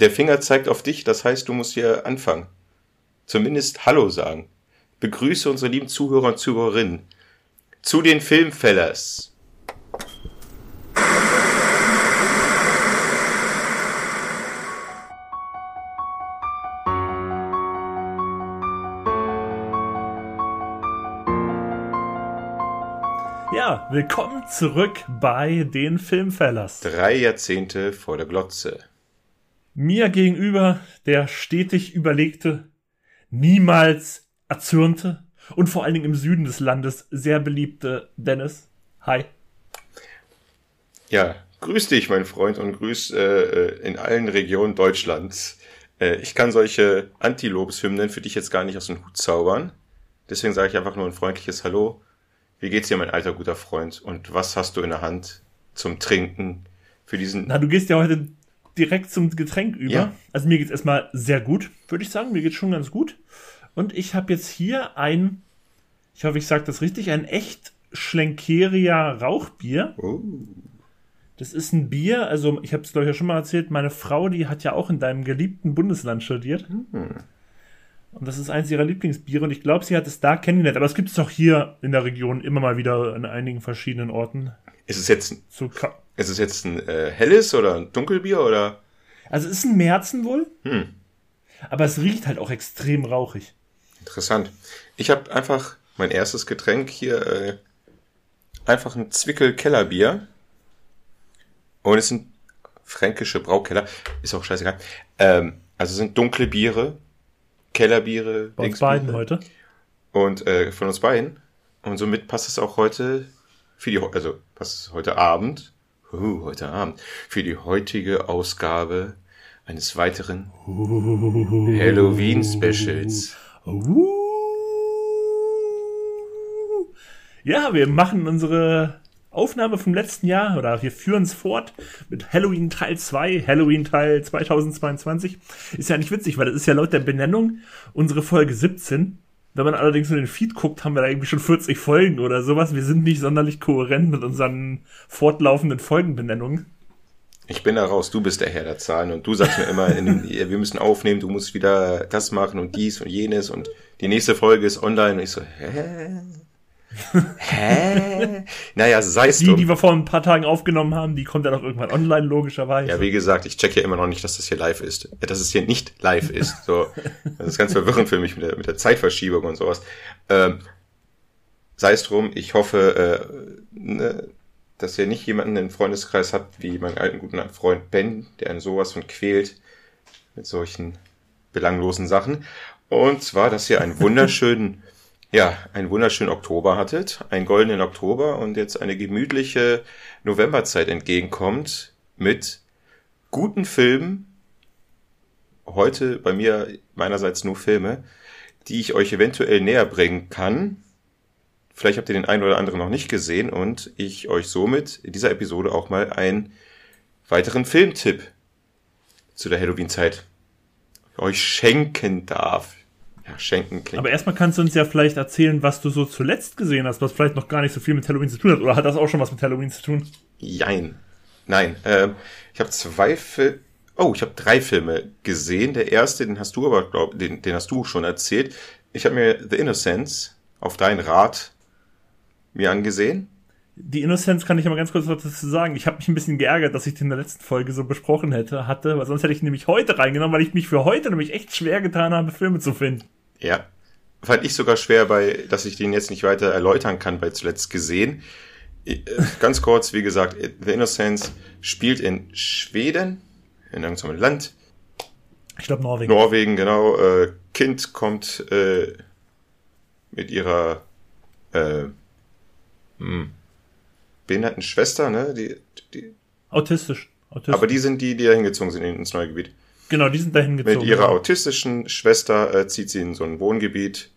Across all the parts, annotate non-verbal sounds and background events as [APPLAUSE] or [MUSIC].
Der Finger zeigt auf dich, das heißt, du musst hier anfangen. Zumindest Hallo sagen. Begrüße unsere lieben Zuhörer und Zuhörerinnen zu den Filmfellers. Ja, willkommen zurück bei den Filmfellers. Drei Jahrzehnte vor der Glotze. Mir gegenüber der stetig überlegte, niemals erzürnte und vor allen Dingen im Süden des Landes sehr beliebte Dennis. Hi. Ja, grüß dich, mein Freund, und grüß äh, in allen Regionen Deutschlands. Äh, ich kann solche Antilobeshymnen für dich jetzt gar nicht aus dem Hut zaubern. Deswegen sage ich einfach nur ein freundliches Hallo wie geht's dir, mein alter guter Freund? Und was hast du in der Hand zum Trinken für diesen. Na, du gehst ja heute direkt zum Getränk über. Ja. Also mir geht's erstmal sehr gut, würde ich sagen. Mir geht's schon ganz gut. Und ich habe jetzt hier ein, ich hoffe, ich sage das richtig, ein echt Schlenkeria Rauchbier. Oh. Das ist ein Bier, also ich habe es glaube ich ja schon mal erzählt, meine Frau, die hat ja auch in deinem geliebten Bundesland studiert. Hm. Und das ist eins ihrer Lieblingsbiere und ich glaube, sie hat es da kennengelernt. Aber es gibt es doch hier in der Region immer mal wieder an einigen verschiedenen Orten. Ist es jetzt, ist es jetzt ein äh, helles oder ein Dunkelbier oder? Also es ist ein Märzen wohl. Hm. Aber es riecht halt auch extrem rauchig. Interessant. Ich habe einfach mein erstes Getränk hier äh, einfach ein Zwickel-Kellerbier. Und es sind fränkische Braukeller. Ist auch scheißegal. Ähm, also sind dunkle Biere Kellerbiere. Bei uns beiden heute. Und äh, von uns beiden. Und somit passt es auch heute für die, also es heute Abend, uh, heute Abend, für die heutige Ausgabe eines weiteren uh, Halloween-Specials. Uh, ja, wir machen unsere Aufnahme vom letzten Jahr oder wir führen es fort mit Halloween Teil 2, Halloween Teil 2022. Ist ja nicht witzig, weil das ist ja laut der Benennung unsere Folge 17. Wenn man allerdings in den Feed guckt, haben wir da irgendwie schon 40 Folgen oder sowas. Wir sind nicht sonderlich kohärent mit unseren fortlaufenden Folgenbenennungen. Ich bin da raus, du bist der Herr der Zahlen und du sagst mir immer, in, [LAUGHS] wir müssen aufnehmen, du musst wieder das machen und dies und jenes und die nächste Folge ist online und ich so, hä? Hä? naja, sei es Die, drum. die wir vor ein paar Tagen aufgenommen haben, die kommt ja noch irgendwann online, logischerweise. Ja, wie gesagt, ich check ja immer noch nicht, dass das hier live ist. Ja, dass es hier nicht live ist. So, das ist ganz verwirrend für mich mit der, mit der Zeitverschiebung und sowas. Ähm, sei es drum, ich hoffe, äh, ne, dass ihr nicht jemanden im Freundeskreis habt, wie meinen alten guten Freund Ben, der einen sowas von quält mit solchen belanglosen Sachen. Und zwar, dass ihr einen [LAUGHS] wunderschönen ja, einen wunderschönen Oktober hattet, einen goldenen Oktober und jetzt eine gemütliche Novemberzeit entgegenkommt mit guten Filmen. Heute bei mir meinerseits nur Filme, die ich euch eventuell näher bringen kann. Vielleicht habt ihr den einen oder anderen noch nicht gesehen und ich euch somit in dieser Episode auch mal einen weiteren Filmtipp zu der Halloween-Zeit euch schenken darf. Ja, schenken klingt. Aber erstmal kannst du uns ja vielleicht erzählen, was du so zuletzt gesehen hast, was vielleicht noch gar nicht so viel mit Halloween zu tun hat. Oder hat das auch schon was mit Halloween zu tun? Jein. Nein. Ähm, ich habe zwei Filme. Oh, ich habe drei Filme gesehen. Der erste, den hast du aber, glaub, den, den hast du schon erzählt. Ich habe mir The Innocence auf dein Rat mir angesehen. Die Innocence kann ich aber ganz kurz was dazu sagen. Ich habe mich ein bisschen geärgert, dass ich den in der letzten Folge so besprochen hätte, hatte, weil sonst hätte ich ihn nämlich heute reingenommen, weil ich mich für heute nämlich echt schwer getan habe, Filme zu finden. Ja. Fand ich sogar schwer, bei, dass ich den jetzt nicht weiter erläutern kann, bei zuletzt gesehen. Äh, [LAUGHS] ganz kurz, wie gesagt, The Innocence spielt in Schweden, in irgendeinem Land. Ich glaube Norwegen. Norwegen, genau. Äh, kind kommt äh, mit ihrer äh, hm, behinderten Schwester, ne? Die, die, Autistisch. Autistisch. Aber die sind die, die da hingezogen sind ins neue Gebiet. Genau, die sind dahin gezogen. Mit ihrer autistischen Schwester äh, zieht sie in so ein Wohngebiet,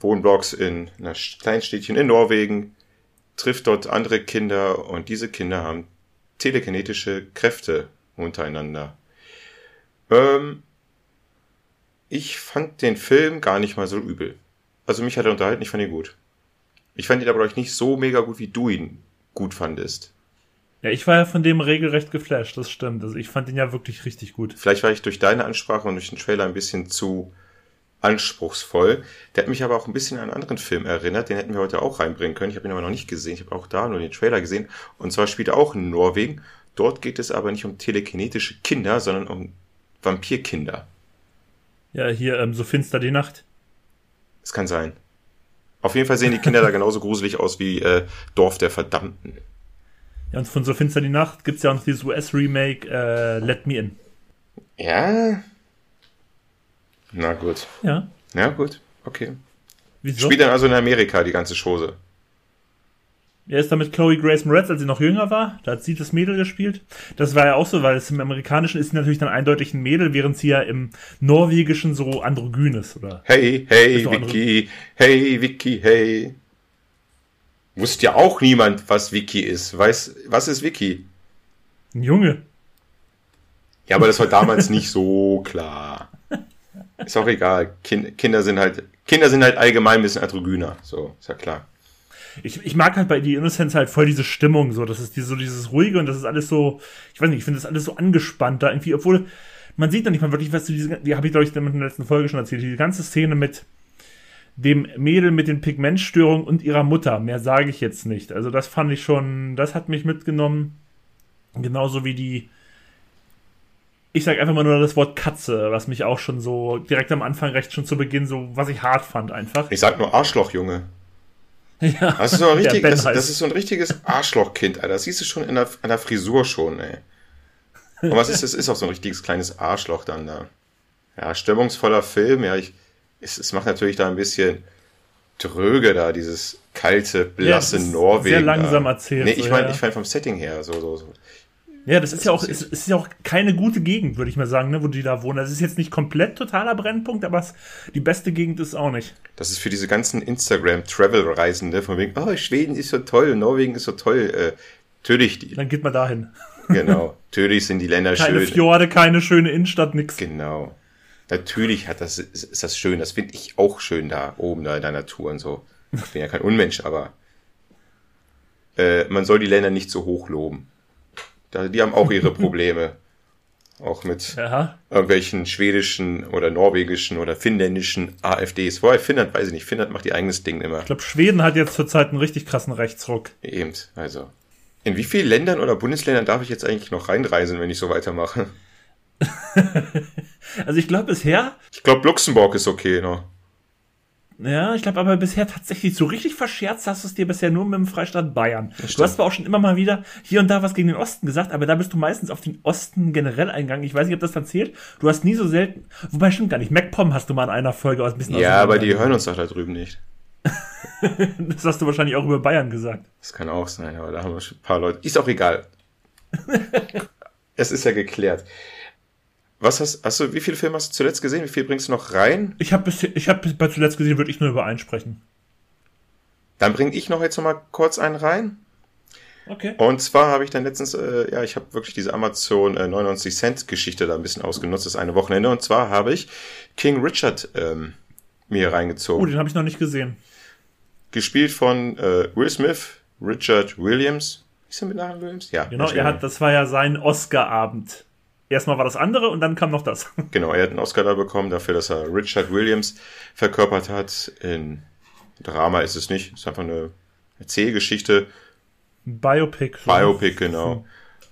Wohnblocks in einer Kleinstädtchen in Norwegen, trifft dort andere Kinder und diese Kinder haben telekinetische Kräfte untereinander. Ähm, ich fand den Film gar nicht mal so übel. Also mich hat er unterhalten, ich fand ihn gut. Ich fand ihn aber euch nicht so mega gut, wie du ihn gut fandest. Ja, ich war ja von dem regelrecht geflasht, das stimmt. Also ich fand ihn ja wirklich richtig gut. Vielleicht war ich durch deine Ansprache und durch den Trailer ein bisschen zu anspruchsvoll. Der hat mich aber auch ein bisschen an einen anderen Film erinnert, den hätten wir heute auch reinbringen können. Ich habe ihn aber noch nicht gesehen. Ich habe auch da nur den Trailer gesehen. Und zwar spielt er auch in Norwegen. Dort geht es aber nicht um telekinetische Kinder, sondern um Vampirkinder. Ja, hier ähm, so finster die Nacht. Es kann sein. Auf jeden Fall sehen die Kinder da genauso gruselig aus wie äh, Dorf der Verdammten. Ja, und von So finster die Nacht gibt's ja auch noch dieses US-Remake äh, Let Me In. Ja. Na gut. Ja. Ja, gut. Okay. Wieso? Spielt dann also in Amerika die ganze Chose. Er ist da mit Chloe Grace Moretz, als sie noch jünger war. Da hat sie das Mädel gespielt. Das war ja auch so, weil es im Amerikanischen ist sie natürlich dann eindeutig ein Mädel, während sie ja im Norwegischen so androgyn ist, oder? Hey, hey, Vicky. Hey, Vicky, hey. Wusste ja auch niemand, was Vicky ist. Weiß, was ist Vicky? Ein Junge. Ja, aber das war damals nicht so klar. Ist auch egal. Kind, Kinder sind halt, Kinder sind halt allgemein ein bisschen androgyner. So, ist ja klar. Ich, ich mag halt bei The Innocence halt voll diese Stimmung, so. Das ist die, so dieses Ruhige und das ist alles so, ich weiß nicht, ich finde das alles so angespannt da irgendwie, obwohl man sieht dann nicht mal wirklich, was du diese, die habe ich glaube ich in der letzten Folge schon erzählt, die ganze Szene mit dem Mädel mit den Pigmentstörungen und ihrer Mutter. Mehr sage ich jetzt nicht. Also das fand ich schon, das hat mich mitgenommen. Genauso wie die, ich sag einfach mal nur das Wort Katze, was mich auch schon so direkt am Anfang recht schon zu Beginn so, was ich hart fand einfach. Ich sag nur Arschloch, Junge. [LAUGHS] Ja, Das ist so richtig, das, das ist so ein richtiges Arschlochkind, Alter. Das siehst du schon in der, an der Frisur schon, ey. Und was ist das? Ist auch so ein richtiges kleines Arschloch dann da. Ja, stimmungsvoller Film, ja, ich, es, es macht natürlich da ein bisschen dröge da, dieses kalte, blasse ist Norwegen. sehr langsam da. erzählt, Nee, ich so, meine, ja. ich meine vom Setting her, so, so, so. Ja, das ist ja auch, ist- es ist ja auch keine gute Gegend, würde ich mal sagen, ne, wo die da wohnen. Das ist jetzt nicht komplett totaler Brennpunkt, aber es, die beste Gegend ist auch nicht. Das ist für diese ganzen Instagram-Travel-Reisende von wegen, oh, Schweden ist so toll, Norwegen ist so toll. Äh, natürlich, die, Dann geht man dahin. genau, [LAUGHS] natürlich sind die Länder Keine schön. Fjorde, keine schöne Innenstadt, nix. Genau. Natürlich hat das, ist, ist das schön. Das finde ich auch schön da oben da in der Natur und so. Ich bin ja kein Unmensch, aber äh, man soll die Länder nicht so hoch loben. Die haben auch ihre Probleme. auch mit Ja, irgendwelchen schwedischen oder norwegischen oder finnländischen AfDs. Wobei Finnland, weiß ich nicht, Finnland macht ihr eigenes Ding immer. ich glaube, Schweden hat jetzt zurzeit einen richtig krassen Rechtsruck. Eben, also. In wie vielen Ländern oder Bundesländern darf ich jetzt eigentlich noch reinreisen, wenn ich so weitermache? [LAUGHS] Also ich glaube bisher, Ich glaube, Luxemburg ist okay noch. Ja, ich glaube aber bisher tatsächlich so richtig verscherzt hast du es dir bisher nur mit dem Freistaat Bayern. Du hast zwar auch schon immer mal wieder hier und da was gegen den Osten gesagt, aber da bist du meistens auf den Osten generell eingegangen. Ich weiß nicht, ob das dann zählt. Du hast nie so selten, wobei stimmt gar nicht. MacPom hast du mal in einer Folge aus ein bisschen Ja, aber die hören uns doch da drüben nicht. [LAUGHS] Das hast du wahrscheinlich auch über Bayern gesagt. Das kann auch sein, aber da haben wir schon ein paar Leute. Ist auch egal. [LAUGHS] es ist ja geklärt. Was hast, hast du, wie viele Filme hast du zuletzt gesehen? Wie viel bringst du noch rein? Ich habe ich hab bei zuletzt gesehen, würde ich nur über einen sprechen. Dann bringe ich noch jetzt noch mal kurz einen rein. Okay. Und zwar habe ich dann letztens, äh, ja, ich habe wirklich diese Amazon äh, 99 Cent Geschichte da ein bisschen ausgenutzt, das eine Wochenende. Und zwar habe ich King Richard ähm, mir Oh, reingezogen. den habe ich noch nicht gesehen. Gespielt von äh, Will Smith, Richard Williams. Ist er mit Nachnamen Williams? Ja. Genau, er hat, das war ja sein Oscar-Abend. Erstmal war das andere und dann kam noch das. [LAUGHS] Genau, er hat einen Oscar da bekommen dafür, dass er Richard Williams verkörpert hat. In Drama ist es nicht, ist einfach eine Erzählgeschichte, Biopic. Biopic, genau.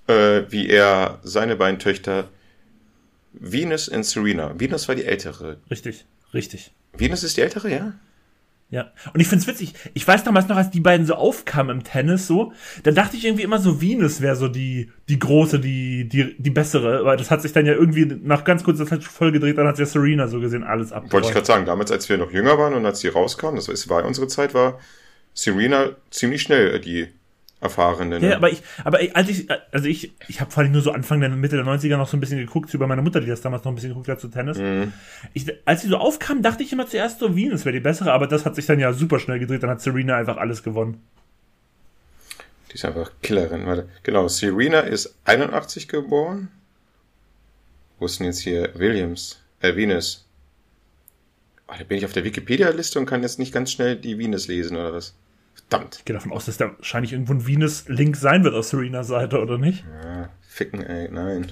Äh, wie er seine beiden Töchter Venus und Serena. Venus war die ältere. Richtig, richtig. Venus ist die ältere, ja? Ja. Und ich find's witzig. Ich weiß damals noch, als die beiden so aufkamen im Tennis, so, da dachte ich irgendwie immer so, Venus wäre so die, die große, die, die, die bessere. Aber das hat sich dann ja irgendwie nach ganz kurzer Zeit voll gedreht, dann hat ja Serena so gesehen alles ab. Wollte ich gerade sagen, damals, als wir noch jünger waren und als sie rauskam, das war unsere Zeit, war Serena ziemlich schnell die erfahrene. Ne? Ja, aber ich, aber ich, als ich, also ich, ich habe vor allem nur so Anfang der Mitte der 90er noch so ein bisschen geguckt, über meine Mutter, die das damals noch ein bisschen geguckt hat zu Tennis. Ich, als sie so aufkam, dachte ich immer zuerst so, Venus wäre die bessere, aber das hat sich dann ja super schnell gedreht, dann hat Serena einfach alles gewonnen. Die ist einfach Killerin. Warte. Genau, Serena ist 81 geboren. Wo ist denn jetzt hier Williams? Äh, Venus. Oh, da bin ich auf der Wikipedia-Liste und kann jetzt nicht ganz schnell die Venus lesen, oder was? Verdammt. Ich gehe davon aus, dass da wahrscheinlich irgendwo ein Venus-Link sein wird aus Serenas Seite, oder nicht? Ja, ficken, ey, nein.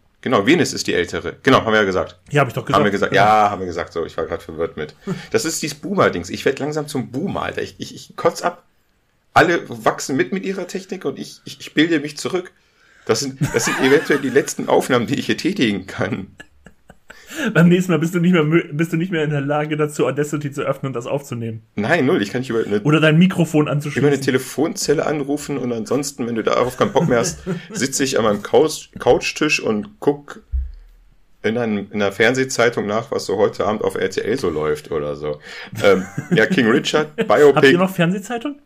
[LAUGHS] genau, Venus ist die ältere. Genau, haben wir ja gesagt. Ja, habe ich doch gesagt. Haben wir gesagt, genau. ja, haben wir gesagt, so, ich war gerade verwirrt mit. Das ist dieses Boomer-Dings. Ich werde langsam zum Boomer, Alter. Ich, ich, ich kotz ab. Alle wachsen mit mit ihrer Technik und ich, ich, ich bilde mich zurück. Das sind, das sind eventuell die letzten Aufnahmen, die ich hier tätigen kann. Beim nächsten Mal bist du nicht mehr bist du nicht mehr in der Lage dazu, Audacity zu öffnen und das aufzunehmen. Nein, null. Ich kann nicht über eine, oder dein Mikrofon anzuschließen. Über eine Telefonzelle anrufen und ansonsten, wenn du darauf keinen Bock mehr hast, [LAUGHS] sitze ich an meinem Couch, Couchtisch und guck in, einem, in einer Fernsehzeitung nach, was so heute Abend auf RTL so läuft oder so. Ähm, ja, King Richard, [LAUGHS] Biopic. Habt ihr noch Fernsehzeitung?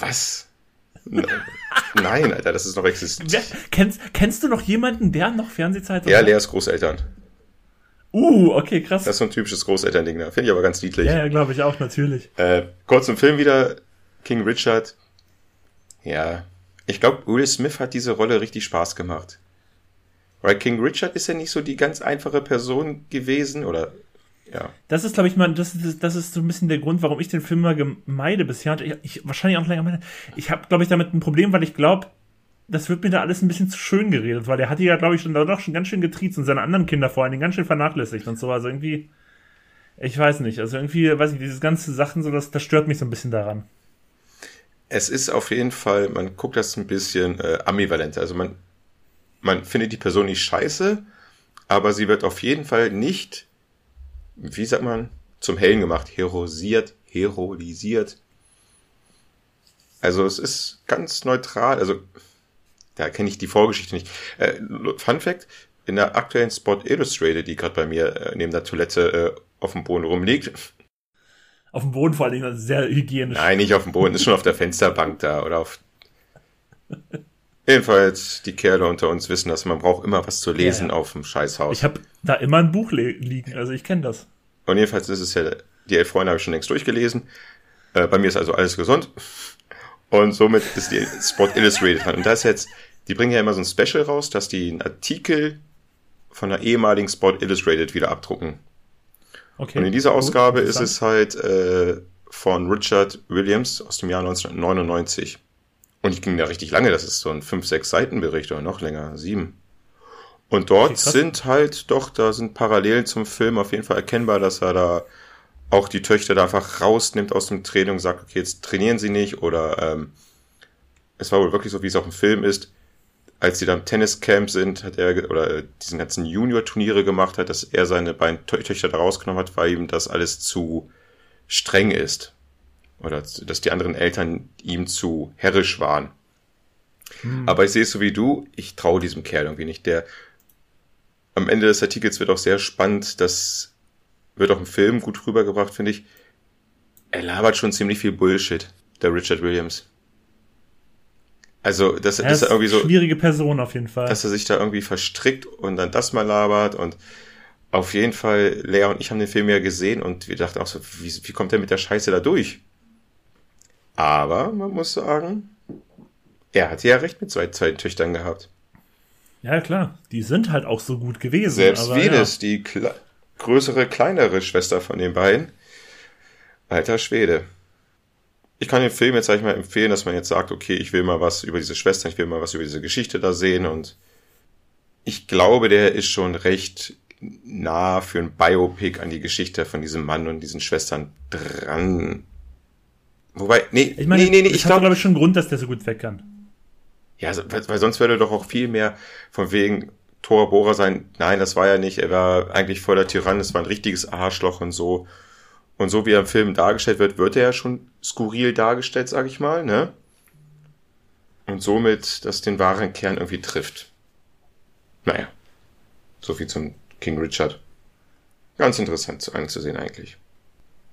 Was? Nein, Alter, das ist noch existent. Kennst, kennst du noch jemanden, der noch Fernsehzeitung Ja, Leas Großeltern. Uh, okay, krass. Das ist so ein typisches Großelternding da. Finde ich aber ganz niedlich. Ja, ja glaube ich auch, natürlich. Äh, kurz zum Film wieder. King Richard. Ja. Ich glaube, Will Smith hat diese Rolle richtig Spaß gemacht. Weil King Richard ist ja nicht so die ganz einfache Person gewesen, oder ja. Das ist, glaube ich, mal, das ist, das ist so ein bisschen der Grund, warum ich den Film mal meide bisher. Ich, ich wahrscheinlich auch länger meine. Ich habe, glaube ich, damit ein Problem, weil ich glaube, das wird mir da alles ein bisschen zu schön geredet, weil der hat die ja, glaube ich, schon, da doch schon ganz schön getriezt und seine anderen Kinder vor allen Dingen ganz schön vernachlässigt und so. Also irgendwie, ich weiß nicht, also irgendwie, weiß ich, diese ganzen Sachen, so, das, das stört mich so ein bisschen daran. Es ist auf jeden Fall, man guckt das ein bisschen äh, ambivalent. Also man, man findet die Person nicht scheiße, aber sie wird auf jeden Fall nicht, wie sagt man, zum Hellen gemacht, herosiert, herolisiert. Also es ist ganz neutral, also da kenne ich die Vorgeschichte nicht. Äh, Fun Fact, in der aktuellen Spot Illustrated, die gerade bei mir äh, neben der Toilette äh, auf dem Boden rumliegt. Auf dem Boden vor allen Dingen, sehr hygienisch. Nein, nicht auf dem Boden, ist schon auf der Fensterbank da oder auf. [LAUGHS] Jedenfalls, die Kerle unter uns wissen, dass man braucht immer was zu lesen ja, ja. auf dem Scheißhaus. Ich habe da immer ein Buch liegen, also ich kenne das. Und jedenfalls ist es ja, die elf Freunde habe ich schon längst durchgelesen. Äh, bei mir ist also alles gesund. Und somit ist die Spot Illustrated dran. Und da ist jetzt die bringen ja immer so ein Special raus, dass die einen Artikel von der ehemaligen Spot Illustrated wieder abdrucken. Okay. Und in dieser Ausgabe ist es halt äh, von Richard Williams aus dem Jahr 1999. Und ich ging da richtig lange, das ist so ein 5, 6 Seiten Bericht oder noch länger, sieben. Und dort okay, sind halt doch, da sind Parallelen zum Film auf jeden Fall erkennbar, dass er da auch die Töchter da einfach rausnimmt aus dem Training und sagt, okay, jetzt trainieren sie nicht oder ähm, es war wohl wirklich so, wie es auch im Film ist, als sie da im Tenniscamp sind, hat er oder diesen ganzen Junior-Turniere gemacht hat, dass er seine beiden Töchter da rausgenommen hat, weil ihm das alles zu streng ist. Oder dass die anderen Eltern ihm zu herrisch waren. Hm. Aber ich sehe es so wie du, ich traue diesem Kerl irgendwie nicht. Der am Ende des Artikels wird auch sehr spannend, das wird auch im Film gut rübergebracht, finde ich. Er labert schon ziemlich viel Bullshit, der Richard Williams. Also, das, das ist irgendwie so. Schwierige Person auf jeden Fall. Dass er sich da irgendwie verstrickt und dann das mal labert und auf jeden Fall, Lea und ich haben den Film ja gesehen und wir dachten auch so, wie, wie kommt der mit der Scheiße da durch? Aber man muss sagen, er hatte ja recht mit zwei, zwei Töchtern gehabt. Ja, klar. Die sind halt auch so gut gewesen. Selbst Venus, ja. die größere, kleinere Schwester von den beiden. Alter Schwede ich kann den Film jetzt, sag ich mal, empfehlen, dass man jetzt sagt, okay, ich will mal was über diese Schwestern, ich will mal was über diese Geschichte da sehen und ich glaube, der ist schon recht nah für ein Biopic an die Geschichte von diesem Mann und diesen Schwestern dran. Wobei, nee, ich meine, nee, nee, nee, ich glaube, glaube ich, schon Grund, dass der so gut weg kann. Ja, weil, weil sonst würde doch auch viel mehr von wegen Thor Bohrer sein. Nein, das war ja nicht. Er war eigentlich voller Tyrann. Es war ein richtiges Arschloch und so. Und so wie er im Film dargestellt wird, wird er ja schon skurril dargestellt, sag ich mal, ne? Und somit, dass den wahren Kern irgendwie trifft. Naja. So viel zum King Richard. Ganz interessant zu anzusehen eigentlich.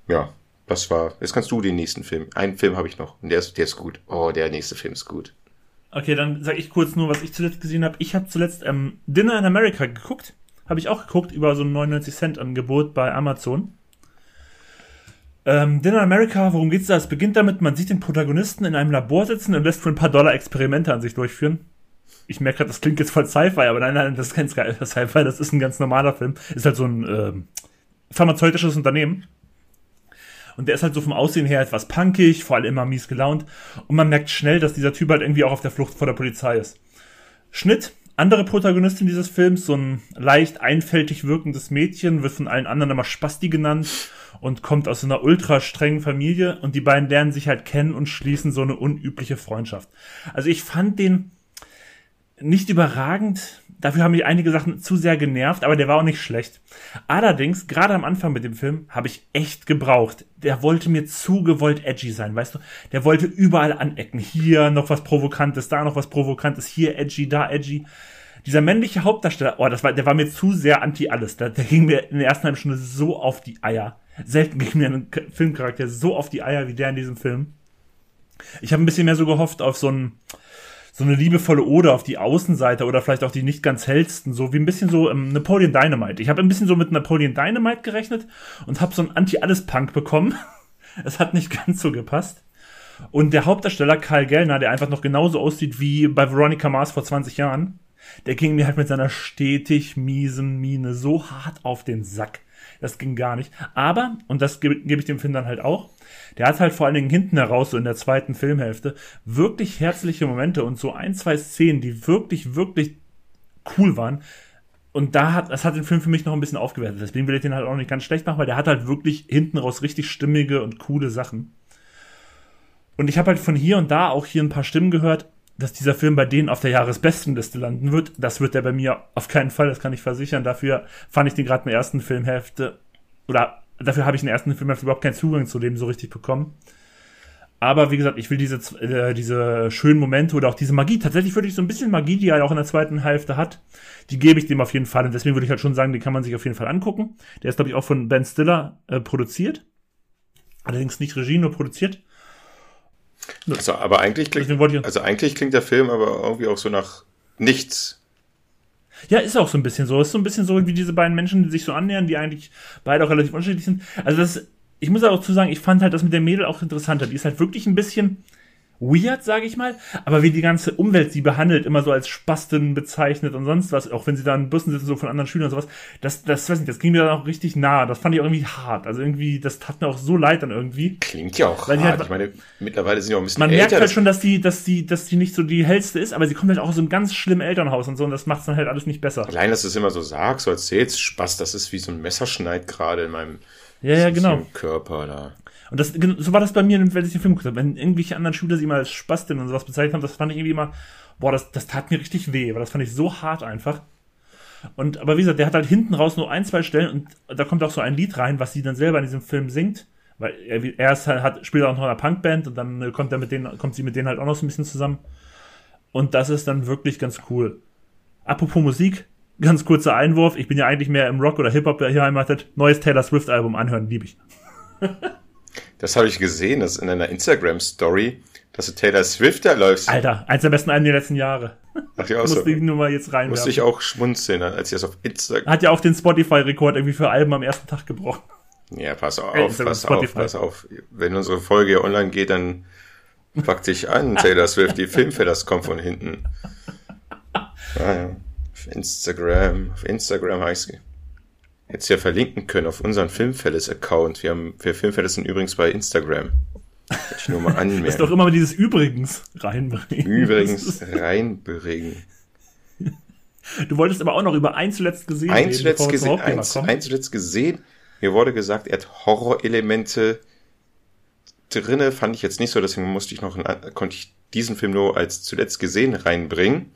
Ja, das war. Jetzt kannst du den nächsten Film. Einen Film habe ich noch. Und der ist, der ist gut. Oh, der nächste Film ist gut. Okay, dann sage ich kurz nur, was ich zuletzt gesehen habe. Ich habe zuletzt ähm, Dinner in America geguckt. Habe ich auch geguckt über so ein 99 Cent Angebot bei Amazon. Ähm, Dinner America, worum geht's da? Es beginnt damit, man sieht den Protagonisten in einem Labor sitzen und lässt für ein paar Dollar Experimente an sich durchführen. Ich merke gerade, das klingt jetzt voll Sci-Fi, aber nein, nein, das ist kein [LAUGHS] Sci-Fi, das ist ein ganz normaler Film. Ist halt so ein äh, pharmazeutisches Unternehmen. Und der ist halt so vom Aussehen her etwas punkig, vor allem immer mies gelaunt. Und man merkt schnell, dass dieser Typ halt irgendwie auch auf der Flucht vor der Polizei ist. Schnitt, andere Protagonistin dieses Films, so ein leicht einfältig wirkendes Mädchen, wird von allen anderen immer Spasti genannt und kommt aus einer ultra strengen Familie und die beiden lernen sich halt kennen und schließen so eine unübliche Freundschaft. Also ich fand den nicht überragend, dafür haben mich einige Sachen zu sehr genervt, aber der war auch nicht schlecht. Allerdings, gerade am Anfang mit dem Film, habe ich echt gebraucht. Der wollte mir zu gewollt edgy sein, weißt du? Der wollte überall anecken. Hier noch was Provokantes, da noch was Provokantes, hier edgy, da edgy dieser männliche Hauptdarsteller, oh, das war, der war mir zu sehr anti alles. Der, der ging mir in der ersten halben Stunde so auf die Eier. Selten ging mir ein Filmcharakter so auf die Eier wie der in diesem Film. Ich habe ein bisschen mehr so gehofft auf so ein, so eine liebevolle Ode auf die Außenseiter oder vielleicht auch die nicht ganz hellsten, so wie ein bisschen so ähm, Napoleon Dynamite. Ich habe ein bisschen so mit Napoleon Dynamite gerechnet und habe so ein Anti-Alles-Punk bekommen. [LAUGHS] es hat nicht ganz so gepasst. Und der Hauptdarsteller Karl Gellner, der einfach noch genauso aussieht wie bei Veronica Mars vor 20 Jahren, der ging mir halt mit seiner stetig miesen Miene so hart auf den Sack. Das ging gar nicht. Aber, und das gebe geb ich dem Film dann halt auch, der hat halt vor allen Dingen hinten heraus, so in der zweiten Filmhälfte, wirklich herzliche Momente und so ein, zwei Szenen, die wirklich, wirklich cool waren. Und da hat, das hat den Film für mich noch ein bisschen aufgewertet. Deswegen will ich den halt auch nicht ganz schlecht machen, weil der hat halt wirklich hinten raus richtig stimmige und coole Sachen. Und ich habe halt von hier und da auch hier ein paar Stimmen gehört, dass dieser Film bei denen auf der Jahresbestenliste landen wird. Das wird der bei mir auf keinen Fall, das kann ich versichern. Dafür fand ich den gerade in der ersten Filmhälfte, oder dafür habe ich in der ersten Filmhälfte überhaupt keinen Zugang zu dem so richtig bekommen. Aber wie gesagt, ich will diese, äh, diese schönen Momente oder auch diese Magie, tatsächlich würde ich so ein bisschen Magie, die er auch in der zweiten Hälfte hat, die gebe ich dem auf jeden Fall. Und deswegen würde ich halt schon sagen, den kann man sich auf jeden Fall angucken. Der ist, glaube ich, auch von Ben Stiller äh, produziert. Allerdings nicht Regie, nur produziert. Also, aber eigentlich klingt, also eigentlich klingt der Film aber irgendwie auch so nach nichts. Ja, ist auch so ein bisschen so. Ist so ein bisschen so wie diese beiden Menschen, die sich so annähern, die eigentlich beide auch relativ unterschiedlich sind. Also das, ich muss auch zu sagen, ich fand halt das mit der Mädel auch interessanter. Die ist halt wirklich ein bisschen, weird, sage ich mal, aber wie die ganze Umwelt sie behandelt, immer so als Spasten bezeichnet und sonst was, auch wenn sie da in Bussen sitzen, so von anderen Schülern und sowas, das, das weiß nicht, das ging mir dann auch richtig nah, das fand ich auch irgendwie hart, also irgendwie, das tat mir auch so leid dann irgendwie. Klingt ja auch hart, halt, ich meine, mittlerweile sind ja auch ein bisschen Man älter, merkt halt schon, dass die, dass die, dass die nicht so die hellste ist, aber sie kommt halt auch aus einem ganz schlimmen Elternhaus und so und das macht dann halt alles nicht besser. Allein, dass du es immer so sagst, so erzählst, Spaß, das ist wie so ein Messerschneid gerade in meinem ja, ja, genau. Körper da. Und das, so war das bei mir, wenn ich den Film geguckt habe. Wenn irgendwelche anderen Schüler sie mal als Spastin und sowas bezeichnet haben, das fand ich irgendwie immer, boah, das, das tat mir richtig weh, weil das fand ich so hart einfach. Und, aber wie gesagt, der hat halt hinten raus nur ein, zwei Stellen und da kommt auch so ein Lied rein, was sie dann selber in diesem Film singt. Weil er, er ist halt, hat, spielt auch noch in einer Punkband und dann kommt er mit denen, kommt sie mit denen halt auch noch so ein bisschen zusammen. Und das ist dann wirklich ganz cool. Apropos Musik, ganz kurzer Einwurf. Ich bin ja eigentlich mehr im Rock oder Hip-Hop beheimatet. Neues Taylor Swift Album anhören, liebe ich. [LAUGHS] Das habe ich gesehen, das in einer Instagram-Story, dass du Taylor Swift da läufst. Alter, eins der besten Alben der letzten Jahre. Ach ja, auch so. Musste ich nur mal jetzt rein. Musste ich auch schmunzeln, als ich das auf Instagram. Hat ja auch den Spotify-Rekord irgendwie für Alben am ersten Tag gebrochen. Ja, pass auf, pass Spotify. auf, pass auf. Wenn unsere Folge online geht, dann pack dich an, [LAUGHS] Taylor Swift, die Filmfellers kommen von hinten. Ah, ja. Auf Instagram, auf Instagram heißt jetzt ja verlinken können auf unseren Filmfälles-Account. Wir haben, wir Filmfälles sind übrigens bei Instagram. Wollte ich nur mal anmerken. Ist doch immer dieses Übrigens reinbringen. Übrigens reinbringen. Du wolltest aber auch noch über ein zuletzt gesehen ein reden, zuletzt gesehen, eins, ein zuletzt gesehen. Mir wurde gesagt, er hat Horrorelemente drinne. Fand ich jetzt nicht so, deswegen musste ich noch, konnte ich diesen Film nur als zuletzt gesehen reinbringen.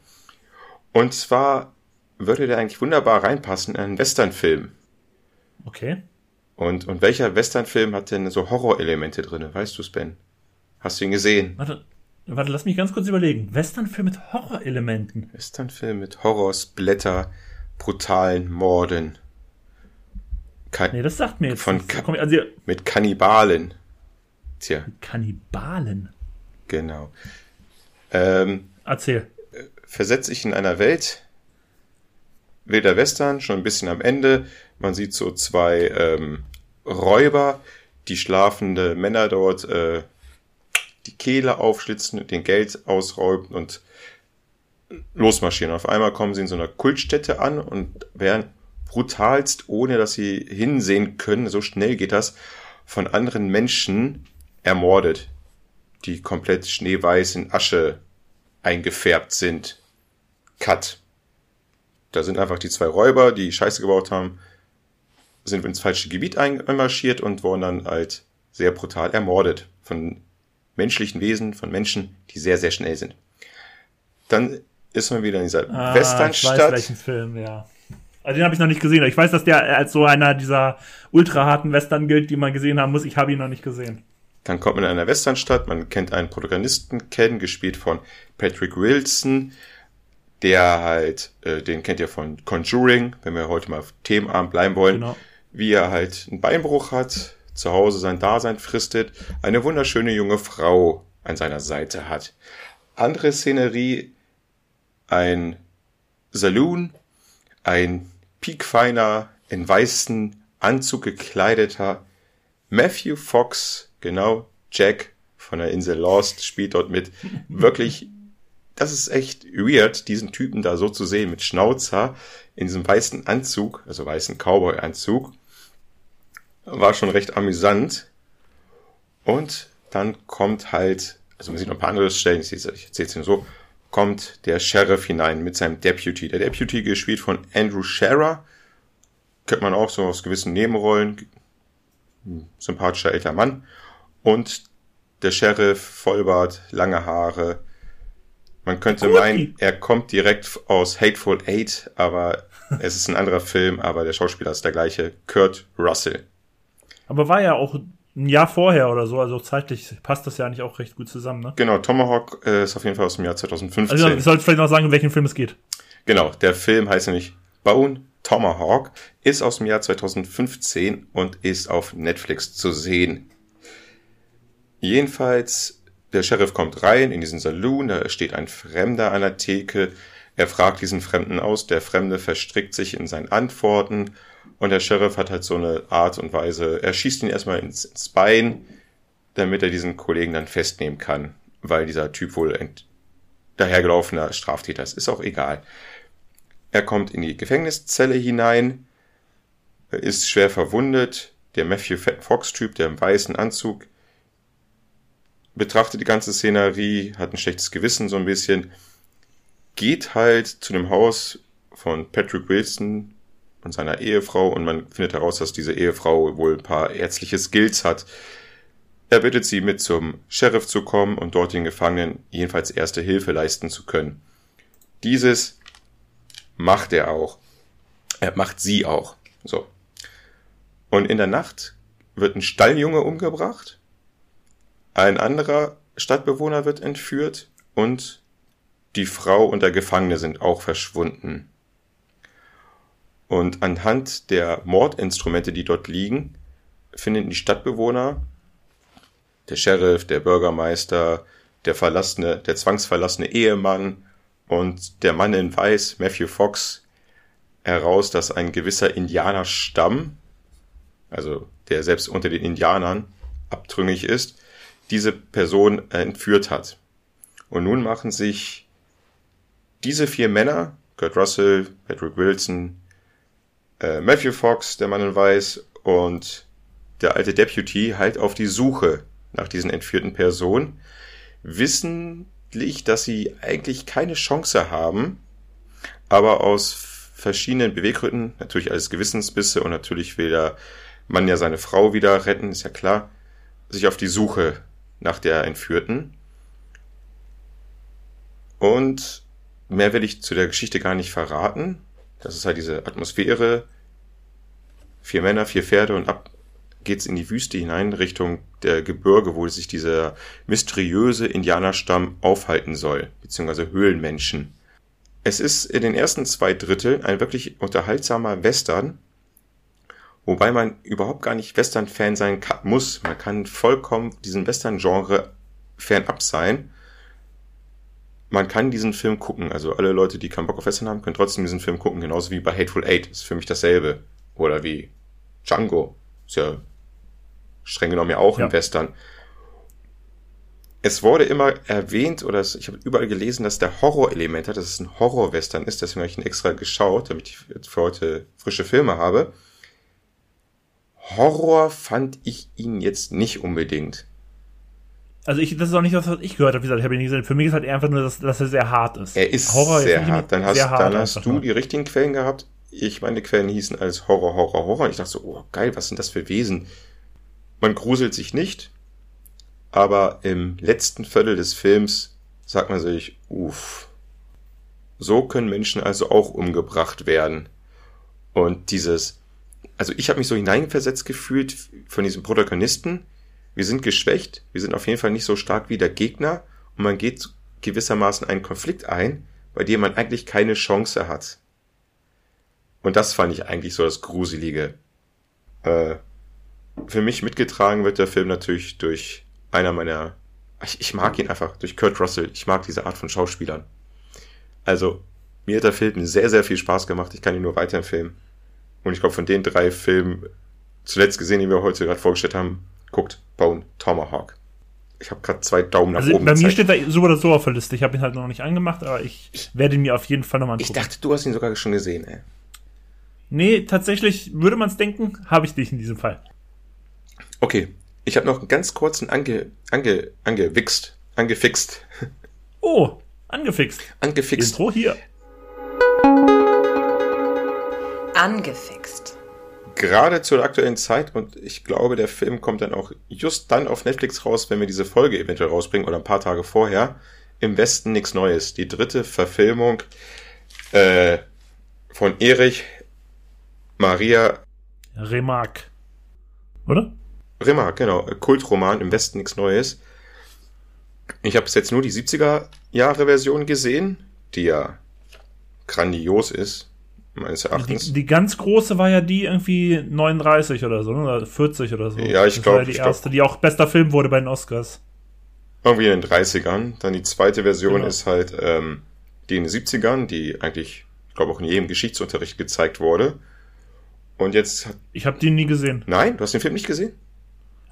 Und zwar würde der eigentlich wunderbar reinpassen in einen Westernfilm. Okay. Und, und welcher Westernfilm hat denn so Horrorelemente drin? Weißt du, Ben? Hast du ihn gesehen? Warte, warte, lass mich ganz kurz überlegen. Westernfilm mit Horrorelementen. Westernfilm mit Horrors, Blätter, brutalen Morden. Kan nee, das sagt mir jetzt von Ka also, mit Kannibalen. Tja. Mit Kannibalen? Genau. Ähm, Erzähl. Versetze ich in einer Welt, wilder Western, schon ein bisschen am Ende, man sieht so zwei ähm, Räuber, die schlafende Männer dort äh, die Kehle aufschlitzen, den Geld ausräumen und losmarschieren. Auf einmal kommen sie in so einer Kultstätte an und werden brutalst, ohne dass sie hinsehen können, so schnell geht das, von anderen Menschen ermordet, die komplett schneeweiß in Asche eingefärbt sind. Cut. Da sind einfach die zwei Räuber, die Scheiße gebaut haben, sind ins falsche Gebiet einmarschiert und wurden dann halt sehr brutal ermordet von menschlichen Wesen, von Menschen, die sehr, sehr schnell sind. Dann ist man wieder in dieser ah, Westernstadt. Ich weiß welchen Film, ja. Also den habe ich noch nicht gesehen. Ich weiß, dass der als so einer dieser ultra harten Western gilt, die man gesehen haben muss. Ich habe ihn noch nicht gesehen. Dann kommt man in einer Westernstadt, man kennt einen Protagonisten kennen, gespielt von Patrick Wilson, der halt, äh, den kennt ihr von Conjuring, wenn wir heute mal auf Themenabend bleiben wollen, genau. wie er halt einen Beinbruch hat, zu Hause sein Dasein fristet, eine wunderschöne junge Frau an seiner Seite hat. Andere Szenerie, ein Saloon, ein piekfeiner, in weißen Anzug gekleideter Matthew Fox, genau, Jack von der Insel Lost spielt dort mit. Wirklich, das ist echt weird, diesen Typen da so zu sehen mit Schnauzer in diesem weißen Anzug, also weißen Cowboy-Anzug war schon recht amüsant. Und dann kommt halt, also man sieht noch ein paar andere Stellen, ich, erzähle es nur so, kommt der Sheriff hinein mit seinem Deputy. Der Deputy gespielt von Andrew Scherer. Kennt man auch so aus gewissen Nebenrollen. Sympathischer älter Mann. Und der Sheriff, Vollbart, lange Haare. Man könnte meinen, er kommt direkt aus Hateful Eight, aber es ist ein anderer Film, aber der Schauspieler ist der gleiche, Kurt Russell. Aber war ja auch ein Jahr vorher oder so, also zeitlich passt das ja eigentlich auch recht gut zusammen, ne? Genau, Tomahawk äh, ist auf jeden Fall aus dem Jahr 2015. Also ich sollte vielleicht noch sagen, um welchen Film es geht. Genau, der Film heißt nämlich Bone Tomahawk, ist aus dem Jahr 2015 und ist auf Netflix zu sehen. Jedenfalls, der Sheriff kommt rein in diesen Saloon, da steht ein Fremder an der Theke, er fragt diesen Fremden aus, der Fremde verstrickt sich in seinen Antworten und der Sheriff hat halt so eine Art und Weise, er schießt ihn erstmal ins, ins Bein, damit er diesen Kollegen dann festnehmen kann, weil dieser Typ wohl ein dahergelaufener Straftäter ist. Ist auch egal. Er kommt in die Gefängniszelle hinein, ist schwer verwundet. Der Matthew Fox-Typ, der im weißen Anzug, betrachtet die ganze Szenerie, hat ein schlechtes Gewissen so ein bisschen, geht halt zu dem Haus von Patrick Wilson, und seiner Ehefrau und man findet heraus, dass diese Ehefrau wohl ein paar ärztliche Skills hat. Er bittet sie mit zum Sheriff zu kommen und dort den Gefangenen jedenfalls erste Hilfe leisten zu können. Dieses macht er auch. Er macht sie auch. So. Und in der Nacht wird ein Stalljunge umgebracht, ein anderer Stadtbewohner wird entführt und die Frau und der Gefangene sind auch verschwunden. Und anhand der Mordinstrumente, die dort liegen, finden die Stadtbewohner, der Sheriff, der Bürgermeister, der verlassene, der zwangsverlassene Ehemann und der Mann in Weiß, Matthew Fox, heraus, dass ein gewisser Indianerstamm, also der selbst unter den Indianern abtrüngig ist, diese Person entführt hat. Und nun machen sich diese vier Männer, Kurt Russell, Patrick Wilson, äh, Matthew Fox, der Mann in Weiß, und der alte Deputy halt auf die Suche nach diesen entführten Personen, wissentlich, dass sie eigentlich keine Chance haben, aber aus verschiedenen Beweggründen, natürlich alles Gewissensbisse und natürlich will der Mann ja seine Frau wieder retten, ist ja klar, sich auf die Suche nach der Entführten. Und mehr will ich zu der Geschichte gar nicht verraten. Das ist halt diese Atmosphäre. Vier Männer, vier Pferde und ab geht's in die Wüste hinein Richtung der Gebirge, wo sich dieser mysteriöse Indianerstamm aufhalten soll, beziehungsweise Höhlenmenschen. Es ist in den ersten zwei Dritteln ein wirklich unterhaltsamer Western, wobei man überhaupt gar nicht Western-Fan sein kann, muss. Man kann vollkommen diesem Western-Genre fernab sein man kann diesen Film gucken. Also alle Leute, die keinen Bock auf Western haben, können trotzdem diesen Film gucken. Genauso wie bei Hateful Eight. Ist für mich dasselbe. Oder wie Django. Ist ja streng genommen ja auch ja. ein Western. Es wurde immer erwähnt, oder ich habe überall gelesen, dass der Horrorelement hat, dass es ein Horror-Western ist. Deswegen habe ich ihn extra geschaut, damit ich für heute frische Filme habe. Horror fand ich ihn jetzt nicht unbedingt. Also ich, das ist auch nicht das, was ich gehört habe. Wie gesagt, ich habe ihn nicht gesehen. Für mich ist halt einfach nur, dass, dass er sehr hart ist. Er ist Horror sehr hart. Dann hast, hart dann hast du die richtigen Quellen gehabt. Ich meine Quellen hießen als Horror, Horror, Horror. Ich dachte so, oh geil, was sind das für Wesen? Man gruselt sich nicht, aber im letzten Viertel des Films sagt man sich, uff, so können Menschen also auch umgebracht werden. Und dieses, also ich habe mich so hineinversetzt gefühlt von diesem Protagonisten. Wir sind geschwächt, wir sind auf jeden Fall nicht so stark wie der Gegner und man geht gewissermaßen einen Konflikt ein, bei dem man eigentlich keine Chance hat. Und das fand ich eigentlich so das Gruselige. Äh, für mich mitgetragen wird der Film natürlich durch einer meiner, ich, ich mag ihn einfach, durch Kurt Russell. Ich mag diese Art von Schauspielern. Also, mir hat der Film sehr, sehr viel Spaß gemacht. Ich kann ihn nur weiterempfehlen. Und ich glaube, von den drei Filmen, zuletzt gesehen, die wir heute gerade vorgestellt haben, guckt Bone Tomahawk. Ich habe gerade zwei Daumen nach Also oben bei mir gezeigt. steht da so oder so auf der Liste. Ich habe ihn halt noch nicht angemacht, aber ich werde ihn mir auf jeden Fall nochmal Ich angucken. dachte, du hast ihn sogar schon gesehen, ey. nee, tatsächlich, würde man es denken, habe ich dich in diesem Fall. Okay, ich habe noch einen ganz kurzen ange, ange, angewichst, angefixt, Oh, angefixt. angefixt. Intro hier. Angefixt. Gerade zur aktuellen Zeit und ich glaube, der Film kommt dann auch just dann auf Netflix raus, wenn wir diese Folge eventuell rausbringen oder ein paar Tage vorher. Im Westen nichts Neues. Die dritte Verfilmung äh, von Erich Maria Remark. Oder? Rimmer, genau, Kultroman im Westen nichts Neues. Ich habe bis jetzt nur die 70er Jahre Version gesehen, die ja grandios ist, meines Erachtens. Die, die ganz große war ja die irgendwie 39 oder so, ne? oder 40 oder so. Ja, ich Das glaub- war ja die ich glaub- erste, die auch bester Film wurde bei den Oscars. Irgendwie in den 30ern. Dann die zweite Version Genau. ist halt ähm, die in den 70ern, die eigentlich, ich glaube, auch in jedem Geschichtsunterricht gezeigt wurde. Und jetzt, hat- Ich habe die nie gesehen. nein, du hast den Film nicht gesehen?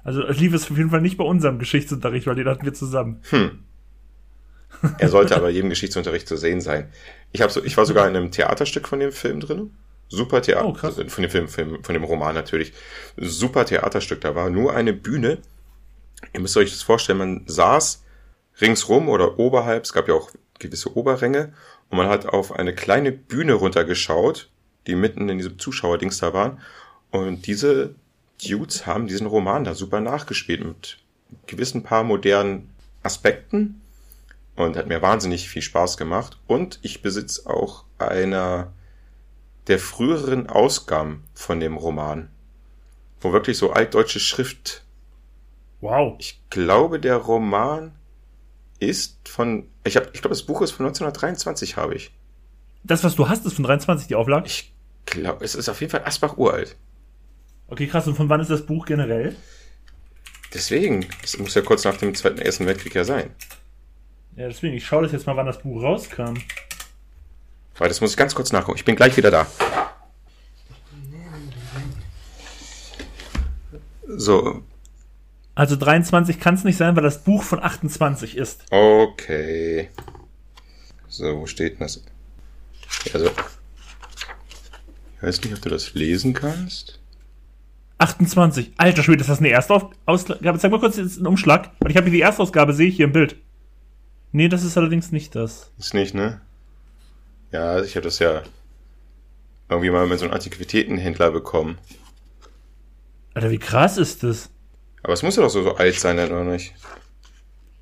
Also lief es auf jeden Fall nicht bei unserem Geschichtsunterricht, weil den hatten wir zusammen. Hm. [LAUGHS] Er sollte aber jedem Geschichtsunterricht zu sehen sein. Ich, hab so, ich war sogar in einem Theaterstück von dem Film drin. Super Theater, Oh, krass. von dem Film, Film, von dem Roman natürlich. Super Theaterstück. Da war nur eine Bühne. Ihr müsst euch das vorstellen, man saß ringsrum oder oberhalb, es gab ja auch gewisse Oberränge, und man hat auf eine kleine Bühne runtergeschaut, die mitten in diesem Zuschauerdings da waren. Und diese Dudes haben diesen Roman da super nachgespielt mit gewissen paar modernen Aspekten und hat mir wahnsinnig viel Spaß gemacht. Und ich besitze auch einer der früheren Ausgaben von dem Roman, wo wirklich so altdeutsche Schrift. Wow. Ich glaube, der Roman ist von, ich habe, ich glaube, das Buch ist von 1923, habe ich. Das, was du hast, ist von 23 die Auflage? Ich glaube, es ist auf jeden Fall Asbach uralt. Okay, krass. Und von wann ist das Buch generell? Deswegen, es muss ja kurz nach dem Zweiten Ersten Weltkrieg ja sein. Ja, deswegen, ich schaue das jetzt mal, wann das Buch rauskam. Weil das muss ich ganz kurz nachgucken. Ich bin gleich wieder da. So, Also 23 kann es nicht sein, weil das Buch von 28 ist. okay. So, wo steht denn das? Also, ich weiß nicht, ob du das lesen kannst. 28. Alter Schwede, ist das eine Erstausgabe? Zeig mal kurz einen Umschlag. Weil ich habe hier die Erstausgabe, sehe ich hier im Bild. Nee, das ist allerdings nicht das. Ist nicht, ne? Ja, ich habe das ja irgendwie mal mit so einem Antiquitätenhändler bekommen. Alter, wie krass ist das? Aber es muss ja doch so, so alt sein, oder nicht?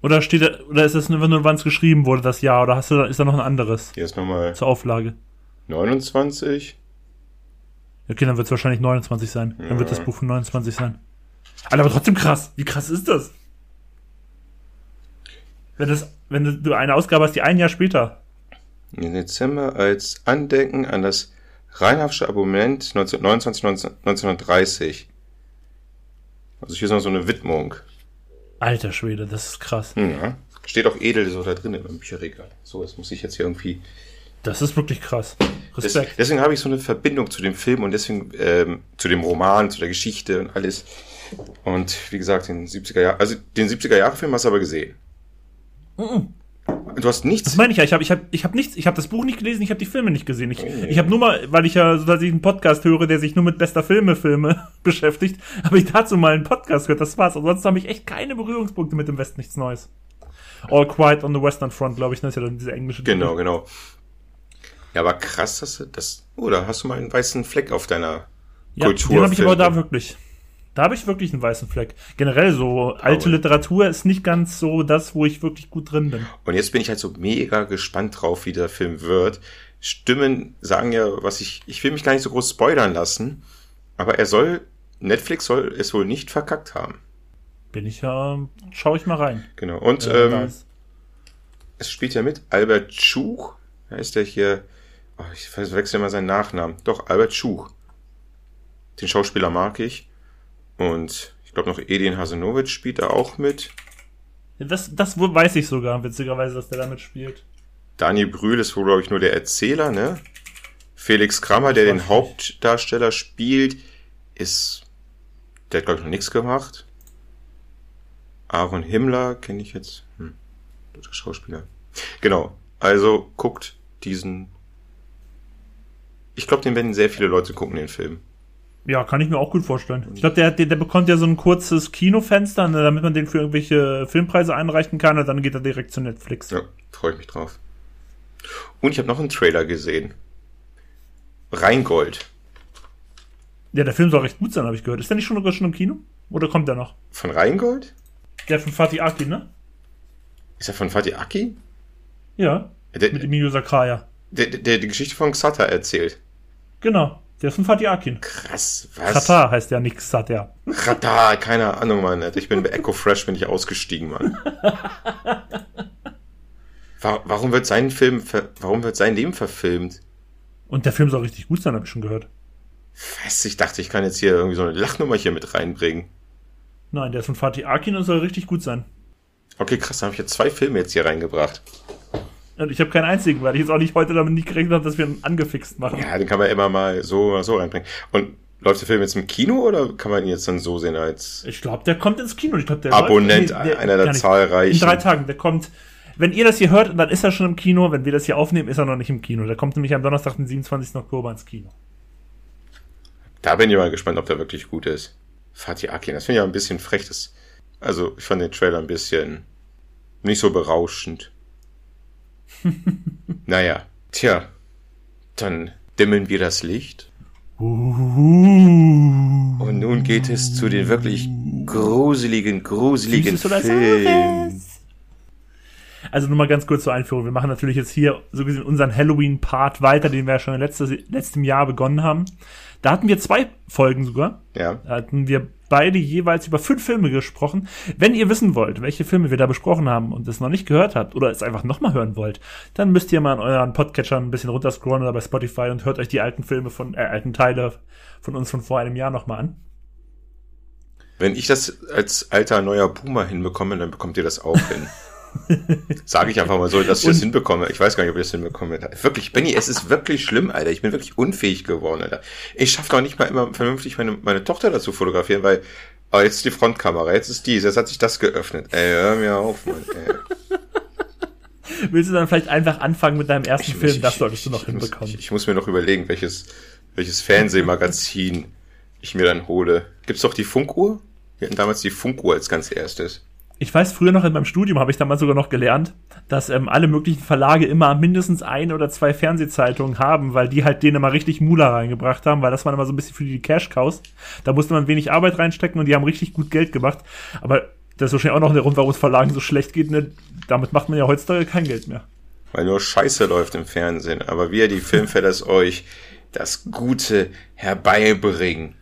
Oder steht da, oder ist das nur, nur wann es geschrieben wurde, das Jahr? Oder hast du, da- ist da noch ein anderes Hier ist nochmal zur Auflage? 29. Okay, dann wird es wahrscheinlich 29 sein. Dann wird das Ja. Buch von 29 sein. Alter, aber trotzdem krass. Wie krass ist das? Wenn das, wenn du eine Ausgabe hast, die ein Jahr später. Im Dezember als Andenken an das Rheinhafsche Abonnement 1929, 19, 1930. Also hier ist noch so eine Widmung. Alter Schwede, das ist krass. Ja. Steht auch edel so da drin im Bücherregal. So, das muss ich jetzt hier irgendwie. Das ist wirklich krass. Respekt. deswegen habe ich so eine Verbindung zu dem Film und deswegen ähm, zu dem Roman, zu der Geschichte und alles. Und wie gesagt, den 70er Jahren, also den 70er Jahre Film hast du aber gesehen. Mhm. Du hast nichts. Das meine ich ja. Ich habe ich hab, ich hab nichts. Ich habe das Buch nicht gelesen. Ich habe die Filme nicht gesehen. Ich, oh. ich habe nur mal, weil ich ja so dass ich einen Podcast höre, der sich nur mit bester Filme Filme [LAUGHS] beschäftigt, habe ich dazu mal einen Podcast gehört. Das war's. Ansonsten habe ich echt keine Berührungspunkte mit dem Westen. Nichts Neues. All Quiet on the Western Front, glaube ich. Das ist ja dann diese englische. Genau, Titel. genau. Ja, aber krass, dass du das. Oh, da hast du mal einen weißen Fleck auf deiner ja, Kultur. Den habe ich aber da wirklich. Da habe ich wirklich einen weißen Fleck. Generell so alte Literatur ist nicht ganz so das, wo ich wirklich gut drin bin. Und jetzt bin ich halt so mega gespannt drauf, wie der Film wird. Stimmen sagen ja, was ich, ich will mich gar nicht so groß spoilern lassen, aber er soll, Netflix soll es wohl nicht verkackt haben. Bin ich ja, schaue ich mal rein. Genau. Und äh, ähm, es spielt ja mit Albert Schuch. Wer ist der hier? Oh, ich verwechsel immer seinen Nachnamen. Doch, Albert Schuch. Den Schauspieler mag ich. Und ich glaube noch Edin Hasanovic spielt da auch mit. Das, das weiß ich sogar, witzigerweise, dass der damit spielt. Daniel Brühl ist wohl, glaube ich, nur der Erzähler, ne? Felix Kramer, der den Hauptdarsteller spielt, ist. Der hat, glaube ich, noch nichts gemacht. Aaron Himmler kenne ich jetzt. Hm, der Schauspieler. Genau. Also guckt diesen. Ich glaube, den werden sehr viele Leute gucken, den Film. Ja, kann ich mir auch gut vorstellen. Ich glaube, der, der, der bekommt ja so ein kurzes Kinofenster, ne, damit man den für irgendwelche Filmpreise einreichen kann und dann geht er direkt zu Netflix. Ja, freue ich mich drauf. Und ich habe noch einen Trailer gesehen. Rheingold. Ja, der Film soll recht gut sein, habe ich gehört. Ist der nicht schon, schon im Kino? Oder kommt der noch? Von Rheingold? Der von Fatih Aki, ne? Ist er von Fatih Aki? Ja. Der, mit Emilio Sacraia. Der, der, der die Geschichte von Xata erzählt. Genau. Der ist von Fatih Akin. Krass, was? Katar heißt ja nicht Satya. Katar, keine Ahnung, Mann. Ich bin bei Echo Fresh, bin ich ausgestiegen, Mann. [LAUGHS] warum wird sein Film, warum wird sein Leben verfilmt? Und der Film soll richtig gut sein, habe ich schon gehört. Was? Ich dachte, ich kann jetzt hier irgendwie so eine Lachnummer hier mit reinbringen. Nein, der ist von Fatih Akin und soll richtig gut sein. Okay, krass, dann habe ich jetzt zwei Filme jetzt hier reingebracht. Und ich habe keinen einzigen, weil ich jetzt auch nicht heute damit nicht gerechnet habe, dass wir ihn angefixt machen. Ja, den kann man immer mal so oder so reinbringen. Und läuft der Film jetzt im Kino oder kann man ihn jetzt dann so sehen als. Ich glaube, der kommt ins Kino. Ich glaub, der Abonnent, läuft, nee, der, einer der zahlreichen. In drei Tagen, der kommt. Wenn ihr das hier hört, dann ist er schon im Kino. Wenn wir das hier aufnehmen, ist er noch nicht im Kino. Der kommt nämlich am Donnerstag, den 27. Oktober ins Kino. Da bin ich mal gespannt, ob der wirklich gut ist. Fatih Akin, das finde ich ja ein bisschen frech. Das, also, ich fand den Trailer ein bisschen nicht so berauschend. [LAUGHS] naja, tja, dann dimmen wir das Licht. Und nun geht es zu den wirklich gruseligen, gruseligen Filmen. Also nur mal ganz kurz zur Einführung. Wir machen natürlich jetzt hier so gesehen unseren Halloween-Part weiter, den wir ja schon letztes, letztem Jahr begonnen haben. Da hatten wir zwei Folgen sogar. Ja. Da hatten wir beide jeweils über fünf Filme gesprochen. Wenn ihr wissen wollt, welche Filme wir da besprochen haben und es noch nicht gehört habt oder es einfach nochmal hören wollt, dann müsst ihr mal an euren Podcatcher ein bisschen runterscrollen oder bei Spotify und hört euch die alten Filme von, äh, alten Teile von uns von vor einem Jahr nochmal an. Wenn ich das als alter neuer Puma hinbekomme, dann bekommt ihr das auch hin. [LAUGHS] [LAUGHS] Sage ich einfach mal so, dass ich und, das hinbekomme. Ich weiß gar nicht, ob ich das hinbekomme. Wirklich, Benny, es ist wirklich schlimm, Alter. Ich bin wirklich unfähig geworden, Alter. Ich schaffe doch nicht mal immer vernünftig meine, meine Tochter dazu fotografieren, weil oh, jetzt ist die Frontkamera, jetzt ist dies, jetzt hat sich das geöffnet. Ey, hör mir auf, Mann, ey. [LAUGHS] Willst du dann vielleicht einfach anfangen mit deinem ersten ich, Film? Ich, das solltest du noch hinbekommen. Muss, ich, muss mir noch überlegen, welches, welches Fernsehmagazin ich mir dann hole. Gibt's doch die Funkuhr? Wir hatten damals die Funkuhr als ganz erstes ich weiß, früher noch in meinem Studium habe ich damals sogar noch gelernt, dass ähm, alle möglichen Verlage immer mindestens ein oder zwei Fernsehzeitungen haben, weil die halt denen immer richtig Mula reingebracht haben, weil das waren immer so ein bisschen für die Cash-Cows. Da musste man wenig Arbeit reinstecken und die haben richtig gut Geld gemacht. Aber das ist wahrscheinlich auch noch der Grund, warum es Verlagen so schlecht geht. Ne? Damit macht man ja heutzutage kein Geld mehr. Weil nur Scheiße läuft im Fernsehen. Aber wir, die Filmfellers, euch das Gute herbeibringen.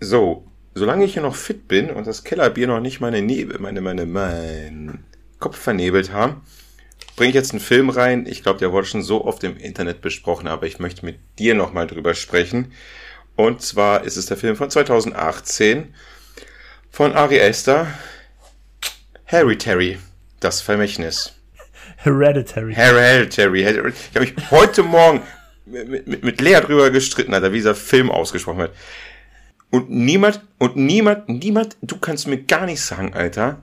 So, solange ich hier noch fit bin und das Kellerbier noch nicht meine Nebel, meine, meine, mein Kopf vernebelt haben, bringe ich jetzt einen Film rein. Ich glaube, der wurde schon so oft im Internet besprochen, aber ich möchte mit dir nochmal drüber sprechen. Und zwar ist es der Film von 2018 von Ari Esther, Harry Terry, das Vermächtnis. Hereditary. Hereditary. Ich habe mich heute Morgen mit, mit, mit Lea drüber gestritten, Alter, wie dieser Film ausgesprochen wird. Und niemand, und niemand, niemand, du kannst mir gar nicht sagen, Alter,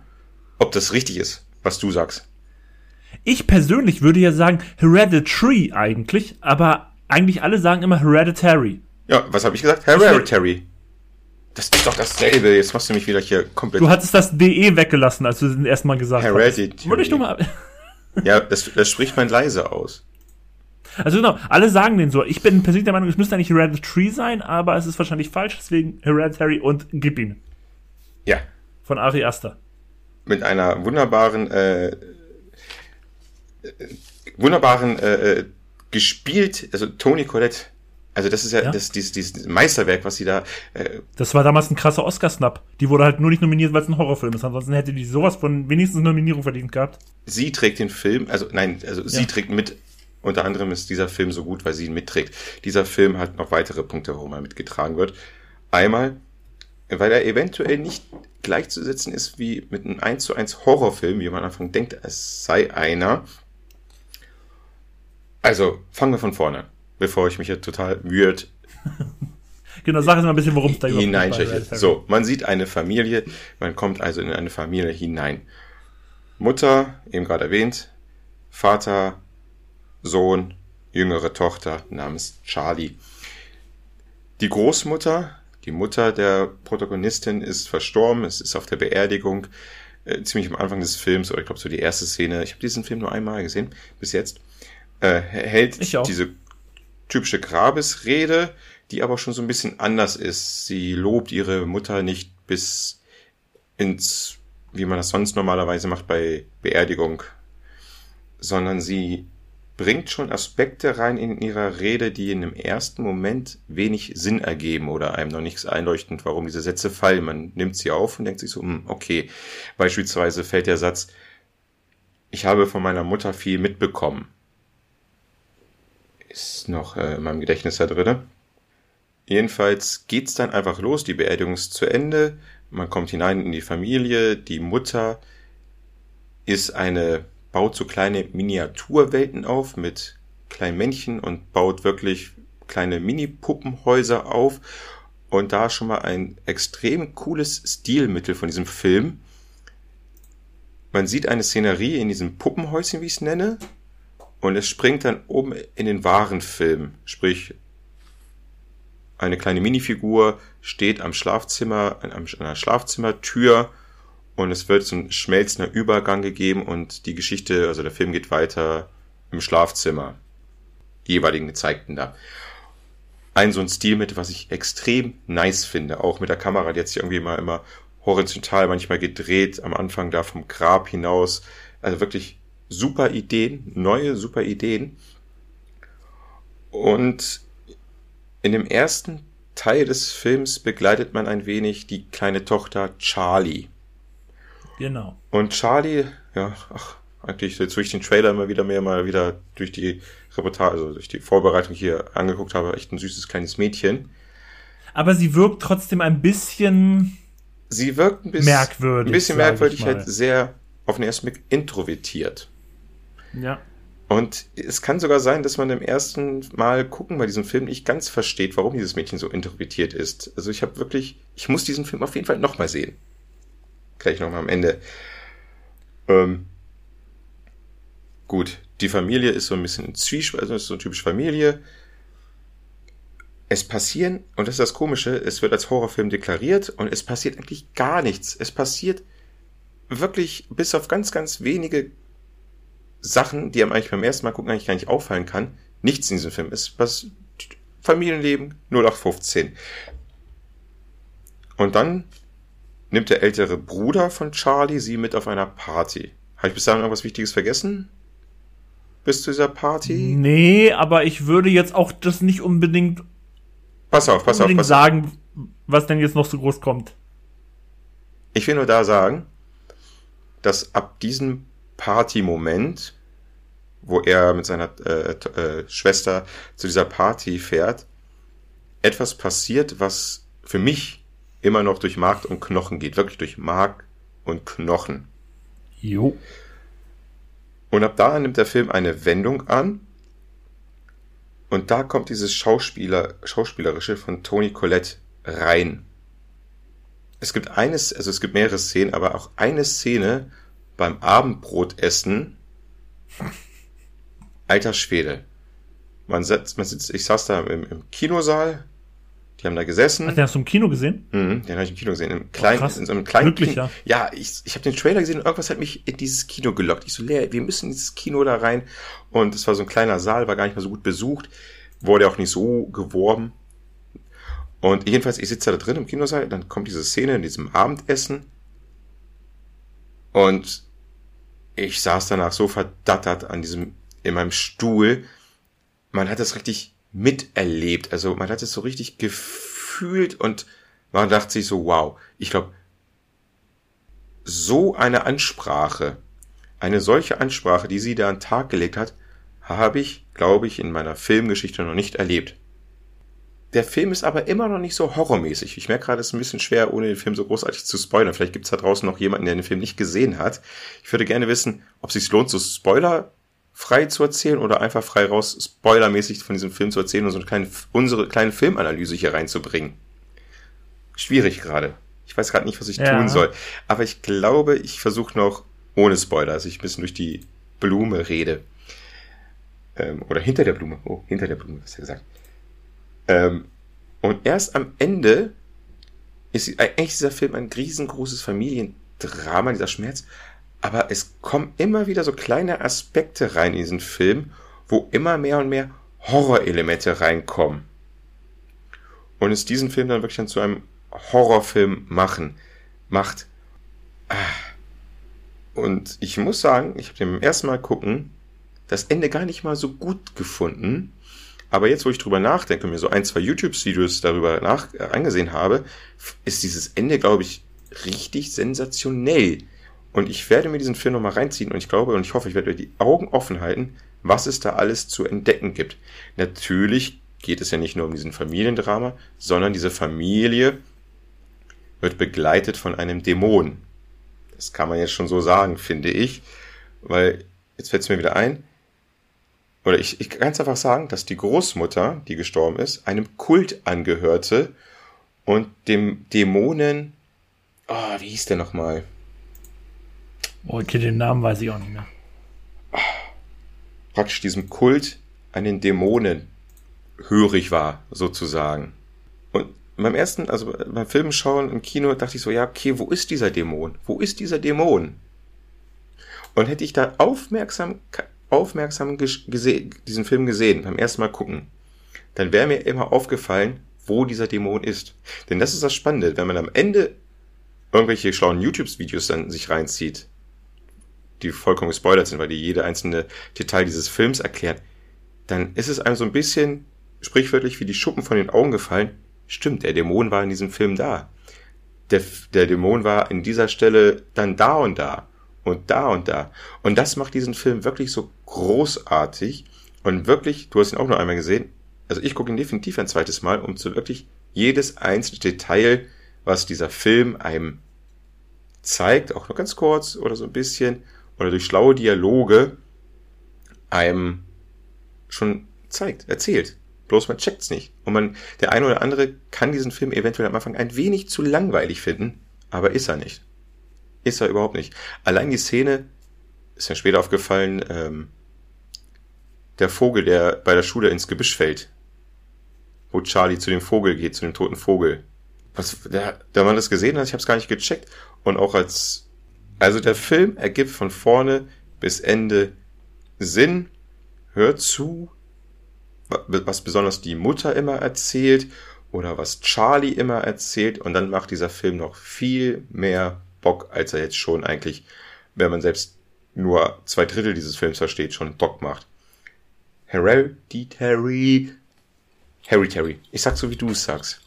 ob das richtig ist, was du sagst. Ich persönlich würde ja sagen Hereditary eigentlich, aber eigentlich alle sagen immer Hereditary. Ja, was habe ich gesagt? Hereditary. Das ist doch dasselbe. Jetzt machst du mich wieder hier komplett. Du hattest das DE weggelassen, als du den erstmal gesagt hast. Hereditary. Würde ich nur mal. ja, das, das spricht man leise aus. Also genau, alle sagen den so. Ich bin persönlich der Meinung, es müsste eigentlich Hereditary sein, aber es ist wahrscheinlich falsch, deswegen Hereditary und gib ihn. Ja. Von Ari Aster. Mit einer wunderbaren, äh, äh wunderbaren, äh, äh, gespielt, also Toni Collette also das ist ja, ja. Das, dieses, dieses Meisterwerk, was sie da. Äh, das war damals ein krasser Oscar-Snap. Die wurde halt nur nicht nominiert, weil es ein Horrorfilm ist. Ansonsten hätte die sowas von wenigstens Nominierung verdient gehabt. Sie trägt den Film, also nein, also ja. sie trägt mit. Unter anderem ist dieser Film so gut, weil sie ihn mitträgt. Dieser Film hat noch weitere Punkte, warum er mitgetragen wird. Einmal, weil er eventuell nicht gleichzusetzen ist wie mit einem 1 zu 1 Horrorfilm, wie man am Anfang denkt, es sei einer. Also, fangen wir von vorne an bevor ich mich hier total weird [LAUGHS] Genau, sag jetzt mal ein bisschen, worum es da überhaupt geht. So, man sieht eine Familie, man kommt also in eine Familie hinein. Mutter, eben gerade erwähnt, Vater, Sohn, jüngere Tochter namens Charlie. Die Großmutter, die Mutter der Protagonistin ist verstorben, es ist auf der Beerdigung, äh, ziemlich am Anfang des Films, oder ich glaube so die erste Szene, ich habe diesen Film nur einmal gesehen, bis jetzt, äh, hält diese typische Grabesrede, die aber schon so ein bisschen anders ist. Sie lobt ihre Mutter nicht bis ins, wie man das sonst normalerweise macht bei Beerdigung, sondern sie bringt schon Aspekte rein in ihrer Rede, die in dem ersten Moment wenig Sinn ergeben oder einem noch nichts einleuchtend, warum diese Sätze fallen. Man nimmt sie auf und denkt sich so, hm, okay. Beispielsweise fällt der Satz, ich habe von meiner Mutter viel mitbekommen ist noch äh, in meinem Gedächtnis da drin. Jedenfalls geht's dann einfach los, die Beerdigung ist zu Ende, man kommt hinein in die Familie, die Mutter ist eine, baut so kleine Miniaturwelten auf mit kleinen Männchen und baut wirklich kleine Mini-Puppenhäuser auf und da schon mal ein extrem cooles Stilmittel von diesem Film. Man sieht eine Szenerie in diesem Puppenhäuschen, wie ich es nenne, und es springt dann oben in den wahren Film. Sprich, eine kleine Minifigur steht am Schlafzimmer, an einer Schlafzimmertür und es wird so ein schmelzender Übergang gegeben und die Geschichte, also der Film geht weiter im Schlafzimmer. Jeweiligen gezeigten da. Ein so ein Stilmittel, was ich extrem nice finde, auch mit der Kamera, die hat sich irgendwie mal immer horizontal manchmal gedreht, am Anfang da vom Grab hinaus. Also wirklich super Ideen, neue super Ideen. Und in dem ersten Teil des Films begleitet man ein wenig die kleine Tochter Charlie. Genau. Und Charlie, ja, ach, eigentlich jetzt, ich den Trailer immer wieder mehr mal wieder durch die Reportage, also durch die Vorbereitung hier angeguckt habe, echt ein süßes kleines Mädchen. Aber sie wirkt trotzdem ein bisschen. Sie wirkt ein bisschen merkwürdig. Ein bisschen merkwürdig, halt sehr auf den ersten Blick introvertiert. Ja. Und es kann sogar sein, dass man im ersten Mal gucken bei diesem Film nicht ganz versteht, warum dieses Mädchen so introvertiert ist. Also ich habe wirklich, ich muss diesen Film auf jeden Fall nochmal sehen. Gleich nochmal am Ende. Ähm, gut, die Familie ist so ein bisschen Zwiespalt, also ist so eine typische Familie. Es passieren, und das ist das Komische, es wird als Horrorfilm deklariert und es passiert eigentlich gar nichts. Es passiert wirklich bis auf ganz, ganz wenige Sachen, die einem eigentlich beim ersten Mal gucken eigentlich gar nicht auffallen kann, nichts in diesem Film ist. Was Familienleben 0815. Und dann nimmt der ältere Bruder von Charlie sie mit auf einer Party. Habe ich bis dahin irgendwas Wichtiges vergessen? Bis zu dieser Party? Nee, aber ich würde jetzt auch das nicht unbedingt pass auf, pass unbedingt auf, pass sagen, was denn jetzt noch so groß kommt. Ich will nur da sagen, dass ab diesem Party-Moment, wo er mit seiner äh, äh, Schwester zu dieser Party fährt, etwas passiert, was für mich immer noch durch Mark und Knochen geht. Wirklich durch Mark und Knochen. Jo. Und ab da nimmt der Film eine Wendung an. Und da kommt dieses Schauspieler, Schauspielerische von Tony Collette rein. Es gibt eines, also es gibt mehrere Szenen, aber auch eine Szene, beim Abendbrotessen, [LAUGHS] Alter Schwede. Man sitzt, man sitzt, ich saß da im, im Kinosaal, die haben da gesessen. Ach, den hast du im Kino gesehen? Mhm, den habe ich im Kino gesehen. Im kleinen, krass. in so einem kleinen Glücklich, Kino. Ja, ich, ich habe den Trailer gesehen und irgendwas hat mich in dieses Kino gelockt. Ich so, Lea, wir müssen in dieses Kino da rein. Und es war so ein kleiner Saal, war gar nicht mal so gut besucht, wurde auch nicht so geworben. Und jedenfalls, ich sitze da drin im Kinosaal, dann kommt diese Szene in diesem Abendessen. Und ich saß danach so verdattert an diesem, in meinem Stuhl. Man hat das richtig miterlebt. Also man hat es so richtig gefühlt und man dachte sich so, wow, ich glaube, so eine Ansprache, eine solche Ansprache, die sie da an den Tag gelegt hat, habe ich, glaube ich, in meiner Filmgeschichte noch nicht erlebt. Der Film ist aber immer noch nicht so horrormäßig. Ich merke gerade, es ist ein bisschen schwer, ohne den Film so großartig zu spoilern. Vielleicht gibt es da draußen noch jemanden, der den Film nicht gesehen hat. Ich würde gerne wissen, ob es sich lohnt, so spoilerfrei zu erzählen oder einfach frei raus spoilermäßig von diesem Film zu erzählen und so eine kleine, unsere kleine Filmanalyse hier reinzubringen. Schwierig gerade. Ich weiß gerade nicht, was ich Ja. tun soll. Aber ich glaube, ich versuche noch ohne Spoiler, dass ich ein bisschen durch die Blume rede. Ähm, oder hinter der Blume. Oh, hinter der Blume, hast du gesagt. Ähm, und erst am Ende ist eigentlich dieser Film ein riesengroßes Familiendrama, dieser Schmerz. Aber es kommen immer wieder so kleine Aspekte rein in diesen Film, wo immer mehr und mehr Horrorelemente reinkommen. Und es diesen Film dann wirklich dann zu einem Horrorfilm machen, macht. Ah. Und ich muss sagen, ich habe den beim ersten Mal gucken, das Ende gar nicht mal so gut gefunden. Aber jetzt, wo ich drüber nachdenke mir so ein, zwei YouTube-Videos darüber nach, äh, angesehen habe, ist dieses Ende, glaube ich, richtig sensationell. Und ich werde mir diesen Film nochmal reinziehen und ich glaube und ich hoffe, ich werde mir die Augen offen halten, was es da alles zu entdecken gibt. Natürlich geht es ja nicht nur um diesen Familiendrama, sondern diese Familie wird begleitet von einem Dämon. Das kann man jetzt schon so sagen, finde ich. Weil, jetzt fällt es mir wieder ein, oder ich, ich kann ganz einfach sagen, dass die Großmutter, die gestorben ist, einem Kult angehörte und dem Dämonen, oh, wie hieß der nochmal? Oh, okay, den Namen weiß ich auch nicht mehr. Praktisch diesem Kult an den Dämonen hörig war, sozusagen. Und beim ersten, also beim Filmschauen im Kino, dachte ich so, ja, okay, wo ist dieser Dämon? Wo ist dieser Dämon? Und hätte ich da aufmerksam, aufmerksam diesen Film gesehen, beim ersten Mal gucken, dann wäre mir immer aufgefallen, wo dieser Dämon ist. Denn das ist das Spannende, wenn man am Ende irgendwelche schlauen YouTube-Videos dann sich reinzieht, die vollkommen gespoilert sind, weil die jede einzelne Detail dieses Films erklärt, dann ist es einem so ein bisschen sprichwörtlich wie die Schuppen von den Augen gefallen. Stimmt, der Dämon war in diesem Film da. Der, der Dämon war in dieser Stelle dann da und da und da und da. Und das macht diesen Film wirklich so großartig und wirklich, du hast ihn auch noch einmal gesehen, also ich gucke ihn definitiv ein zweites Mal, um zu wirklich jedes einzelne Detail, was dieser Film einem zeigt, auch nur ganz kurz oder so ein bisschen, oder durch schlaue Dialoge einem schon zeigt, erzählt. Bloß man checkt's nicht. Und man, der eine oder andere kann diesen Film eventuell am Anfang ein wenig zu langweilig finden, aber ist er nicht. Ist er überhaupt nicht. Allein die Szene, ist mir später aufgefallen, ähm, der Vogel, der bei der Schule ins Gebüsch fällt. Wo Charlie zu dem Vogel geht, zu dem toten Vogel. Was, der, der man das gesehen hat, ich habe es gar nicht gecheckt. Und auch als, also der Film ergibt von vorne bis Ende Sinn, hört zu, wa- was besonders die Mutter immer erzählt oder was Charlie immer erzählt. Und dann macht dieser Film noch viel mehr Bock, als er jetzt schon eigentlich, wenn man selbst nur zwei Drittel dieses Films versteht, schon Bock macht. Hereditary, Hereditary, ich sag so wie du es sagst,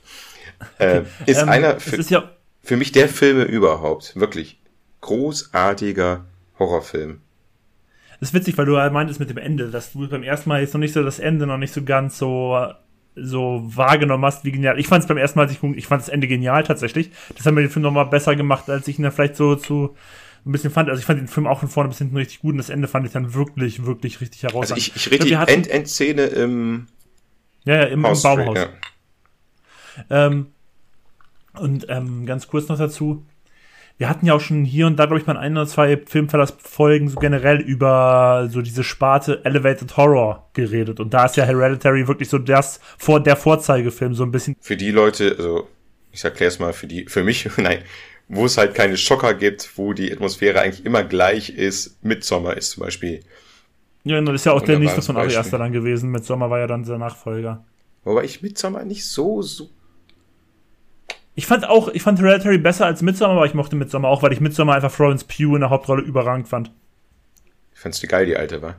äh, ist Ähm, einer für, ja, für mich der Filme überhaupt, wirklich großartiger Horrorfilm. ist witzig, weil du halt meintest mit dem Ende, dass du beim ersten Mal jetzt noch nicht so das Ende noch nicht so ganz so so wahrgenommen hast, wie genial. Ich fand es beim ersten Mal, als ich ich fand das Ende genial tatsächlich. Das hat mir den Film nochmal besser gemacht, als ich ihn dann vielleicht so zu ein bisschen fand. Also ich fand den Film auch von vorne bis hinten richtig gut und das Ende fand ich dann wirklich, wirklich richtig Also herausragend. ich, ich rede die End Endszene im ja, ja, im, im House Baumhaus. Ja. Ähm, und ähm, ganz kurz noch dazu. Wir hatten ja auch schon hier und da, glaube ich, mal ein oder zwei Filmverlassfolgen so generell über so diese Sparte Elevated Horror geredet. Und da ist ja Hereditary wirklich so das vor der Vorzeigefilm so ein bisschen. Für die Leute, also ich erkläre es mal für die, für mich, [LAUGHS] nein, wo es halt keine Schocker gibt, wo die Atmosphäre eigentlich immer gleich ist. Midsommer ist zum Beispiel. Ja, das ist ja auch der nächste von Ari Aster dann gewesen. Midsommer war ja dann der Nachfolger. Wobei ich Midsommer nicht so, so ich fand auch, ich fand Hereditary besser als Midsommar, aber ich mochte Midsommar auch, weil ich Midsommar einfach Florence Pugh in der Hauptrolle überragend fand. Fandst du geil, die alte, war?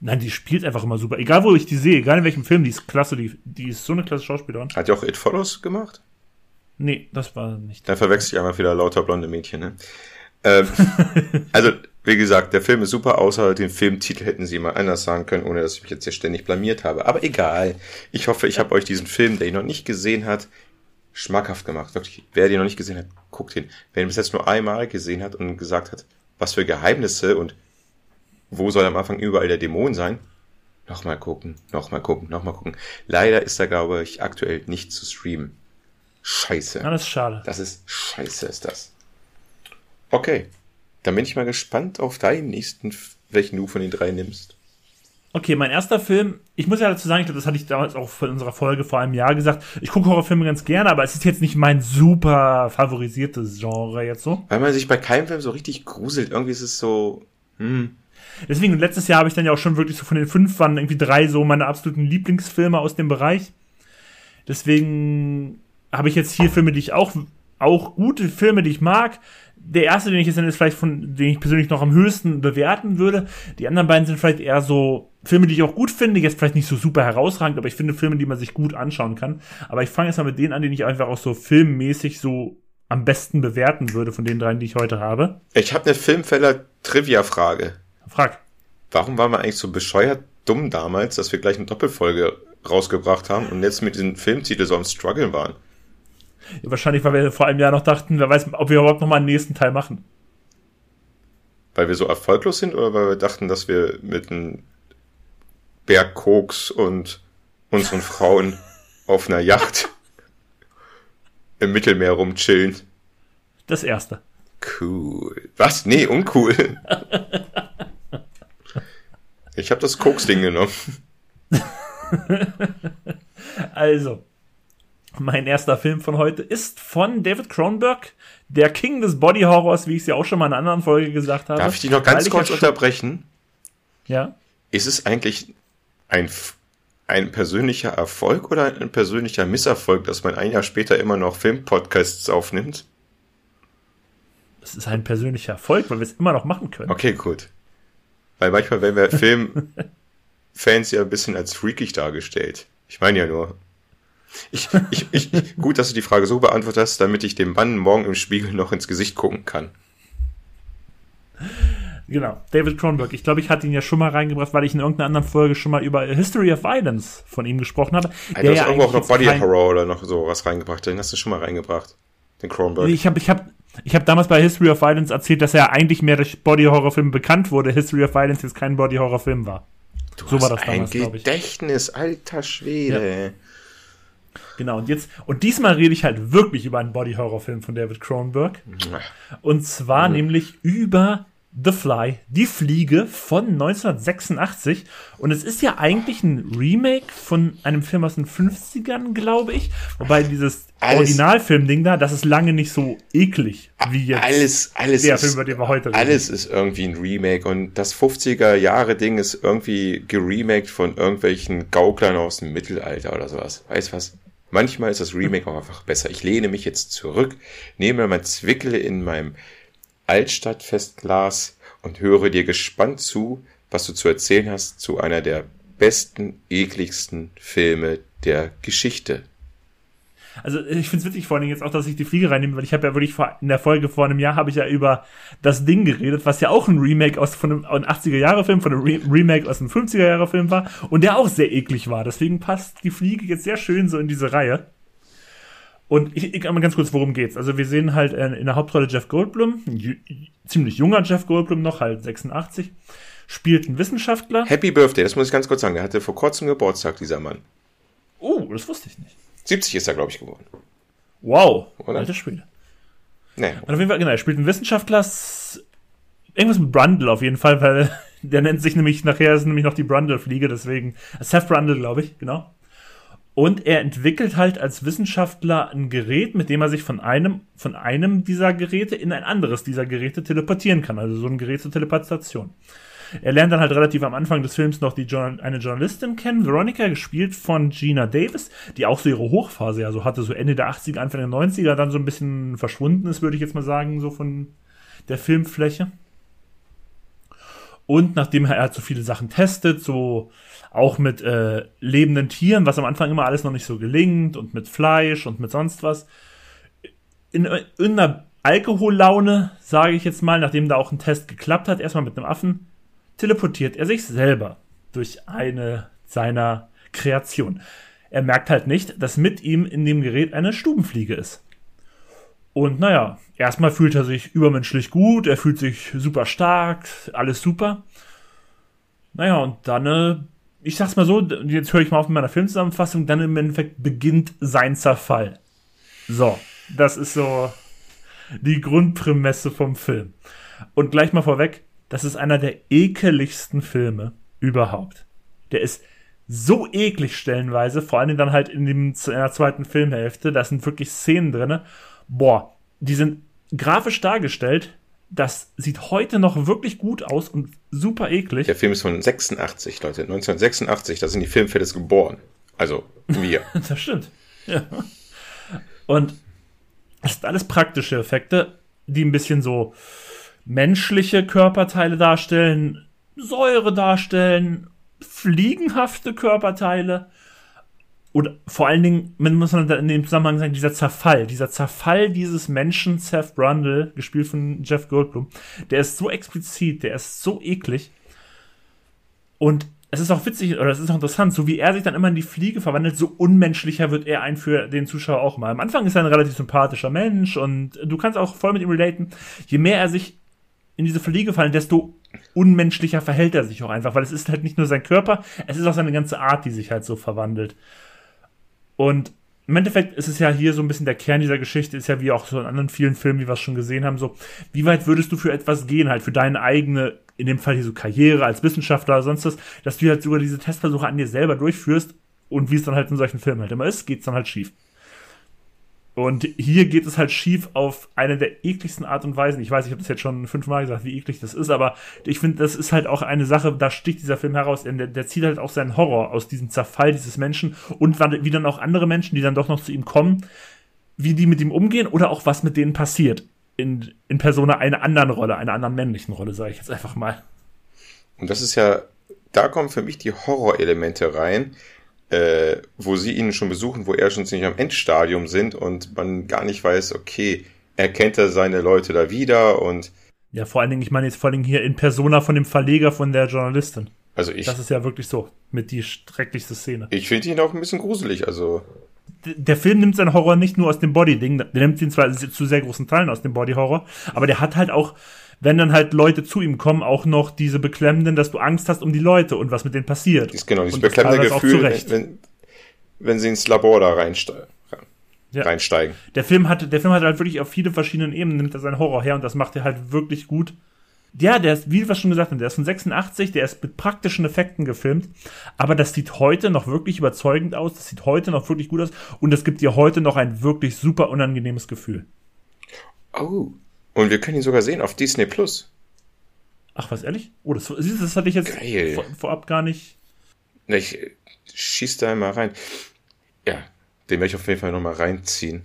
Nein, die spielt einfach immer super. Egal, wo ich die sehe, egal in welchem Film, die ist klasse, die, die ist so eine klasse Schauspielerin. Hat die auch It Follows gemacht? Nee, das war nicht. Dann verwechsel ich einmal wieder lauter blonde Mädchen, ne? Ähm, [LAUGHS] also, wie gesagt, der Film ist super, außer den Filmtitel hätten sie mal anders sagen können, ohne dass ich mich jetzt hier ständig blamiert habe. Aber egal. Ich hoffe, ich habe euch diesen Film, der ihn noch nicht gesehen hat, schmackhaft gemacht. Wirklich, wer den noch nicht gesehen hat, guckt ihn. Wer ihn bis jetzt nur einmal gesehen hat und gesagt hat, was für Geheimnisse und wo soll am Anfang überall der Dämon sein? Nochmal gucken, nochmal gucken, nochmal gucken. Leider ist da, glaube ich, aktuell nicht zu streamen. Scheiße. Ja, das ist schade. Das ist scheiße, ist das. Okay. Dann bin ich mal gespannt auf deinen nächsten, welchen du von den drei nimmst. Okay, mein erster Film, ich muss ja dazu sagen, ich glaube, das hatte ich damals auch in unserer Folge vor einem Jahr gesagt. Ich gucke Horrorfilme ganz gerne, aber es ist jetzt nicht mein super favorisiertes Genre jetzt so. Weil man sich bei keinem Film so richtig gruselt. Irgendwie ist es so, hm. Deswegen, letztes Jahr habe ich dann ja auch schon wirklich so von den fünf waren irgendwie drei so meine absoluten Lieblingsfilme aus dem Bereich. Deswegen habe ich jetzt hier Filme, die ich auch, auch gute Filme, die ich mag der erste, den ich jetzt nenne, ist vielleicht von, den ich persönlich noch am höchsten bewerten würde. Die anderen beiden sind vielleicht eher so Filme, die ich auch gut finde, jetzt vielleicht nicht so super herausragend, aber ich finde Filme, die man sich gut anschauen kann. Aber ich fange jetzt mal mit denen an, den ich einfach auch so filmmäßig so am besten bewerten würde von den dreien, die ich heute habe. Ich habe eine Filmfeller-Trivia-Frage. Frag. Warum waren wir eigentlich so bescheuert dumm damals, dass wir gleich eine Doppelfolge rausgebracht haben und jetzt mit diesem Filmtitel so am Struggeln waren? Ja, wahrscheinlich, weil wir vor einem Jahr noch dachten, wer weiß, ob wir überhaupt noch mal einen nächsten Teil machen. Weil wir so erfolglos sind oder weil wir dachten, dass wir mit einem Berg Koks und unseren Frauen [LAUGHS] auf einer Yacht im Mittelmeer rumchillen? Das erste. Cool. Was? Nee, uncool. [LAUGHS] Ich habe das Koks-Ding genommen. also, mein erster Film von heute ist von David Cronenberg, der King des Body Horrors, wie ich es ja auch schon mal in einer anderen Folge gesagt habe. Darf ich dich noch ganz kurz unterbrechen? Ja. Ist es eigentlich ein, ein persönlicher Erfolg oder ein persönlicher Misserfolg, dass man ein Jahr später immer noch Filmpodcasts aufnimmt? Es ist ein persönlicher Erfolg, weil wir es immer noch machen können. Okay, gut. Weil manchmal werden wir [LAUGHS] Filmfans ja ein bisschen als freakig dargestellt. Ich meine ja nur. Ich, ich, ich, gut, dass du die Frage so beantwortet hast, damit ich dem Mann morgen im Spiegel noch ins Gesicht gucken kann. Genau, David Cronenberg. Ich glaube, ich hatte ihn ja schon mal reingebracht, weil ich in irgendeiner anderen Folge schon mal über History of Violence von ihm gesprochen habe. Der du hast ja irgendwo auch noch Body Horror oder noch so was reingebracht. Den hast du schon mal reingebracht. Den Cronenberg. Ich habe ich hab, ich hab damals bei History of Violence erzählt, dass er eigentlich mehr durch Body Horror Film bekannt wurde. History of Violence jetzt kein Body Horror Film war. Du so war das damals, glaube ich. Gedächtnis, alter Schwede. Ja. Genau, und jetzt, und diesmal rede ich halt wirklich über einen Body-Horror-Film von David Cronenberg. Und zwar mhm. nämlich über The Fly, die Fliege von 1986. Und es ist ja eigentlich ein Remake von einem Film aus den 50ern, glaube ich. Wobei dieses Originalfilm-Ding da, das ist lange nicht so eklig wie jetzt alles, alles der ist, Film, über den wir heute reden. Alles ist irgendwie ein Remake. Und das 50er-Jahre-Ding ist irgendwie geremaked von irgendwelchen Gauklern aus dem Mittelalter oder sowas. Weißt was? Manchmal ist das Remake auch einfach besser. Ich lehne mich jetzt zurück, nehme mein Zwickele in meinem Altstadtfestglas und höre dir gespannt zu, was du zu erzählen hast zu einer der besten, ekligsten Filme der Geschichte. Also ich finde es witzig vor allem jetzt auch, dass ich die Fliege reinnehme, weil ich habe ja wirklich vor, in der Folge vor einem Jahr habe ich ja über das Ding geredet, was ja auch ein Remake aus von einem, einem 80er-Jahre-Film, von einem Re Remake aus einem 50er-Jahre-Film war und der auch sehr eklig war. Deswegen passt die Fliege jetzt sehr schön so in diese Reihe. Und ich, ich mal ganz kurz, worum geht's. Also wir sehen halt in, in der Hauptrolle Jeff Goldblum, ziemlich junger Jeff Goldblum noch, halt 86, spielt ein Wissenschaftler. Happy Birthday, das muss ich ganz kurz sagen. Der hatte vor kurzem Geburtstag, dieser Mann. Oh, das wusste ich nicht. 70 ist er, glaube ich, geworden. Wow, Oder? alte Schwede. Nee. Und auf jeden Fall, genau, er spielt einen Wissenschaftler, irgendwas mit Brundle auf jeden Fall, weil [LAUGHS] der nennt sich nämlich, nachher ist nämlich noch die Brundle-Fliege, deswegen, Seth Brundle, glaube ich, genau. Und er entwickelt halt als Wissenschaftler ein Gerät, mit dem er sich von einem, von einem dieser Geräte in ein anderes dieser Geräte teleportieren kann. Also so ein Gerät zur Teleportation. Er lernt dann halt relativ am Anfang des Films noch die Journal eine Journalistin kennen, Veronica, gespielt von Gina Davis, die auch so ihre Hochphase ja so hatte, so Ende der 80er, Anfang der 90er, dann so ein bisschen verschwunden ist, würde ich jetzt mal sagen, so von der Filmfläche. Und nachdem er halt so viele Sachen testet, so auch mit äh, lebenden Tieren, was am Anfang immer alles noch nicht so gelingt, und mit Fleisch und mit sonst was, in, in einer Alkohollaune, sage ich jetzt mal, nachdem da auch ein Test geklappt hat, erstmal mit einem Affen, teleportiert er sich selber durch eine seiner Kreationen. Er merkt halt nicht, dass mit ihm in dem Gerät eine Stubenfliege ist. Und naja, erstmal fühlt er sich übermenschlich gut, er fühlt sich super stark, alles super. Naja, und dann, äh, ich sag's mal so, jetzt höre ich mal auf mit meiner Filmzusammenfassung, dann im Endeffekt beginnt sein Zerfall. So, das ist so die Grundprämisse vom Film. Und gleich mal vorweg, das ist einer der ekeligsten Filme überhaupt. Der ist so eklig stellenweise, vor allem dann halt in, dem, in der zweiten Filmhälfte. Da sind wirklich Szenen drin. Boah, die sind grafisch dargestellt. Das sieht heute noch wirklich gut aus und super eklig. Der Film ist von 86, Leute. 1986, da sind die Filmfans geboren. Also wir. [LAUGHS] das stimmt. Ja. Und das sind alles praktische Effekte, die ein bisschen so menschliche Körperteile darstellen, Säure darstellen, fliegenhafte Körperteile. Und vor allen Dingen, man muss man in dem Zusammenhang sagen, dieser Zerfall, dieser Zerfall dieses Menschen, Seth Brundle, gespielt von Jeff Goldblum, der ist so explizit, der ist so eklig. Und es ist auch witzig, oder es ist auch interessant, so wie er sich dann immer in die Fliege verwandelt, so unmenschlicher wird er ein für den Zuschauer auch mal. Am Anfang ist er ein relativ sympathischer Mensch und du kannst auch voll mit ihm relaten. Je mehr er sich in diese Fliege fallen, desto unmenschlicher verhält er sich auch einfach, weil es ist halt nicht nur sein Körper, es ist auch seine ganze Art, die sich halt so verwandelt. Und im Endeffekt ist es ja hier so ein bisschen der Kern dieser Geschichte, ist ja wie auch so in anderen vielen Filmen, wie wir es schon gesehen haben, so, wie weit würdest du für etwas gehen, halt für deine eigene, in dem Fall hier so Karriere als Wissenschaftler oder sonst was, dass du halt sogar diese Testversuche an dir selber durchführst und wie es dann halt in solchen Filmen halt immer ist, geht's dann halt schief. Und hier geht es halt schief auf eine der ekligsten Art und Weisen. Ich weiß, ich habe das jetzt schon fünfmal gesagt, wie eklig das ist, aber ich finde, das ist halt auch eine Sache, da sticht dieser Film heraus. Der, der zieht halt auch seinen Horror aus diesem Zerfall dieses Menschen und wie dann auch andere Menschen, die dann doch noch zu ihm kommen, wie die mit ihm umgehen oder auch was mit denen passiert. In, in Persona einer anderen Rolle, einer anderen männlichen Rolle, sage ich jetzt einfach mal. Und das ist ja, da kommen für mich die Horrorelemente rein, äh, wo sie ihn schon besuchen, wo er schon ziemlich am Endstadium sind und man gar nicht weiß, okay, erkennt er seine Leute da wieder und ja, vor allen Dingen, ich meine jetzt vor allen Dingen hier in Persona von dem Verleger von der Journalistin. Also ich. Das ist ja wirklich so, mit die schrecklichste Szene. Ich finde ihn auch ein bisschen gruselig, also. Der Film nimmt seinen Horror nicht nur aus dem Body-Ding, der nimmt ihn zwar zu sehr großen Teilen aus dem Body-Horror, aber der hat halt auch wenn dann halt Leute zu ihm kommen, auch noch diese beklemmenden, dass du Angst hast um die Leute und was mit denen passiert. Ist genau, dieses beklemmende Gefühl, wenn, wenn sie ins Labor da reinsteigen. Ja. reinsteigen. Der Film hat, der Film hat halt wirklich auf viele verschiedenen Ebenen nimmt er seinen Horror her und das macht er halt wirklich gut. Ja, der ist, wie wir schon gesagt haben, der ist von 86, der ist mit praktischen Effekten gefilmt, aber das sieht heute noch wirklich überzeugend aus, das sieht heute noch wirklich gut aus und es gibt dir heute noch ein wirklich super unangenehmes Gefühl. Oh, und wir können ihn sogar sehen auf Disney Plus. Ach, was, ehrlich? Oh, das, das hatte ich jetzt vor, vorab gar nicht. Ich schieß da mal rein. Ja, den werde ich auf jeden Fall nochmal reinziehen.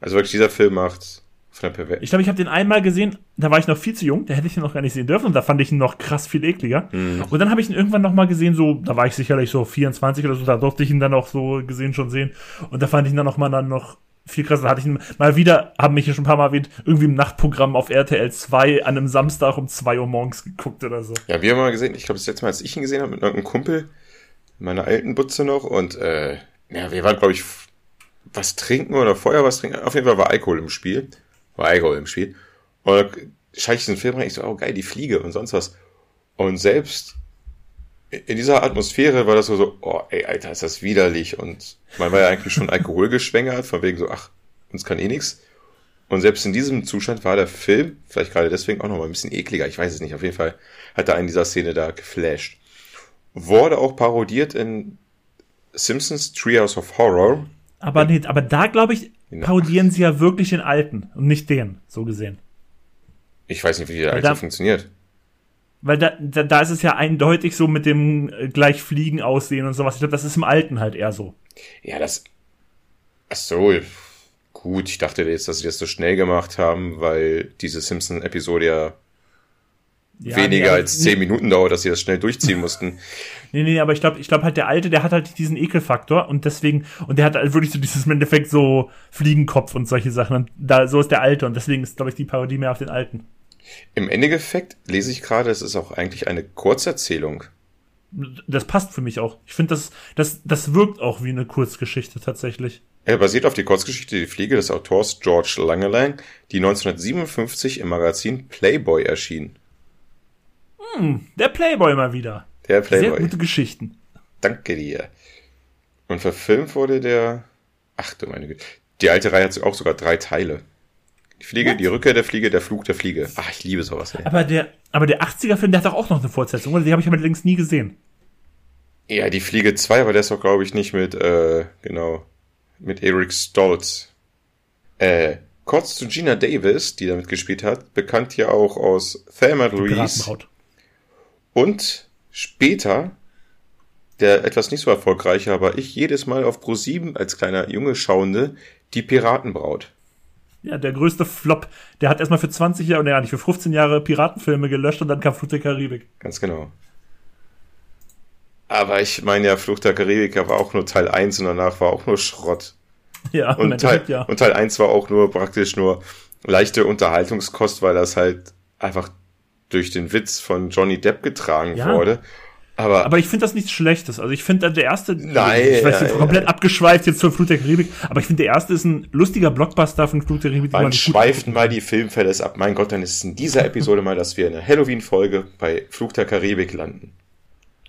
Also wirklich, dieser Film macht von der Perver Ich glaube, ich habe den einmal gesehen, da war ich noch viel zu jung, da hätte ich ihn noch gar nicht sehen dürfen und da fand ich ihn noch krass viel ekliger. Mhm. Und dann habe ich ihn irgendwann nochmal gesehen, so, da war ich sicherlich so 24 oder so, da durfte ich ihn dann auch so gesehen schon sehen. Und da fand ich ihn dann nochmal dann noch viel krasser. Hatte ich ihn mal wieder, haben mich hier schon ein paar Mal erwähnt, irgendwie im Nachtprogramm auf RTL 2 an einem Samstag um 2 Uhr morgens geguckt oder so. Ja, wir haben mal gesehen, ich glaube, das letzte Mal, als ich ihn gesehen habe, mit irgendeinem Kumpel, meiner alten Butze noch, und äh, ja, wir waren, glaube ich, was trinken oder vorher was trinken. Auf jeden Fall war Alkohol im Spiel. War Alkohol im Spiel. Und schaue ich diesen Film rein, ich so, oh geil, die Fliege und sonst was. Und selbst in dieser Atmosphäre war das so, so, oh, ey, Alter, ist das widerlich. Und man war ja eigentlich schon alkoholgeschwängert, von wegen so, ach, uns kann eh nix. Und selbst in diesem Zustand war der Film, vielleicht gerade deswegen auch noch mal ein bisschen ekliger, ich weiß es nicht, auf jeden Fall hat er einen dieser Szene da geflasht. Wurde auch parodiert in Simpsons Treehouse of Horror. Aber, nee, aber da, glaube ich, parodieren sie ja wirklich den alten und nicht den, so gesehen. Ich weiß nicht, wie der alte funktioniert. Weil da, da, da ist es ja eindeutig so mit dem äh, gleich Fliegen aussehen und sowas. Ich glaube, das ist im Alten halt eher so. Ja, das. Ach so, gut. Ich dachte jetzt, dass sie das so schnell gemacht haben, weil diese Simpson-Episode ja, ja, weniger nee, als zehn nee. Minuten dauert, dass sie das schnell durchziehen mussten. [LAUGHS] Nee, nee, aber ich glaube, ich glaube halt, der Alte, der hat halt diesen Ekelfaktor und deswegen, und der hat halt wirklich so dieses im Endeffekt so Fliegenkopf und solche Sachen. Und da, so ist der Alte und deswegen ist, glaube ich, die Parodie mehr auf den Alten. Im Endeffekt lese ich gerade, es ist auch eigentlich eine Kurzerzählung. Das passt für mich auch. Ich finde, das, das, das wirkt auch wie eine Kurzgeschichte tatsächlich. Er basiert auf die Kurzgeschichte Die Fliege des Autors George Langelang, die 1957 im Magazin Playboy erschien. Hm, der Playboy mal wieder. Der Playboy. Sehr gute Geschichten. Danke dir. Und verfilmt wurde der. Ach du meine Güte. Die alte Reihe hat auch sogar drei Teile. Die Fliege, What? die Rückkehr der Fliege, der Flug der Fliege. Ach, ich liebe sowas. Ey. Aber der, aber der 80er-Film, der hat doch auch noch eine Fortsetzung, oder? Die habe ich aber längst nie gesehen. Ja, die Fliege 2, aber der ist doch, glaube ich, nicht mit, äh, genau, mit Eric Stoltz. Äh, kurz zu Gina Davis, die damit gespielt hat, bekannt ja auch aus Thelma Louise. Und später der etwas nicht so erfolgreiche, aber ich jedes Mal auf Pro 7 als kleiner Junge schauende, die Piratenbraut ja, der größte Flop. Der hat erstmal für 20 Jahre, nee, nicht für 15 Jahre Piratenfilme gelöscht und dann kam Flucht der Karibik. Ganz genau. Aber ich meine ja, Flucht der Karibik war auch nur Teil 1 und danach war auch nur Schrott. Ja, und Teil, ja. und Teil 1 war auch nur praktisch nur leichte Unterhaltungskost, weil das halt einfach durch den Witz von Johnny Depp getragen ja. wurde. Aber, aber ich finde das nichts Schlechtes. Also ich finde der erste, nein, ich weiß nicht, komplett ja. abgeschweift jetzt zur Flut der Karibik, aber ich finde der erste ist ein lustiger Blockbuster von Flut der Karibik. Man schweift mal die Filmfälle ab. Mein Gott, dann ist es in dieser Episode mal, dass wir in der Halloween-Folge bei Flug der Karibik landen.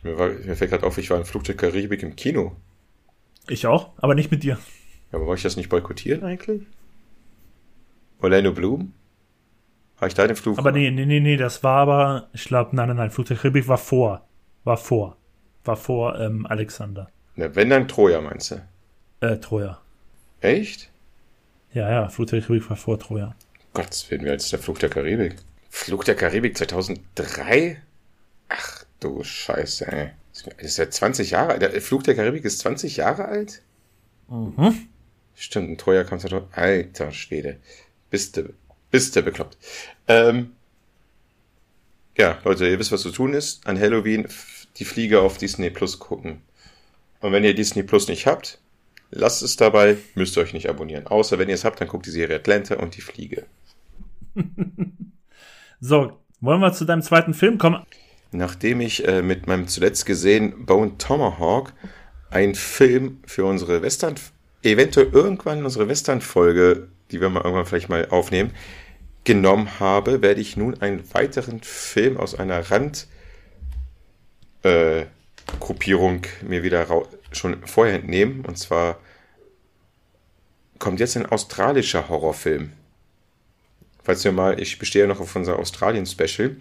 Mir, war, mir fällt gerade auf, ich war in Flug der Karibik im Kino. Ich auch, aber nicht mit dir. Ja, aber wollte ich das nicht boykottieren eigentlich? Orlando Bloom? Habe ich da den Flug? Aber nee, nee, nee, nee, das war aber, ich glaube, nein, nein, nein, Flug der Karibik war vor. War vor. War vor ähm, Alexander. Na, wenn dann Troja, meinst du? Äh, Troja. Echt? Ja, ja, Flug der Karibik war vor Troja. Gott, das werden wir als der Flug der Karibik. Flug der Karibik 2003? Ach du Scheiße, ey. Das ist ja 20 Jahre alt. Der Flug der Karibik ist 20 Jahre alt? Mhm. Stimmt, ein Troja kam 2000. Alter Schwede. Bist du, bist du bekloppt. Ähm, ja, Leute, ihr wisst, was zu tun ist. An Halloween die Fliege auf Disney Plus gucken. Und wenn ihr Disney Plus nicht habt, lasst es dabei, müsst ihr euch nicht abonnieren. Außer wenn ihr es habt, dann guckt die Serie Atlanta und die Fliege. [LAUGHS] so, wollen wir zu deinem zweiten Film kommen? Nachdem ich äh, mit meinem zuletzt gesehen Bone Tomahawk einen Film für unsere Western, eventuell irgendwann unsere Western-Folge, die wir mal irgendwann vielleicht mal aufnehmen, genommen habe, werde ich nun einen weiteren Film aus einer Randgruppierung äh, mir wieder schon vorher entnehmen. Und zwar kommt jetzt ein australischer Horrorfilm. Falls ihr mal, ich bestehe noch auf unser Australien-Special.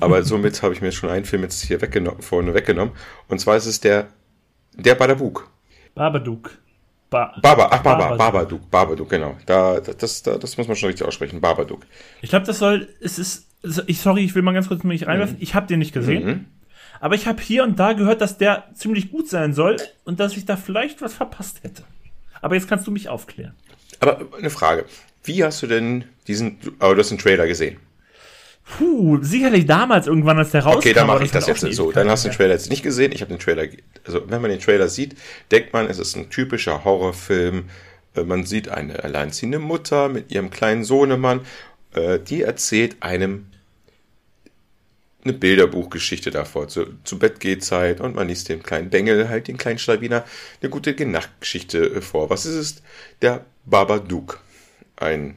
Aber [LAUGHS] somit habe ich mir schon einen Film jetzt hier weggenommen, vorne weggenommen. Und zwar ist es der, der Babadook. Babadook. Ba Baba, ach, Baba, Babadook, Babadook, genau. Da, das, da, das muss man schon richtig aussprechen, Babadook. Ich glaube, das soll, es ist, ich, sorry, ich will mal ganz kurz mich reinwerfen. Mhm. Ich habe den nicht gesehen. Mhm. Aber ich habe hier und da gehört, dass der ziemlich gut sein soll und dass ich da vielleicht was verpasst hätte. Aber jetzt kannst du mich aufklären. Aber eine Frage. Wie hast du denn diesen, aber du hast den Trailer gesehen? Puh, sicherlich damals irgendwann, als der rauskam. Okay, dann mache ich das, jetzt so. Dann hast du den Trailer jetzt nicht gesehen. Ich habe den Trailer, also wenn man den Trailer sieht, denkt man, es ist ein typischer Horrorfilm. Äh, man sieht eine alleinziehende Mutter mit ihrem kleinen Sohnemann. Äh, die erzählt einem eine Bilderbuchgeschichte davor, zu, zu Bettgehzeit und man liest dem kleinen Bengel, halt den kleinen Schlawiner, eine gute Nachtgeschichte äh, vor. Was ist es? Der Babadook. Ein,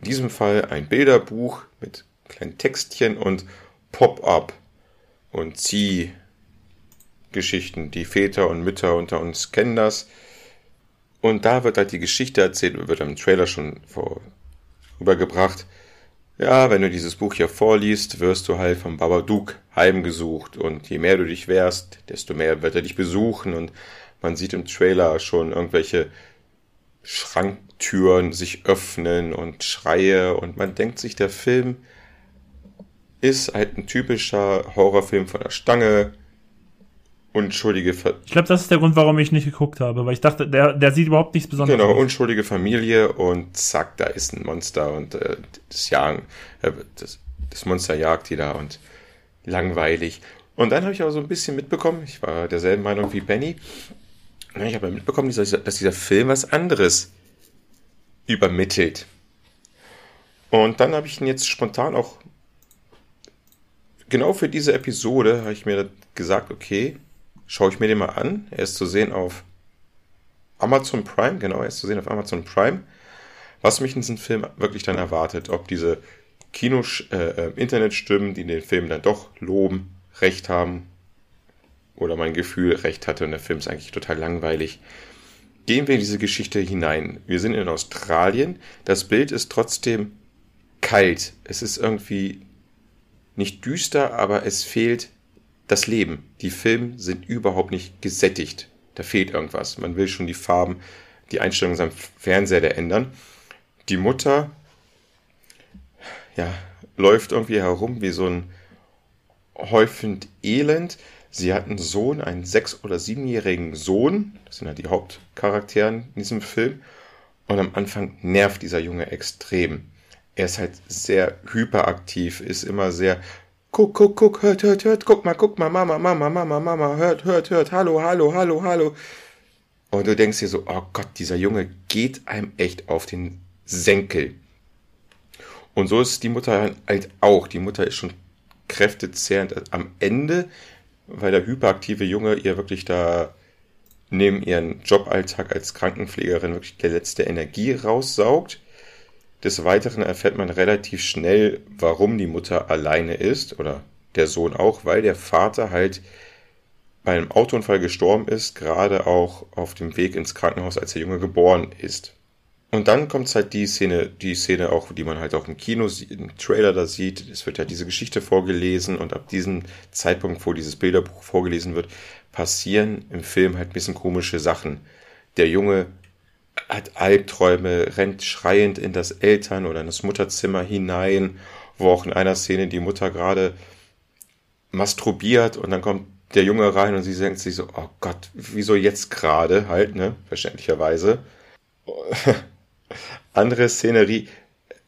in diesem Fall ein Bilderbuch mit kleinen Textchen und Pop-up und Zieh-Geschichten. Die Väter und Mütter unter uns kennen das. Und da wird halt die Geschichte erzählt, wird im Trailer schon vorübergebracht. Ja, wenn du dieses Buch hier vorliest, wirst du halt vom Babadook heimgesucht. Und je mehr du dich wehrst, desto mehr wird er dich besuchen. Und man sieht im Trailer schon irgendwelche Schranktüren sich öffnen und Schreie. Und man denkt sich, der Film ist halt ein typischer Horrorfilm von der Stange unschuldige Ver Ich glaube, das ist der Grund, warum ich nicht geguckt habe, weil ich dachte, der, der sieht überhaupt nichts Besonderes Genau, aus. unschuldige Familie und zack, da ist ein Monster und äh, das Jagen, äh, das, das Monster jagt die da und langweilig. Und dann habe ich aber so ein bisschen mitbekommen, ich war derselben Meinung wie Benny, ich habe mitbekommen, dass dieser Film was anderes übermittelt. Und dann habe ich ihn jetzt spontan auch genau für diese Episode habe ich mir gesagt, okay, schaue ich mir den mal an. Er ist zu sehen auf Amazon Prime, genau, er ist zu sehen auf Amazon Prime. Was mich in diesem Film wirklich dann erwartet, ob diese Kino äh, äh, Internetstimmen, die den Film dann doch loben, recht haben oder mein Gefühl recht hatte und der Film ist eigentlich total langweilig. Gehen wir in diese Geschichte hinein. Wir sind in Australien. Das Bild ist trotzdem kalt. Es ist irgendwie nicht düster, aber es fehlt das Leben. Die Filme sind überhaupt nicht gesättigt. Da fehlt irgendwas. Man will schon die Farben, die Einstellungen seinem Fernseher da ändern. Die Mutter, ja, läuft irgendwie herum wie so ein häufend Elend. Sie hat einen Sohn, einen sechs- oder siebenjährigen Sohn. Das sind ja die Hauptcharaktere in diesem Film. Und am Anfang nervt dieser Junge extrem. Er ist halt sehr hyperaktiv, ist immer sehr Guck, guck, guck, hört, hört, hört, guck mal, guck mal, Mama, Mama, Mama, Mama, hört, hört, hört, hallo, hallo, hallo, hallo. Und du denkst dir so, oh Gott, dieser Junge geht einem echt auf den Senkel. Und so ist die Mutter halt auch. Die Mutter ist schon kräftezehrend am Ende, weil der hyperaktive Junge ihr wirklich da neben ihren Joballtag als Krankenpflegerin wirklich die letzte Energie raussaugt. Des Weiteren erfährt man relativ schnell, warum die Mutter alleine ist oder der Sohn auch, weil der Vater halt bei einem Autounfall gestorben ist, gerade auch auf dem Weg ins Krankenhaus, als der Junge geboren ist. Und dann kommt halt die Szene, die Szene auch, die man halt auch im Kino, im Trailer da sieht. Es wird ja diese Geschichte vorgelesen und ab diesem Zeitpunkt, wo dieses Bilderbuch vorgelesen wird, passieren im Film halt ein bisschen komische Sachen. Der Junge hat Albträume, rennt schreiend in das Eltern- oder in das Mutterzimmer hinein, wo auch in einer Szene die Mutter gerade masturbiert und dann kommt der Junge rein und sie denkt sich so, oh Gott, wieso jetzt gerade halt, ne, verständlicherweise. [LAUGHS] Andere Szenerie,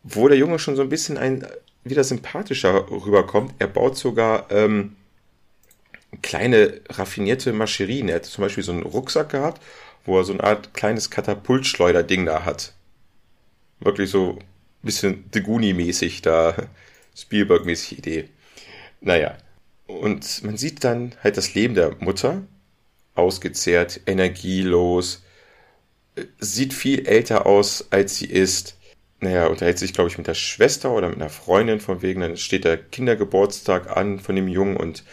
wo der Junge schon so ein bisschen ein, wieder sympathischer rüberkommt. Er baut sogar ähm, kleine raffinierte Mascherien. Er hat zum Beispiel so einen Rucksack gehabt wo er so eine Art kleines Katapultschleuderding da hat. Wirklich so ein bisschen The Goonie-mäßig da, [LAUGHS] Spielberg-mäßig Idee. Naja, und man sieht dann halt das Leben der Mutter, ausgezehrt, energielos, sieht viel älter aus, als sie ist. Naja, unterhält sich, glaube ich, mit der Schwester oder mit einer Freundin von wegen, dann steht der Kindergeburtstag an von dem Jungen und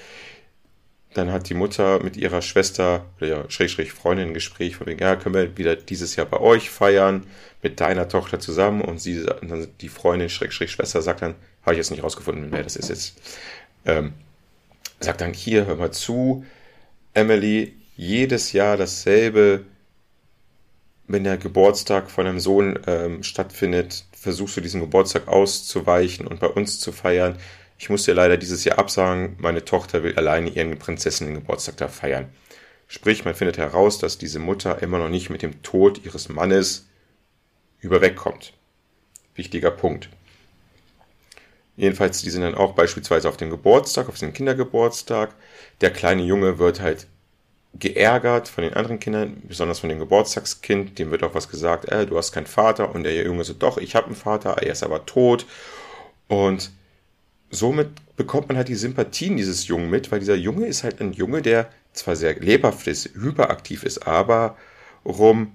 dann hat die Mutter mit ihrer Schwester ja, Schrägstrich Freundin ein Gespräch von wegen, ja, können wir wieder dieses Jahr bei euch feiern, mit deiner Tochter zusammen. Und sie, dann die Freundin, Schrägstrich Schwester, sagt dann, habe ich jetzt nicht rausgefunden, wer das ist jetzt, ähm, sagt dann, hier, hör mal zu, Emily, jedes Jahr dasselbe, wenn der Geburtstag von einem Sohn ähm, stattfindet, versuchst du diesen Geburtstag auszuweichen und bei uns zu feiern. Ich muss dir leider dieses Jahr absagen, meine Tochter will alleine ihren Prinzessinnen-Geburtstag da feiern. Sprich, man findet heraus, dass diese Mutter immer noch nicht mit dem Tod ihres Mannes überwegkommt. Wichtiger Punkt. Jedenfalls, die sind dann auch beispielsweise auf dem Geburtstag, auf dem Kindergeburtstag. Der kleine Junge wird halt geärgert von den anderen Kindern, besonders von dem Geburtstagskind. Dem wird auch was gesagt, äh, du hast keinen Vater. Und der Junge so, doch, ich habe einen Vater, er ist aber tot. Und somit bekommt man halt die Sympathien dieses Jungen mit, weil dieser Junge ist halt ein Junge, der zwar sehr lebhaft ist, hyperaktiv ist, aber rum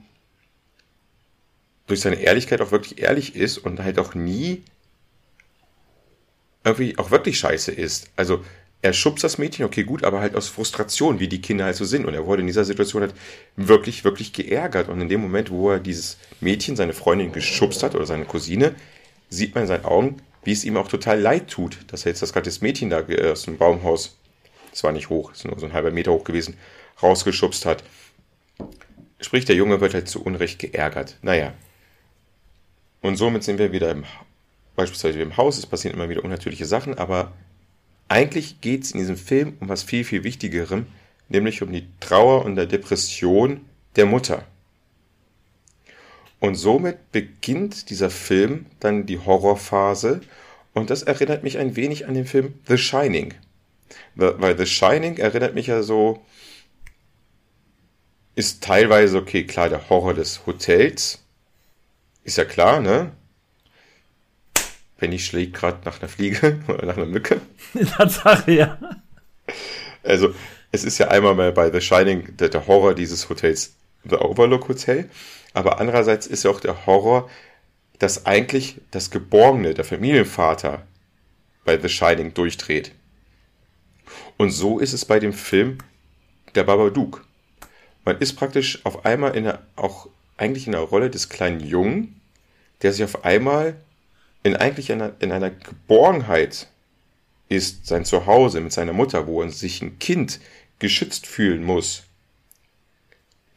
durch seine Ehrlichkeit auch wirklich ehrlich ist und halt auch nie irgendwie auch wirklich scheiße ist. Also er schubst das Mädchen, okay, gut, aber halt aus Frustration, wie die Kinder halt so sind. Und er wurde in dieser Situation halt wirklich, wirklich geärgert. Und in dem Moment, wo er dieses Mädchen, seine Freundin geschubst hat oder seine Cousine, sieht man in seinen Augen, wie es ihm auch total leid tut, dass er jetzt das gerade das Mädchen da aus dem Baumhaus, es war nicht hoch, ist nur so ein halber Meter hoch gewesen, rausgeschubst hat. Sprich, der Junge wird halt zu Unrecht geärgert. Naja. Und somit sind wir wieder im, beispielsweise im Haus, es passieren immer wieder unnatürliche Sachen, aber eigentlich geht es in diesem Film um was viel, viel Wichtigerem, nämlich um die Trauer und der Depression der Mutter. Und somit beginnt dieser Film dann die Horrorphase und das erinnert mich ein wenig an den Film The Shining. Weil The Shining erinnert mich ja so, ist teilweise, okay, klar, der Horror des Hotels, ist ja klar, ne? Penny schlägt gerade nach einer Fliege [LAUGHS] oder nach einer Mücke. Tatsache, ja. Also, es ist ja einmal mal bei The Shining der, der, Horror dieses Hotels, The Overlook Hotel. Aber andererseits ist ja auch der Horror, dass eigentlich das Geborgene, der Familienvater, bei The Shining durchdreht. Und so ist es bei dem Film Der Babadook. Man ist praktisch auf einmal in der, auch eigentlich in der Rolle des kleinen Jungen, der sich auf einmal in eigentlich einer, in einer Geborgenheit ist, sein Zuhause mit seiner Mutter, wo er sich ein Kind geschützt fühlen muss,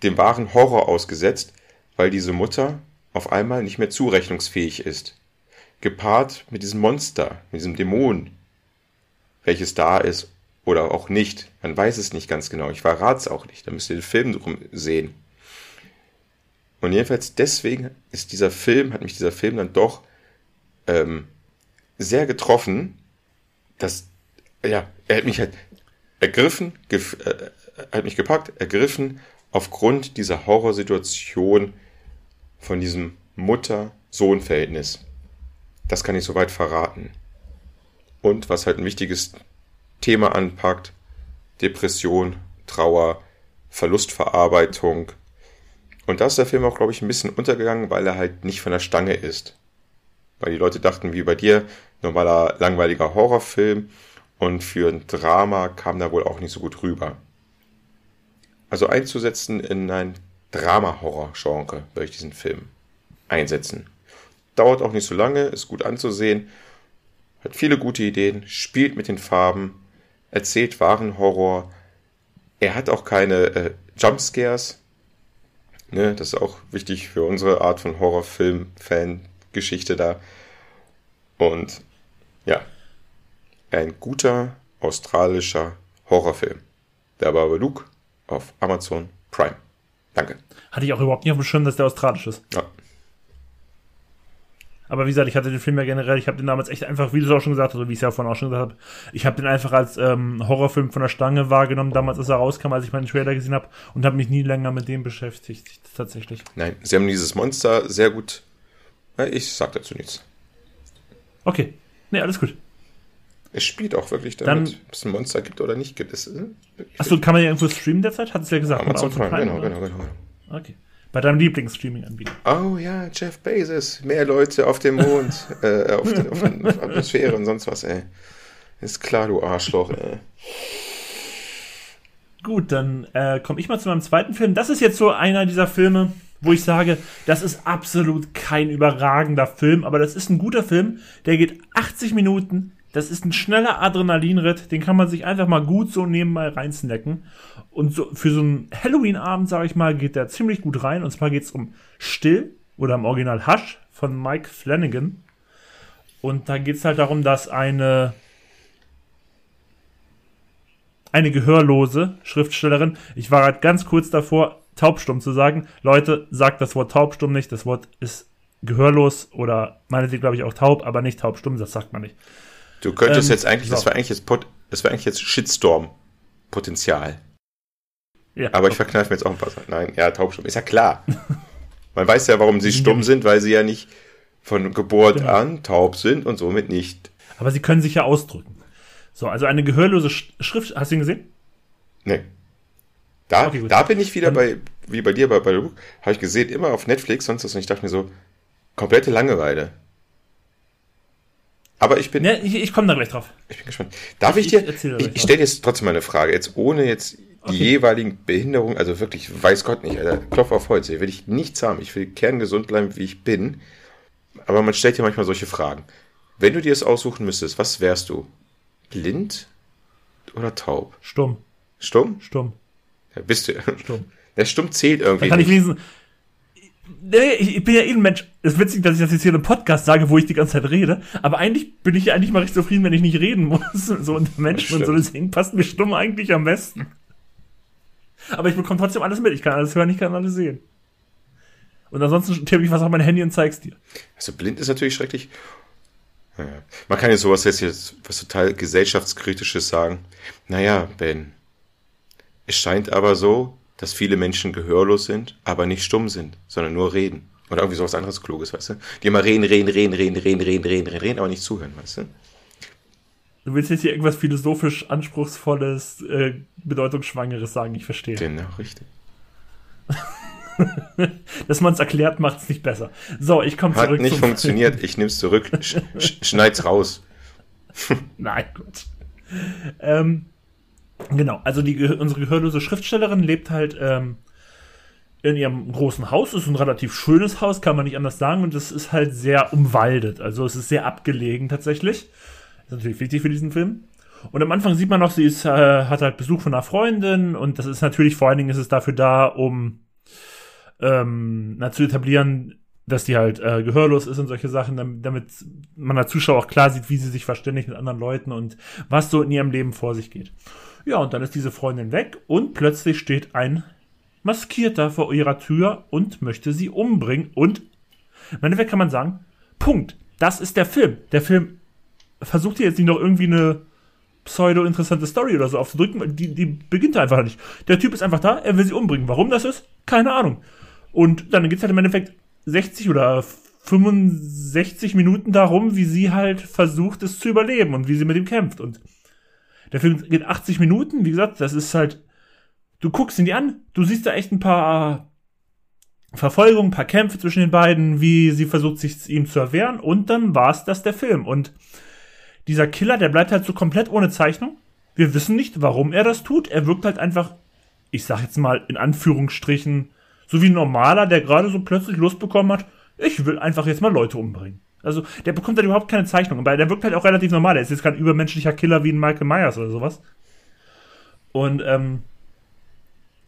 dem wahren Horror ausgesetzt, weil diese Mutter auf einmal nicht mehr zurechnungsfähig ist. Gepaart mit diesem Monster, mit diesem Dämon, welches da ist oder auch nicht. Man weiß es nicht ganz genau. Ich verrate es auch nicht. Da müsst ihr den Film drum sehen. Und jedenfalls deswegen ist dieser Film, hat mich dieser Film dann doch ähm, sehr getroffen, dass, ja, er hat mich halt ergriffen, gef äh, hat mich gepackt, ergriffen aufgrund dieser Horrorsituation von diesem Mutter-Sohn-Verhältnis. Das kann ich soweit verraten. Und was halt ein wichtiges Thema anpackt, Depression, Trauer, Verlustverarbeitung. Und da ist der Film auch, glaube ich, ein bisschen untergegangen, weil er halt nicht von der Stange ist weil die Leute dachten, wie bei dir, normaler langweiliger Horrorfilm und für ein Drama kam da wohl auch nicht so gut rüber. Also einzusetzen in ein Drama-Horror-Genre würde ich diesen Film einsetzen. Dauert auch nicht so lange, ist gut anzusehen, hat viele gute Ideen, spielt mit den Farben, erzählt wahren Horror. Er hat auch keine äh, Jumpscares. Ne, das ist auch wichtig für unsere Art von Horrorfilm-Fan, Geschichte da. Und ja, ein guter australischer Horrorfilm. Der Babadook auf Amazon Prime. Danke. Hatte ich auch überhaupt nicht auf dem Schirm, dass der australisch ist. Ja. Aber wie gesagt, ich hatte den Film ja generell, ich habe den damals echt einfach, wie du es auch schon gesagt hast, oder wie ich es ja vorhin auch schon gesagt habe, ich habe den einfach als ähm, Horrorfilm von der Stange wahrgenommen, damals, als er rauskam, als ich meinen Trailer gesehen habe und habe mich nie länger mit dem beschäftigt, tatsächlich. Nein, sie haben dieses Monster sehr gut ich sag dazu nichts. Okay. Nee, alles gut. Es spielt auch wirklich damit, Dann, ob es ein Monster gibt oder nicht gibt. Es, Achso, kann man ja irgendwo streamen derzeit? Hat es ja gesagt. Amazon Prime, genau, genau, genau, genau. Okay. Bei deinem Lieblingsstreaming-Anbieter. Oh ja, Jeff Bezos. Mehr Leute auf dem Mond, [LAUGHS] äh, auf, den, auf, den, auf Atmosphäre und sonst was, ey. Ist klar, du Arschloch, ey. Gut, dann äh, komme ich mal zu meinem zweiten Film. Das ist jetzt so einer dieser Filme, wo ich sage, das ist absolut kein überragender Film, aber das ist ein guter Film. Der geht 80 Minuten. Das ist ein schneller Adrenalinritt, den kann man sich einfach mal gut so nebenbei reinsnacken. Und so für so einen Halloween-Abend, sage ich mal, geht der ziemlich gut rein. Und zwar geht es um Still oder im Original Hush von Mike Flanagan. Und da geht es halt darum, dass eine eine gehörlose Schriftstellerin, ich war halt ganz kurz davor, taubstumm zu sagen. Leute, sagt das Wort taubstumm nicht. Das Wort ist gehörlos oder meinetwegen glaube ich auch taub, aber nicht taubstumm, das sagt man nicht. Du könntest ähm, jetzt eigentlich, so. das wäre eigentlich jetzt, das wäre eigentlich jetzt Shitstorm-Potenzial. Ja, aber ich verkneife mir jetzt auch ein paar Sachen. Nein, ja, taubstumm, ist ja klar. [LAUGHS] Man weiß ja, warum sie stumm sind, weil sie ja nicht von Geburt genau. an taub sind und somit nicht. Aber sie können sich ja ausdrücken. So, also eine gehörlose Schrift, hast du ihn gesehen? Nee. Da, okay, da bin ich wieder bei, wie bei dir bei, bei Luke, habe ich gesehen, immer auf Netflix, sonst was, und ich dachte mir so, komplette Langeweile. Aber ich bin. Ja, ich, ich komme da gleich drauf. Ich bin gespannt. Darf ich, ich dir. Ich, ich stelle jetzt trotzdem mal eine Frage, jetzt ohne jetzt die okay. jeweiligen Behinderungen, also wirklich, weiß Gott nicht, Alter, Klopf auf Holz, hier will ich nichts haben. Ich will kerngesund bleiben, wie ich bin. Aber man stellt ja manchmal solche Fragen. Wenn du dir es aussuchen müsstest, was wärst du? Blind oder taub? Stumm. Stumm? Stumm. Ja, bist du. Stumm. [LAUGHS] Der Stumm zählt irgendwie. Da kann nicht. ich lesen. Nee, ich, ich bin ja eh ein Mensch. Es ist witzig, dass ich das jetzt hier in einem Podcast sage, wo ich die ganze Zeit rede. Aber eigentlich bin ich ja eigentlich mal recht zufrieden, wenn ich nicht reden muss. [LAUGHS] So unter Menschen und so. Deswegen passt mir stumm eigentlich am besten. Aber ich bekomme trotzdem alles mit. Ich kann alles hören, ich kann alles sehen. Und ansonsten tippe ich was auf mein Handy und zeig's dir. Also blind ist natürlich schrecklich. Naja. Man kann ja sowas jetzt, jetzt was total gesellschaftskritisches sagen. Naja, Ben. Es scheint aber so, dass viele Menschen gehörlos sind, aber nicht stumm sind, sondern nur reden. Oder irgendwie sowas anderes Kluges, weißt du? Die immer reden, reden, reden, reden, reden, reden, reden, reden, aber nicht zuhören, weißt du? Du willst jetzt hier irgendwas philosophisch anspruchsvolles, äh, bedeutungsschwangeres sagen, ich verstehe. Genau, richtig. [LAUGHS] Dass man es erklärt, macht es nicht besser. So, ich komme zurück. Hat nicht funktioniert, [LAUGHS] ich nehme es zurück. Sch schneid's raus. [LAUGHS] Nein, gut. Ähm, genau, also die, unsere gehörlose Schriftstellerin lebt halt ähm, in ihrem großen Haus. Ist ein relativ schönes Haus, kann man nicht anders sagen. Und es ist halt sehr umwaldet. Also es ist sehr abgelegen tatsächlich. Ist natürlich wichtig für diesen Film. Und am Anfang sieht man noch, sie ist, äh, hat halt Besuch von einer Freundin und das ist natürlich, vor allen Dingen ist es dafür da, um ähm, zu etablieren, dass die halt äh, gehörlos ist und solche Sachen, damit, damit man als Zuschauer auch klar sieht, wie sie sich verständigt mit anderen Leuten und was so in ihrem Leben vor sich geht. Ja, und dann ist diese Freundin weg und plötzlich steht ein Maskierter vor ihrer Tür und möchte sie umbringen und im Endeffekt kann man sagen, Punkt. Das ist der Film. Der Film versucht hier jetzt nicht noch irgendwie eine pseudo-interessante Story oder so aufzudrücken, die, die beginnt einfach nicht. Der Typ ist einfach da, er will sie umbringen. Warum das ist? Keine Ahnung. Und dann geht es halt im Endeffekt 60 oder 65 Minuten darum, wie sie halt versucht, es zu überleben und wie sie mit ihm kämpft. Und der Film geht 80 Minuten, wie gesagt, das ist halt, du guckst ihn dir an, du siehst da echt ein paar Verfolgungen, ein paar Kämpfe zwischen den beiden, wie sie versucht, sich ihm zu erwehren und dann war es das der Film. Und dieser Killer, der bleibt halt so komplett ohne Zeichnung. Wir wissen nicht, warum er das tut. Er wirkt halt einfach, ich sag jetzt mal in Anführungsstrichen, so wie ein normaler, der gerade so plötzlich Lust bekommen hat, ich will einfach jetzt mal Leute umbringen. Also, der bekommt halt überhaupt keine Zeichnung. Aber der wirkt halt auch relativ normal. Er ist jetzt kein übermenschlicher Killer wie ein Michael Myers oder sowas. Und, ähm,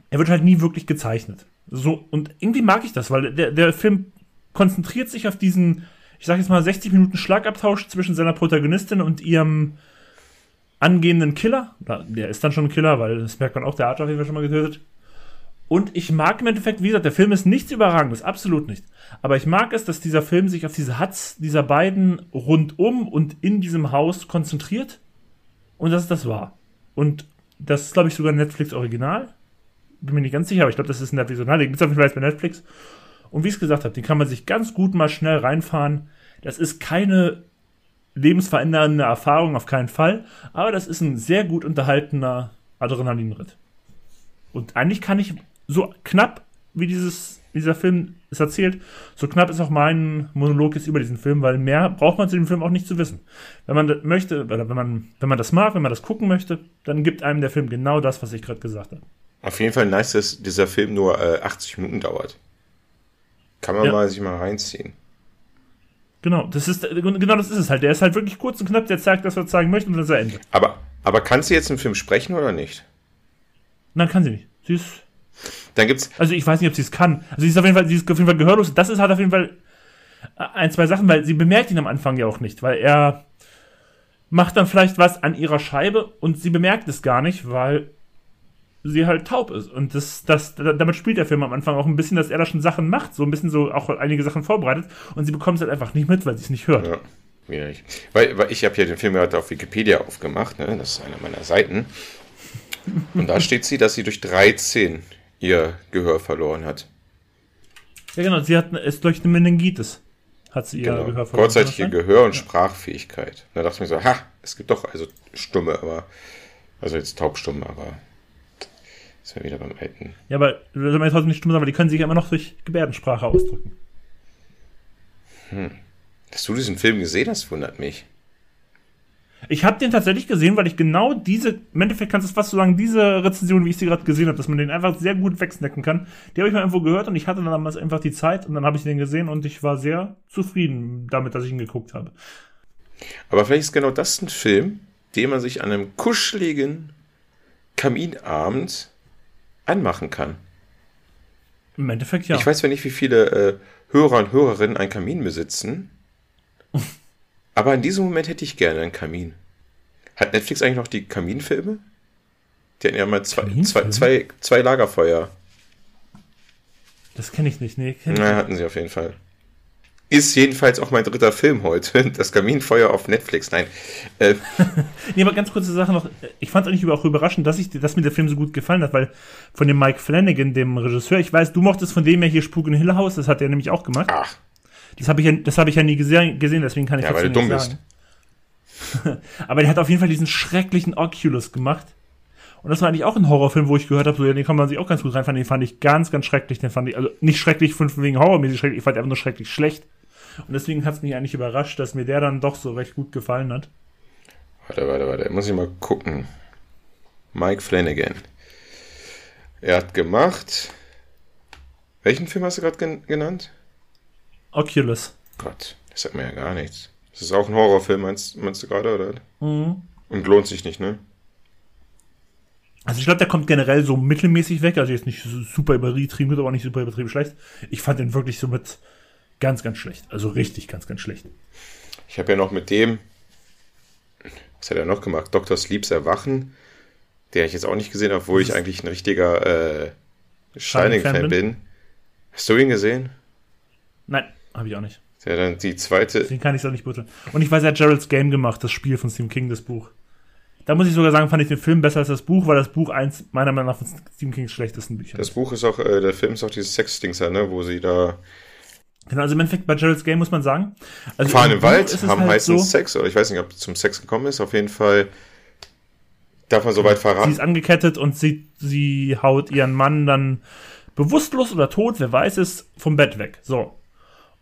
er wird halt nie wirklich gezeichnet. So, und irgendwie mag ich das, weil der, der Film konzentriert sich auf diesen ich sag jetzt mal, 60 Minuten Schlagabtausch zwischen seiner Protagonistin und ihrem angehenden Killer. Der ist dann schon ein Killer, weil das merkt man auch, der hat auf jeden Fall schon mal getötet. Und ich mag im Endeffekt, wie gesagt, der Film ist nichts Überragendes, absolut nicht. Aber ich mag es, dass dieser Film sich auf diese Hatz dieser beiden rundum und in diesem Haus konzentriert. Und dass das war. Und das ist, glaube ich, sogar ein Netflix-Original. Bin mir nicht ganz sicher, aber ich glaube, das ist in der Visional. Gibt es auf jeden Fall bei Netflix. Und wie ich es gesagt habe, den kann man sich ganz gut mal schnell reinfahren. Das ist keine lebensverändernde Erfahrung, auf keinen Fall. Aber das ist ein sehr gut unterhaltener Adrenalinritt. Und eigentlich kann ich so knapp, wie dieses, dieser Film es erzählt, so knapp ist auch mein Monolog jetzt über diesen Film, weil mehr braucht man zu dem Film auch nicht zu wissen. Wenn man das möchte, oder wenn man, wenn man das mag, wenn man das gucken möchte, dann gibt einem der Film genau das, was ich gerade gesagt habe. Auf jeden Fall nice, dass dieser Film nur äh, 80 Minuten dauert. Kann man ja. mal sich mal reinziehen. Genau, das ist genau das ist es halt. Der ist halt wirklich kurz und knapp, der zeigt das, was er zeigen möchte und dann ist er Ende. Aber, aber kann sie jetzt im Film sprechen oder nicht? Nein, kann sie nicht. Sie ist. Dann gibt's. Also ich weiß nicht, ob sie es kann. Also sie ist auf jeden Fall, sie ist auf jeden Fall gehörlos. Das ist halt auf jeden Fall ein, zwei Sachen, weil sie bemerkt ihn am Anfang ja auch nicht, weil er macht dann vielleicht was an ihrer Scheibe und sie bemerkt es gar nicht, weil sie halt taub ist. Und das, das, damit spielt der Film am Anfang auch ein bisschen, dass er da schon Sachen macht, so ein bisschen so auch einige Sachen vorbereitet und sie bekommt es halt einfach nicht mit, weil sie es nicht hört. Ja, mir nicht. Weil, weil ich habe ja den Film gerade auf Wikipedia aufgemacht, ne? das ist eine meiner Seiten. Und da steht sie, dass sie durch 13 ihr Gehör verloren hat. Ja, genau, sie hat ist durch eine Meningitis hat sie ihr genau. Gehör verloren. Kurzzeitige Gehör- und ja. Sprachfähigkeit. Da dachte ich mir so, ha, es gibt doch also Stumme, aber also jetzt Taubstumme, aber ist ja wieder beim alten. Ja, aber soll man jetzt trotzdem nicht stumm sagen, weil die können sich ja immer noch durch Gebärdensprache ausdrücken. Hm. Dass du diesen Film gesehen hast, wundert mich. Ich habe den tatsächlich gesehen, weil ich genau diese, im Endeffekt kannst du es fast so sagen, diese Rezension, wie ich sie gerade gesehen habe, dass man den einfach sehr gut wegsnacken kann. Die habe ich mal irgendwo gehört und ich hatte dann damals einfach die Zeit und dann habe ich den gesehen und ich war sehr zufrieden damit, dass ich ihn geguckt habe. Aber vielleicht ist genau das ein Film, den man sich an einem kuscheligen Kaminabend anmachen kann. Im Endeffekt ja. Ich weiß zwar nicht, wie viele äh, Hörer und Hörerinnen einen Kamin besitzen. Aber in diesem Moment hätte ich gerne einen Kamin. Hat Netflix eigentlich noch die Kaminfilme? Die hatten ja mal zwei, zwei, zwei, zwei Lagerfeuer. Das kenne ich nicht, nee. Kenn Na, hatten sie auf jeden Fall. Ist jedenfalls auch mein dritter Film heute. [LAUGHS] Das Kaminfeuer auf Netflix. Nein. Äh. [LAUGHS] nee, aber ganz kurze Sache noch. Ich fand es eigentlich auch überraschend, dass, ich, dass mir der Film so gut gefallen hat, weil von dem Mike Flanagan, dem Regisseur, ich weiß, du mochtest von dem ja hier Spuk in Hill House, das hat er nämlich auch gemacht. Ach. Das habe ich, ja, hab ich ja nie gesehen, gesehen deswegen kann ich ja, weil du dumm sagen. bist. [LAUGHS] Aber der hat auf jeden Fall diesen schrecklichen Oculus gemacht. Und das war eigentlich auch ein Horrorfilm, wo ich gehört habe, so, ja, den kann man sich auch ganz gut reinfahren. Den fand ich ganz, ganz schrecklich. Den fand ich, also nicht schrecklich von wegen horrormäßig schrecklich, ich fand einfach nur schrecklich schlecht. Und deswegen hat es mich eigentlich überrascht, dass mir der dann doch so recht gut gefallen hat. Warte, warte, warte. Muss ich mal gucken. Mike Flanagan. Er hat gemacht. Welchen Film hast du gerade genannt? Oculus. Gott, das sagt mir ja gar nichts. Das ist auch ein Horrorfilm, meinst, meinst du gerade, oder? Mhm. Und lohnt sich nicht, ne? Also ich glaube, der kommt generell so mittelmäßig weg. Also jetzt nicht super übertrieben gut, aber auch nicht super übertrieben schlecht. Ich fand den wirklich so mit ganz, ganz schlecht. Also richtig ganz, ganz schlecht. Ich habe ja noch mit dem, was hat er noch gemacht? Dr. Sleeps Erwachen, der ich jetzt auch nicht gesehen habe, obwohl ich eigentlich ein richtiger äh, Shining-Fan bin. bin. Hast du ihn gesehen? Nein. Habe ich auch nicht. Ja, dann die zweite. Den kann ich so nicht beurteilen. Und ich weiß, er hat Gerald's Game gemacht, das Spiel von Stephen King, das Buch. Da muss ich sogar sagen, fand ich den Film besser als das Buch, weil das Buch eins meiner Meinung nach von Stephen Kings schlechtesten Bücher Das Buch ist auch, äh, der Film ist auch dieses Sex-Dings, ne, wo sie da. Genau, also im Endeffekt bei Gerald's Game muss man sagen. Also fahren im, im Wald, haben halt heißen so, Sex, oder ich weiß nicht, ob es zum Sex gekommen ist, auf jeden Fall darf man so weit verraten. Sie ist angekettet und sie, sie haut ihren Mann dann bewusstlos oder tot, wer weiß es, vom Bett weg. So.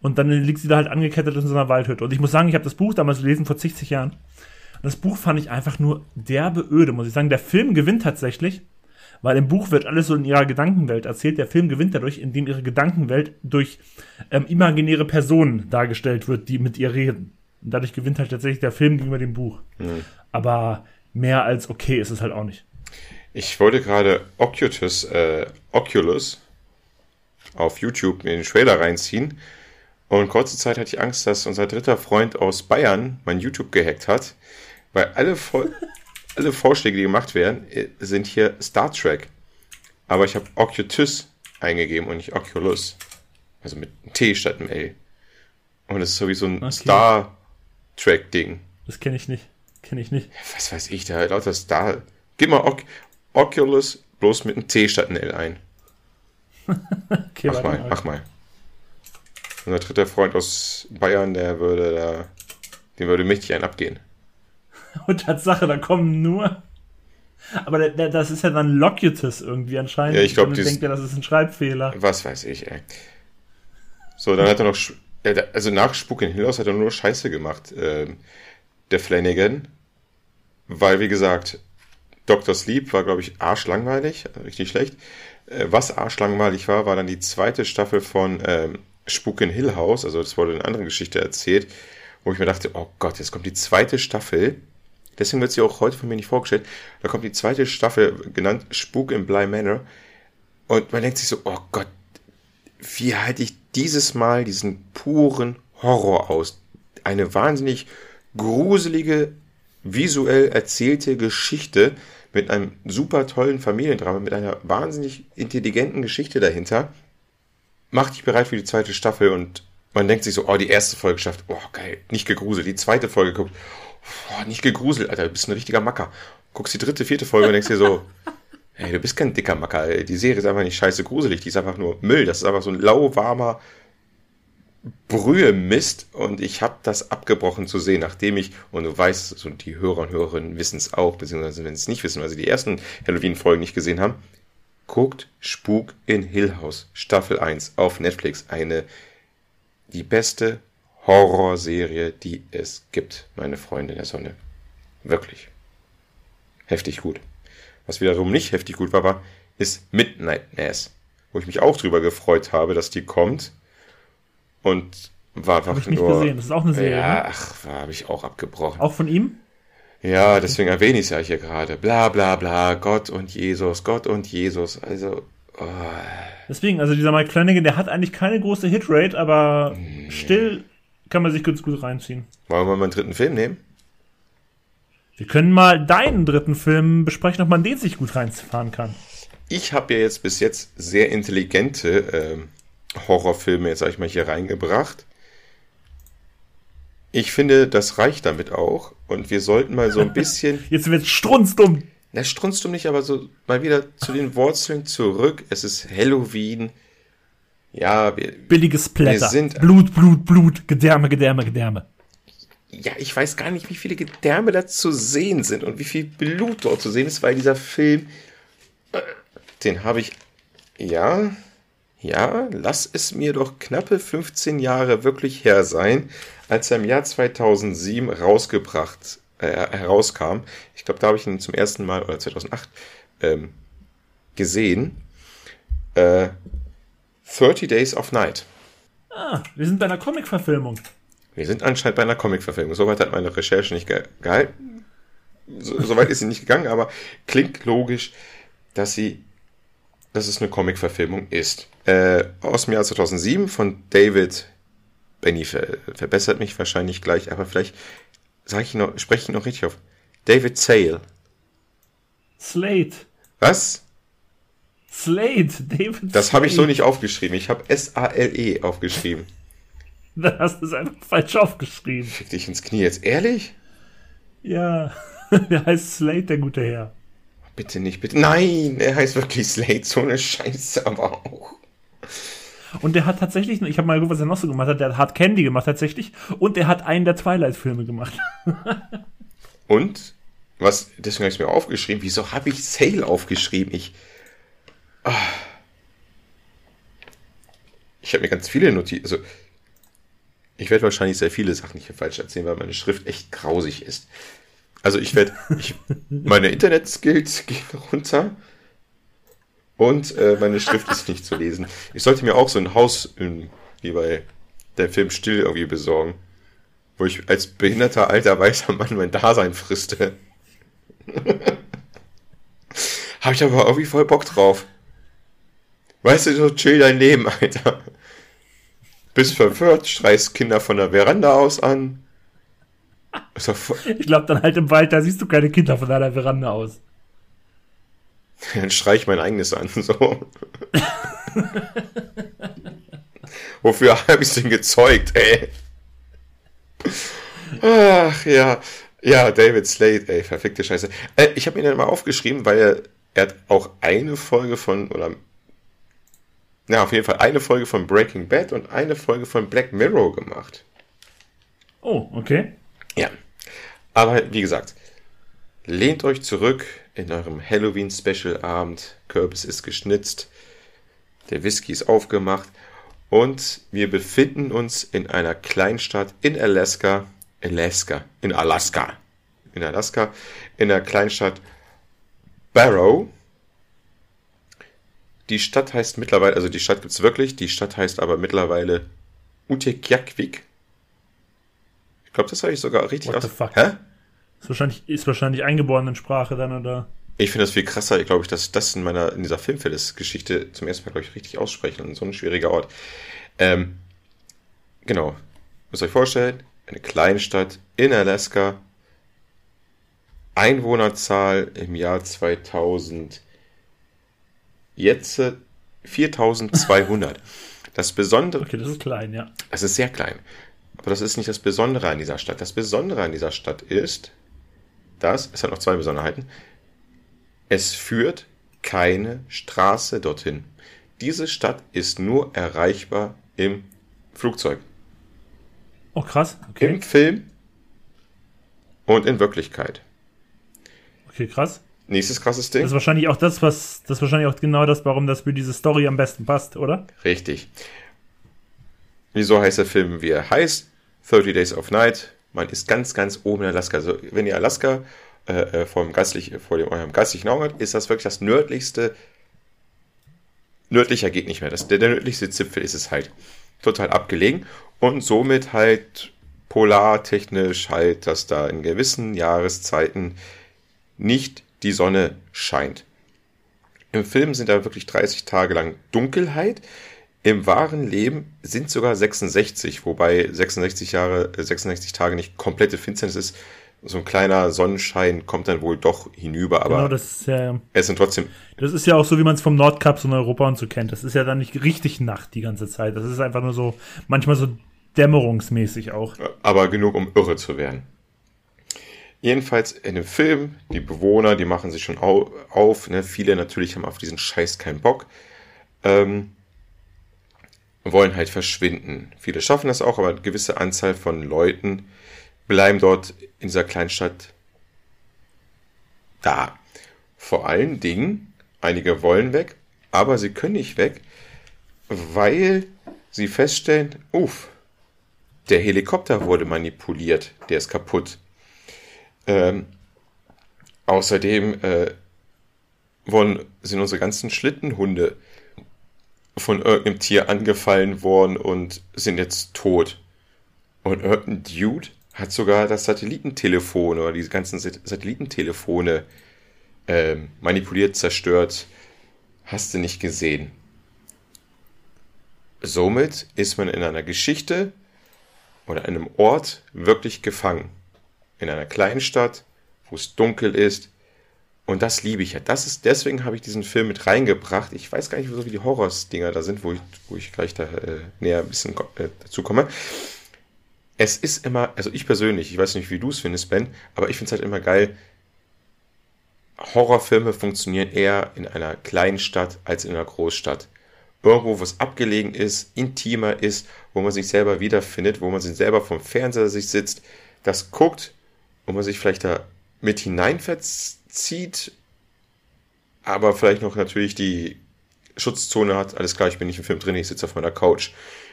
Und dann liegt sie da halt angekettet in so einer Waldhütte. Und ich muss sagen, ich habe das Buch damals gelesen vor 60 Jahren. Und das Buch fand ich einfach nur derbe öde, muss ich sagen. Der Film gewinnt tatsächlich, weil im Buch wird alles so in ihrer Gedankenwelt erzählt. Der Film gewinnt dadurch, indem ihre Gedankenwelt durch ähm, imaginäre Personen dargestellt wird, die mit ihr reden. Und dadurch gewinnt halt tatsächlich der Film gegenüber dem Buch. Mhm. Aber mehr als okay ist es halt auch nicht. Ich wollte gerade Oculus, äh, Oculus auf YouTube in den Trailer reinziehen und kurze Zeit hatte ich Angst, dass unser dritter Freund aus Bayern mein YouTube gehackt hat, weil alle, Vor [LAUGHS] alle Vorschläge, die gemacht werden, äh, sind hier Star Trek. Aber ich habe Oculus eingegeben und nicht Oculus. Also mit T statt einem L. Und das ist so wie so ein okay. Star Trek-Ding. Das kenne ich nicht. Kenne ich nicht. Was weiß ich, da lauter Star. Gib mal Oc Oculus bloß mit einem T statt einem L ein. [LAUGHS] okay, mach mal, mach mal. Unser dritter Freund aus Bayern, der würde da, dem würde mächtig einen abgehen. [LAUGHS] Und Tatsache, da kommen nur. Aber der, der, das ist ja dann Locutus irgendwie anscheinend. Ja, ich glaube, denkt ja, das ist ein Schreibfehler. Was weiß ich, ey. So, dann hat er noch, also nach Spuk in Hill House hat er nur Scheiße gemacht, äh, der Flanagan. Weil, wie gesagt, Dr. Sleep war, glaube ich, arschlangweilig, richtig schlecht. Äh, was arschlangweilig war, war dann die zweite Staffel von ähm, Spuk in Hill House, also das wurde in einer anderen Geschichte erzählt, wo ich mir dachte, oh Gott, jetzt kommt die zweite Staffel. Deswegen wird sie auch heute von mir nicht vorgestellt. Da kommt die zweite Staffel, genannt Spuk in Bly Manor. Und man denkt sich so, oh Gott, wie halte ich dieses Mal diesen puren Horror aus? Eine wahnsinnig gruselige, visuell erzählte Geschichte mit einem super tollen Familiendrama, mit einer wahnsinnig intelligenten Geschichte dahinter mach dich bereit für die zweite Staffel und man denkt sich so, oh, die erste Folge schafft, oh, geil, nicht gegruselt. Die zweite Folge guckt, oh, nicht gegruselt, Alter, du bist ein richtiger Macker. Guckst die dritte, vierte Folge und denkst dir so, [LAUGHS] hey, du bist kein dicker Macker, ey. die Serie ist einfach nicht scheiße gruselig, die ist einfach nur Müll, das ist einfach so ein lauwarmer Brühe-Mist und ich habe das abgebrochen zu sehen, nachdem ich, und du weißt, und die Hörer und Hörerinnen wissen es auch, beziehungsweise wenn sie es nicht wissen, weil sie die ersten Halloween-Folgen nicht gesehen haben, Guckt Spuk in Hill House, Staffel 1 auf Netflix. Eine, die beste Horrorserie, die es gibt, meine Freunde der Sonne. Wirklich. Heftig gut. Was wiederum nicht heftig gut war, war, ist Midnight Mass. Wo ich mich auch drüber gefreut habe, dass die kommt. Und war einfach Hab ich nicht nur. gesehen. Das ist auch eine Serie. Ja, Ne? ach, habe ich auch abgebrochen. Auch von ihm? Ja, deswegen erwähne ich es ja hier gerade. Bla bla bla, Gott und Jesus, Gott und Jesus. Also, oh, Deswegen, also dieser Mike Flanagan, der hat eigentlich keine große Hitrate, aber still kann man sich ganz gut reinziehen. wollen wir mal einen dritten Film nehmen? Wir können mal deinen dritten Film besprechen, ob man den sich gut reinfahren kann. Ich habe ja jetzt bis jetzt sehr intelligente ähm, Horrorfilme, jetzt sag ich mal, hier reingebracht. Ich finde, das reicht damit auch. Und wir sollten mal so ein [LAUGHS] bisschen, Jetzt wird's strunzdumm. na, strunzt du nicht, aber so mal wieder zu den Wurzeln zurück. Es ist Halloween. Ja, wir, Billiges Blätter. Wir sind- Blut, Blut, Blut, Gedärme, Gedärme, Gedärme. ja, ich weiß gar nicht, wie viele Gedärme da zu sehen sind und wie viel Blut dort zu sehen ist, weil dieser Film, äh, den habe ich, ja, ja, lass es mir doch knappe 15 Jahre wirklich her sein, als er im Jahr 2007 rausgebracht, äh, herauskam. Ich glaube, da habe ich ihn zum ersten Mal, oder 2008, ähm, gesehen. Äh, 30 Days of Night. Ah, wir sind bei einer Comic-Verfilmung. Wir sind anscheinend bei einer Comic-Verfilmung. Soweit hat meine Recherche nicht ge gehalten. So, Soweit ist sie nicht gegangen, aber klingt logisch, dass sie, dass es eine Comic-Verfilmung ist. Äh, aus dem Jahr 2007 von David, Benny ver verbessert mich wahrscheinlich gleich, aber vielleicht sage ich noch, spreche ich noch richtig auf. David Sale. Slate. Was? Slate, David Das habe ich so nicht aufgeschrieben. Ich habe S-A-L-E aufgeschrieben. [LAUGHS] Da hast du es einfach falsch aufgeschrieben. Fick dich ins Knie jetzt. Ehrlich? Ja, [LAUGHS] der heißt Slate, der gute Herr. Bitte nicht, bitte. Nein, er heißt wirklich Slade. So eine Scheiße aber auch. Und der hat tatsächlich, ich habe mal geguckt, was er noch so gemacht hat, der hat Hard Candy gemacht tatsächlich und der hat einen der Twilight-Filme gemacht. [LAUGHS] Und, was, deswegen habe ich mir aufgeschrieben, wieso habe ich Sale aufgeschrieben? Ich, ah. ich habe mir ganz viele Notizen, also, ich werde wahrscheinlich sehr viele Sachen hier falsch erzählen, weil meine Schrift echt grausig ist. Also ich werde, [LAUGHS] meine Internet-Skills gehen runter und äh, meine Schrift ist nicht zu lesen. Ich sollte mir auch so ein Haus, in, wie bei der Film Still irgendwie besorgen wo ich als behinderter alter weißer Mann mein Dasein friste. [LAUGHS] Habe ich aber irgendwie voll Bock drauf. Weißt du, so chill dein Leben, Alter. Bist verwirrt, streist Kinder von der Veranda aus an. Ich glaube, dann halt im Wald, da siehst du keine Kinder von deiner Veranda aus. [LAUGHS] dann streich ich mein eigenes an, so. [LAUGHS] Wofür habe ich denn gezeugt, ey? Ach ja, ja, David Slade, ey, verfickte Scheiße. Äh, ich habe mir den mal aufgeschrieben, weil er, er hat auch eine Folge von, oder, na, auf jeden Fall eine Folge von Breaking Bad und eine Folge von Black Mirror gemacht. Oh, okay. Ja, aber wie gesagt, lehnt euch zurück in eurem Halloween-Special-Abend. Kürbis ist geschnitzt, der Whisky ist aufgemacht und wir befinden uns in einer Kleinstadt in Alaska, Alaska, in Alaska, in Alaska, in der Kleinstadt Barrow. Die Stadt heißt mittlerweile, also die Stadt gibt's wirklich, die Stadt heißt aber mittlerweile Utqiagvik. Ich glaube, das habe ich sogar richtig What aus. the fuck? Hä? Ist wahrscheinlich, ist wahrscheinlich eingeborenen Sprache dann, oder? Ich finde das viel krasser, glaube ich, dass ich das in meiner, in dieser Filmfilles-Geschichte zum ersten Mal, glaube ich, richtig aussprechen. Und so ein schwieriger Ort. Ähm, genau. Müsst ihr euch vorstellen, eine Kleinstadt in Alaska. Einwohnerzahl im Jahr 2000. Jetzt äh, 4200. Das Besondere, Okay, das ist klein, ja. es ist sehr klein. Aber das ist nicht das Besondere an dieser Stadt. Das Besondere an dieser Stadt ist, dass, es hat noch zwei Besonderheiten, es führt keine Straße dorthin. Diese Stadt ist nur erreichbar im Flugzeug. Oh, krass. Okay. Im Film und in Wirklichkeit. Okay, krass. Nächstes krasses Das Ding. ist wahrscheinlich auch das, was, das ist wahrscheinlich auch genau das, warum das für diese Story am besten passt, oder? Richtig. Wieso heißt der Film, wie er heißt? 30 Days of Night. Man ist ganz, ganz oben in Alaska. Also wenn ihr Alaska äh, äh vor, dem vor dem, eurem geistlichen Auge habt, ist das wirklich das nördlichste. Nördlicher geht nicht mehr. Das, der, der nördlichste Zipfel ist es halt. Total abgelegen. Und somit halt polartechnisch halt, dass da in gewissen Jahreszeiten nicht die Sonne scheint. Im Film sind da wirklich 30 Tage lang Dunkelheit. Im wahren Leben sind sogar 66, wobei 66 Jahre, 66 Tage nicht komplette Finsternis ist. So ein kleiner Sonnenschein kommt dann wohl doch hinüber, aber genau, das ist ja, es sind trotzdem. Das ist ja auch so, wie man es vom Nordkap so in Europa und so kennt. Das ist ja dann nicht richtig Nacht die ganze Zeit. Das ist einfach nur so, manchmal so dämmerungsmäßig auch. Aber genug, um irre zu werden. Jedenfalls in dem Film, die Bewohner, die machen sich schon au auf. Ne? Viele natürlich haben auf diesen Scheiß keinen Bock. Ähm, wollen halt verschwinden. Viele schaffen das auch, aber eine gewisse Anzahl von Leuten bleiben dort in dieser Kleinstadt da. Vor allen Dingen, einige wollen weg, aber sie können nicht weg, weil sie feststellen, uff, der Helikopter wurde manipuliert, der ist kaputt. Ähm, außerdem äh, wurden, sind unsere ganzen Schlittenhunde von irgendeinem Tier angefallen worden und sind jetzt tot. Und irgendein Dude hat sogar das Satellitentelefon oder diese ganzen Satellitentelefone äh, manipuliert, zerstört. Hast du nicht gesehen. Somit ist man in einer Geschichte oder einem Ort wirklich gefangen. In einer kleinen Stadt, wo es dunkel ist. Und das liebe ich ja. Das ist, deswegen habe ich diesen Film mit reingebracht. Ich weiß gar nicht, so wie die Horrors-Dinger da sind, wo ich, wo ich gleich da äh, näher ein bisschen äh, dazu komme. Es ist immer, also ich persönlich, ich weiß nicht, wie du es findest, Ben, aber ich finde es halt immer geil. Horrorfilme funktionieren eher in einer kleinen Stadt als in einer Großstadt irgendwo, was abgelegen ist, intimer ist, wo man sich selber wiederfindet, wo man sich selber vom Fernseher sich sitzt, das guckt und man sich vielleicht da mit hineinverzieht, aber vielleicht noch natürlich die Schutzzone hat, alles klar, ich bin nicht im Film drin, ich sitze auf meiner Couch.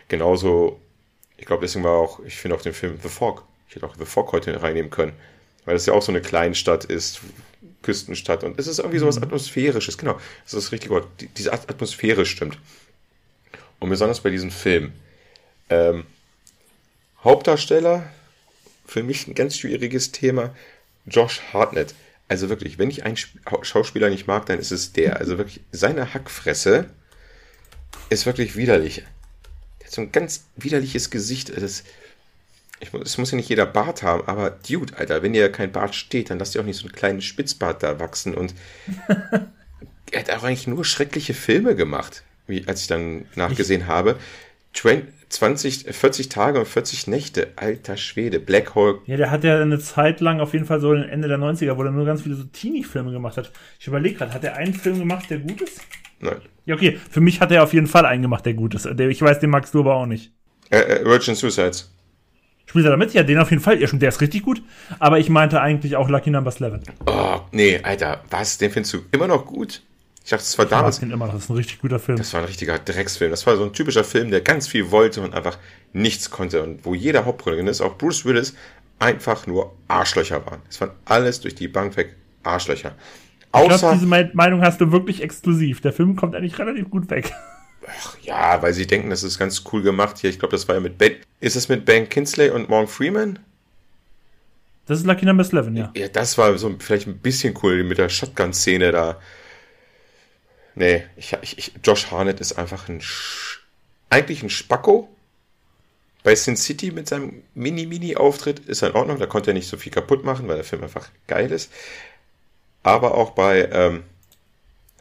Genauso, ich glaube, deswegen war auch, ich finde auch den Film The Fog, ich hätte auch The Fog heute reinnehmen können, weil das ja auch so eine Kleinstadt ist, Küstenstadt und es ist irgendwie sowas mhm. Atmosphärisches, genau, das ist das richtige Wort, diese Atmosphäre stimmt. Und besonders bei diesem Film. Ähm, Hauptdarsteller, für mich ein ganz schwieriges Thema, Josh Hartnett. Also wirklich, wenn ich einen Schauspieler nicht mag, dann ist es der. Also wirklich, seine Hackfresse ist wirklich widerlich. Der hat so ein ganz widerliches Gesicht. Das, ich, es muss ja nicht jeder Bart haben, aber Dude, Alter, wenn dir kein Bart steht, dann lass dir auch nicht so einen kleinen Spitzbart da wachsen. Und [LAUGHS] er hat auch eigentlich nur schreckliche Filme gemacht wie, als ich dann nachgesehen ich, habe. 20, 40 Tage und 40 Nächte, alter Schwede, Black Hole. Ja, der hat ja eine Zeit lang, auf jeden Fall so Ende der 90er, wo er nur ganz viele so Teenie-Filme gemacht hat. Ich überlege gerade, hat er einen Film gemacht, der gut ist? Nein. Ja, okay, für mich hat er auf jeden Fall einen gemacht, der gut ist. Ich weiß, den magst du aber auch nicht. Äh, äh, Virgin Suicides. Spielt er damit? Ja, den auf jeden Fall. Ja, schon, der ist richtig gut. Aber ich meinte eigentlich auch Lucky Number 11. Oh, nee, Alter, was? Den findest du immer noch gut? Ich dachte, das war damals. Ich immer, das ist ein richtig guter Film. Das war ein richtiger Drecksfilm. Das war so ein typischer Film, der ganz viel wollte und einfach nichts konnte. Und wo jeder Hauptprotagonist, auch Bruce Willis, einfach nur Arschlöcher waren. Es waren alles durch die Bank weg Arschlöcher. Außer, ich glaube, diese Meinung hast du wirklich exklusiv. Der Film kommt eigentlich relativ gut weg. Ach, ja, weil sie denken, das ist ganz cool gemacht hier. Ich glaube, das war ja mit Ben. Ist es mit Ben Kinsley und Morgan Freeman? Das ist Lucky Number 11, ja. Ja, das war so vielleicht ein bisschen cool mit der Shotgun-Szene da. Nee, ich, ich, Josh Harnett ist einfach ein Sch eigentlich ein Spacko. Bei Sin City mit seinem Mini-Mini-Auftritt ist er in Ordnung, da konnte er nicht so viel kaputt machen, weil der Film einfach geil ist. Aber auch bei, ähm,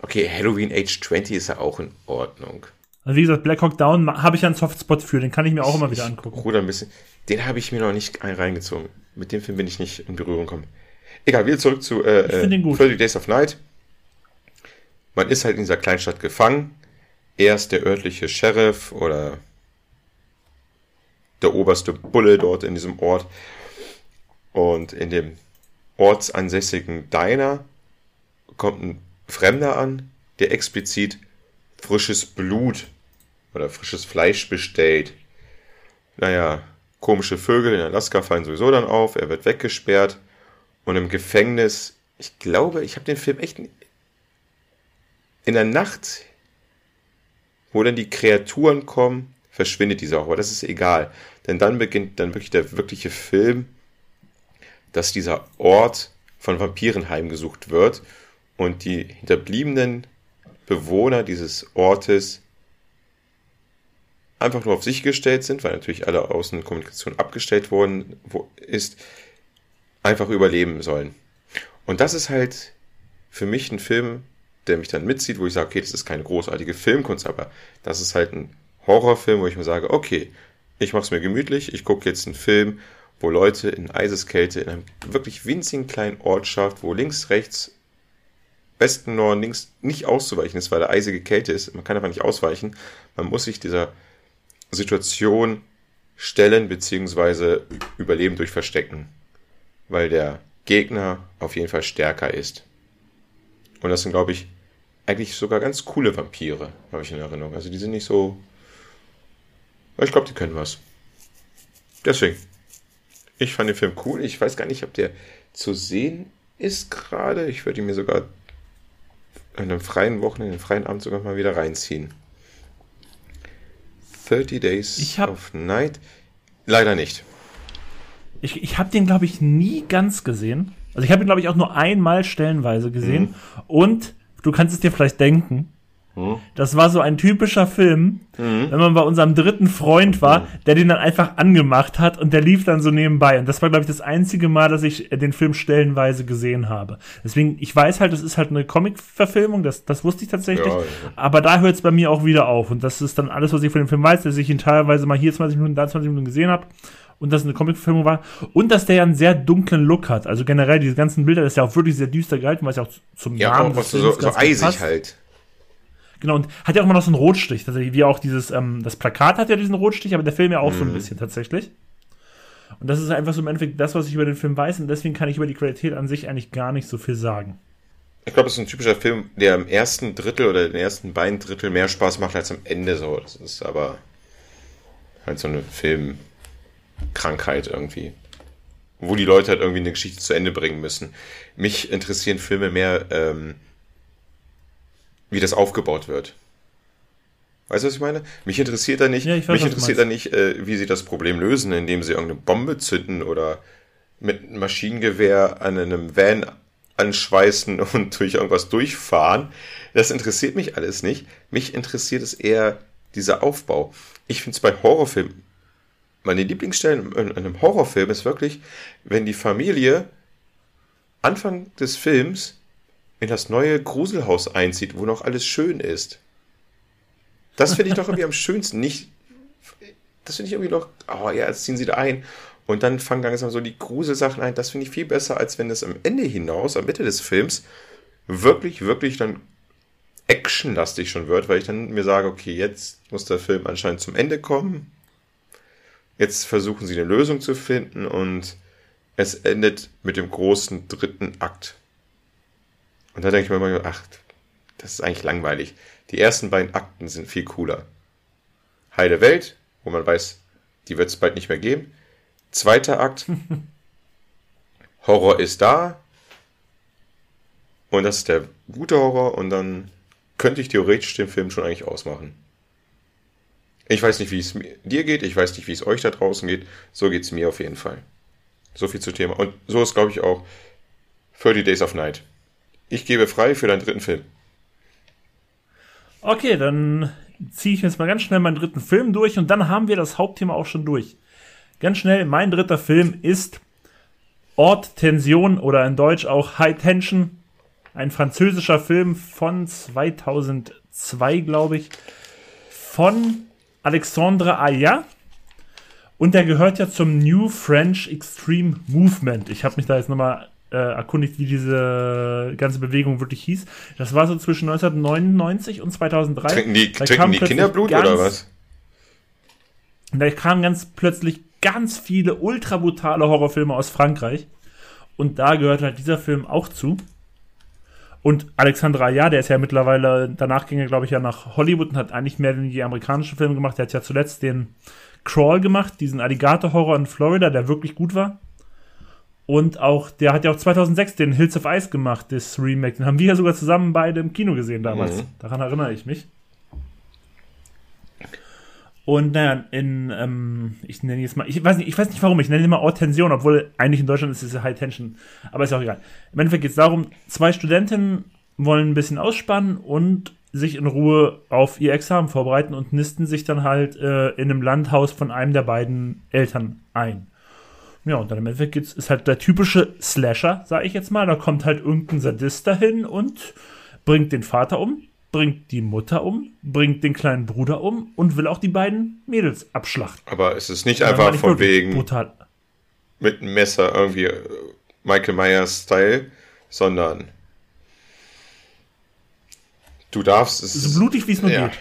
okay, Halloween Age 20 ist er auch in Ordnung. Also wie gesagt, Black Hawk Down habe ich einen Softspot für, den kann ich mir auch immer wieder angucken. Bruder, ein bisschen. Den habe ich mir noch nicht reingezogen. Mit dem Film bin ich nicht in Berührung gekommen. Egal, wieder zurück zu äh, ich gut. 30 Days of Night man ist halt in dieser Kleinstadt gefangen. Er ist der örtliche Sheriff oder der oberste Bulle dort in diesem Ort. Und in dem ortsansässigen Diner kommt ein Fremder an, der explizit frisches Blut oder frisches Fleisch bestellt. Naja, komische Vögel in Alaska fallen sowieso dann auf, er wird weggesperrt und im Gefängnis, ich glaube, ich habe den Film echt in der Nacht, wo dann die Kreaturen kommen, verschwindet diese auch, aber das ist egal, denn dann beginnt dann wirklich der wirkliche Film, dass dieser Ort von Vampiren heimgesucht wird und die hinterbliebenen Bewohner dieses Ortes einfach nur auf sich gestellt sind, weil natürlich alle Außenkommunikation abgestellt worden ist, einfach überleben sollen. Und das ist halt für mich ein Film, der mich dann mitzieht, wo ich sage, okay, das ist keine großartige Filmkunst, aber das ist halt ein Horrorfilm, wo ich mir sage, okay, ich mache es mir gemütlich, ich gucke jetzt einen Film, wo Leute in Eiseskälte in einem wirklich winzigen kleinen Ortschaft, wo links, rechts, Westen, Norden, links nicht auszuweichen ist, weil da eisige Kälte ist. Man kann einfach nicht ausweichen. Man muss sich dieser Situation stellen beziehungsweise überleben durch Verstecken, weil der Gegner auf jeden Fall stärker ist. Und das sind, glaube ich, eigentlich sogar ganz coole Vampire, habe ich in Erinnerung. Also die sind nicht so. Ich glaube, die können was. Deswegen. Ich fand den Film cool. Ich weiß gar nicht, ob der zu sehen ist gerade. Ich würde ihn mir sogar an einem freien Wochenende, einem freien Abend sogar mal wieder reinziehen. 30 Days hab, of Night. Leider nicht. Ich, ich habe den, glaube ich, nie ganz gesehen. Also ich habe ihn, glaube ich, auch nur einmal stellenweise gesehen. Mhm. Und du kannst es dir vielleicht denken, hm? Das war so ein typischer Film, mhm. wenn man bei unserem dritten Freund war, mhm. der den dann einfach angemacht hat und der lief dann so nebenbei. Und das war, glaube ich, das einzige Mal, dass ich den Film stellenweise gesehen habe. Deswegen, ich weiß halt, das ist halt eine Comic-Verfilmung, das, das wusste ich tatsächlich. Ja, ja. Aber da hört es bei mir auch wieder auf. Und das ist dann alles, was ich von dem Film weiß, dass ich ihn teilweise mal hier 20 Minuten, da 20 Minuten gesehen habe und das eine Comic-Verfilmung war und dass der ja einen sehr dunklen Look hat. Also generell diese ganzen Bilder, das ist ja auch wirklich sehr düster gehalten, was ja auch zum ja, Namen auch, Films so, so eisig passt. halt. Genau, und hat ja auch immer noch so einen Rotstich, tatsächlich, wie auch dieses, ähm, das Plakat hat ja diesen Rotstich, aber der Film ja auch mhm. so ein mhm. bisschen tatsächlich. Und das ist einfach so im Endeffekt das, was ich über den Film weiß, und deswegen kann ich über die Qualität an sich eigentlich gar nicht so viel sagen. Ich glaube, es ist ein typischer Film, der im ersten Drittel oder den ersten beiden Drittel mehr Spaß macht als am Ende so. Das ist aber halt so eine Filmkrankheit irgendwie. Wo die Leute halt irgendwie eine Geschichte zu Ende bringen müssen. Mich interessieren Filme mehr, ähm, wie das aufgebaut wird. Weißt du, was ich meine? Mich interessiert da nicht, ja, weiß, mich interessiert da nicht, äh, wie sie das Problem lösen, indem sie irgendeine Bombe zünden oder mit einem Maschinengewehr an einem Van anschweißen [LAUGHS] und durch irgendwas durchfahren. Das interessiert mich alles nicht. Mich interessiert es eher dieser Aufbau. Ich finde es bei Horrorfilmen, meine Lieblingsstellen in einem Horrorfilm ist wirklich, wenn die Familie Anfang des Films in das neue Gruselhaus einzieht, wo noch alles schön ist. Das finde ich doch irgendwie am [LAUGHS] schönsten. Nicht, das finde ich irgendwie noch, oh ja, jetzt ziehen sie da ein. Und dann fangen langsam so die Gruselsachen ein. Das finde ich viel besser, als wenn es am Ende hinaus, am Mitte des Films, wirklich, wirklich dann actionlastig schon wird, weil ich dann mir sage, okay, jetzt muss der Film anscheinend zum Ende kommen. Jetzt versuchen sie eine Lösung zu finden und es endet mit dem großen dritten Akt. Und da denke ich mir immer, ach, das ist eigentlich langweilig. Die ersten beiden Akten sind viel cooler. Heile Welt, wo man weiß, die wird es bald nicht mehr geben. Zweiter Akt, [LAUGHS] Horror ist da. Und das ist der gute Horror. Und dann könnte ich theoretisch den Film schon eigentlich ausmachen. Ich weiß nicht, wie es dir geht. Ich weiß nicht, wie es euch da draußen geht. So geht es mir auf jeden Fall. So viel zu Thema. Und so ist, glaube ich, auch 30 Days of Night. Ich gebe frei für deinen dritten Film. Okay, dann ziehe ich jetzt mal ganz schnell meinen dritten Film durch und dann haben wir das Hauptthema auch schon durch. Ganz schnell, mein dritter Film ist Ort Tension oder in Deutsch auch High Tension. Ein französischer Film von 2002, glaube ich, von Alexandre Aya. Und der gehört ja zum New French Extreme Movement. Ich habe mich da jetzt nochmal äh, erkundigt, wie diese ganze Bewegung wirklich hieß. Das war so zwischen 1999 und 2003. Trinken die, trinken die Kinderblut ganz, oder was? Da kamen ganz plötzlich ganz viele ultra brutale Horrorfilme aus Frankreich. Und da gehört halt dieser Film auch zu. Und Alexandra ja, der ist ja mittlerweile, danach ging er, glaube ich, ja nach Hollywood und hat eigentlich mehr den die amerikanischen Film gemacht. Der hat ja zuletzt den Crawl gemacht, diesen Alligator-Horror in Florida, der wirklich gut war. Und auch, der hat ja auch 2006 den Hills of Ice gemacht, das Remake. Den haben wir ja sogar zusammen beide im Kino gesehen damals. Mhm. Daran erinnere ich mich. Und naja, in, ähm, ich nenne jetzt mal, ich weiß nicht, ich weiß nicht warum, ich nenne immer Haute-Tension, obwohl eigentlich in Deutschland ist es High Tension, aber ist auch egal. Im Endeffekt geht es darum, zwei Studentinnen wollen ein bisschen ausspannen und sich in Ruhe auf ihr Examen vorbereiten und nisten sich dann halt äh, in einem Landhaus von einem der beiden Eltern ein. Ja, und dann im Endeffekt geht's, ist halt der typische Slasher, sag ich jetzt mal. Da kommt halt irgendein Sadist dahin und bringt den Vater um, bringt die Mutter um, bringt den kleinen Bruder um und will auch die beiden Mädels abschlachten. Aber es ist nicht einfach von wegen brutal. mit einem Messer irgendwie äh, Michael Myers-Style, sondern du darfst es. So blutig wie es nur ja. geht.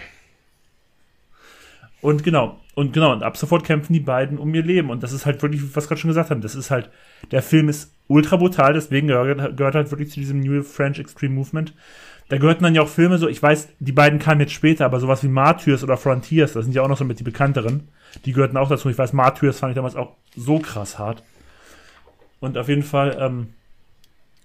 Und genau, und genau, und ab sofort kämpfen die beiden um ihr Leben. Und das ist halt wirklich, was gerade schon gesagt haben, das ist halt, der Film ist ultra brutal, deswegen gehört, gehört halt wirklich zu diesem New French Extreme Movement. Da gehörten dann ja auch Filme, so, ich weiß, die beiden kamen jetzt später, aber sowas wie Martyrs oder Frontiers, das sind ja auch noch so mit die bekannteren. Die gehörten auch dazu. Ich weiß, Martyrs fand ich damals auch so krass hart. Und auf jeden Fall, ähm,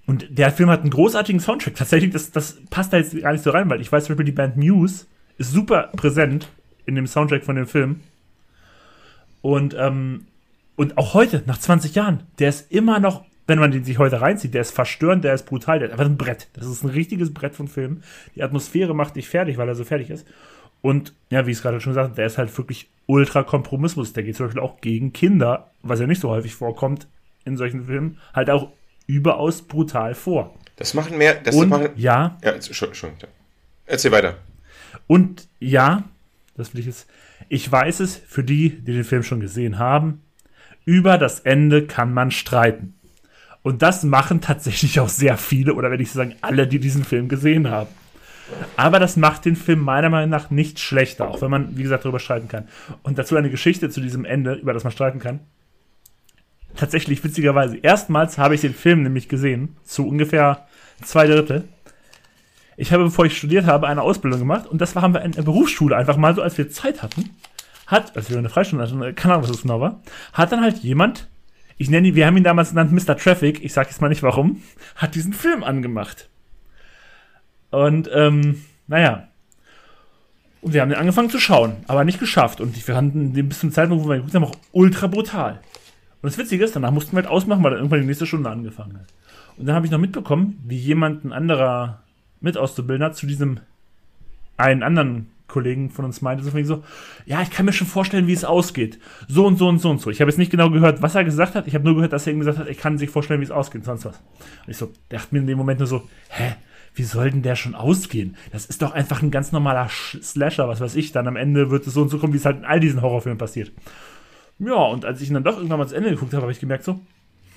und der Film hat einen großartigen Soundtrack. Tatsächlich, das, das passt da jetzt gar nicht so rein, weil ich weiß zum Beispiel, die Band Muse ist super präsent in dem Soundtrack von dem Film. Und, ähm, und auch heute, nach 20 Jahren, der ist immer noch wenn man den sich heute reinzieht, der ist verstörend, der ist brutal, der ist einfach ein Brett. Das ist ein richtiges Brett von Film. Die Atmosphäre macht dich fertig, weil er so fertig ist. Und ja, wie ich es gerade schon gesagt habe, der ist halt wirklich ultra Kompromismus. Der geht zum Beispiel auch gegen Kinder, was ja nicht so häufig vorkommt in solchen Filmen, halt auch überaus brutal vor. Das machen mehr. Das und, machen, ja. Ja, schon, schon. Erzähl weiter. Und ja, das will ich jetzt. Ich weiß es, für die, die den Film schon gesehen haben, über das Ende kann man streiten. Und das machen tatsächlich auch sehr viele, oder wenn ich sagen, alle, die diesen Film gesehen haben. Aber das macht den Film meiner Meinung nach nicht schlechter, auch wenn man, wie gesagt, darüber streiten kann. Und dazu eine Geschichte zu diesem Ende, über das man streiten kann. Tatsächlich, witzigerweise, erstmals habe ich den Film nämlich gesehen, zu ungefähr zwei Drittel. Ich habe, bevor ich studiert habe, eine Ausbildung gemacht und das haben wir in der Berufsschule einfach mal so, als wir Zeit hatten. Hat, als wir eine Freistunde hatten, keine Ahnung, was das genau war, hat dann halt jemand ich nenne ihn, wir haben ihn damals genannt Mr. Traffic, ich sag jetzt mal nicht warum, hat diesen Film angemacht. Und, ähm, naja. Und wir haben den angefangen zu schauen, aber nicht geschafft. Und wir fanden den bis zum Zeitpunkt, wo wir geguckt haben, auch ultra brutal. Und das Witzige ist, danach mussten wir halt ausmachen, weil dann irgendwann die nächste Stunde angefangen hat. Und dann habe ich noch mitbekommen, wie jemand, ein anderer Mitauszubildender, zu diesem einen anderen Kollegen von uns meinte, so, so, ja, ich kann mir schon vorstellen, wie es ausgeht. So und so und so und so. Ich habe jetzt nicht genau gehört, was er gesagt hat. Ich habe nur gehört, dass er ihm gesagt hat, ich kann sich vorstellen, wie es ausgeht, sonst was. Und ich so, dachte mir in dem Moment nur so, hä, wie soll denn der schon ausgehen? Das ist doch einfach ein ganz normaler Slasher, was weiß ich. Dann am Ende wird es so und so kommen, wie es halt in all diesen Horrorfilmen passiert. Ja, und als ich ihn dann doch irgendwann mal zu Ende geguckt habe, habe ich gemerkt so,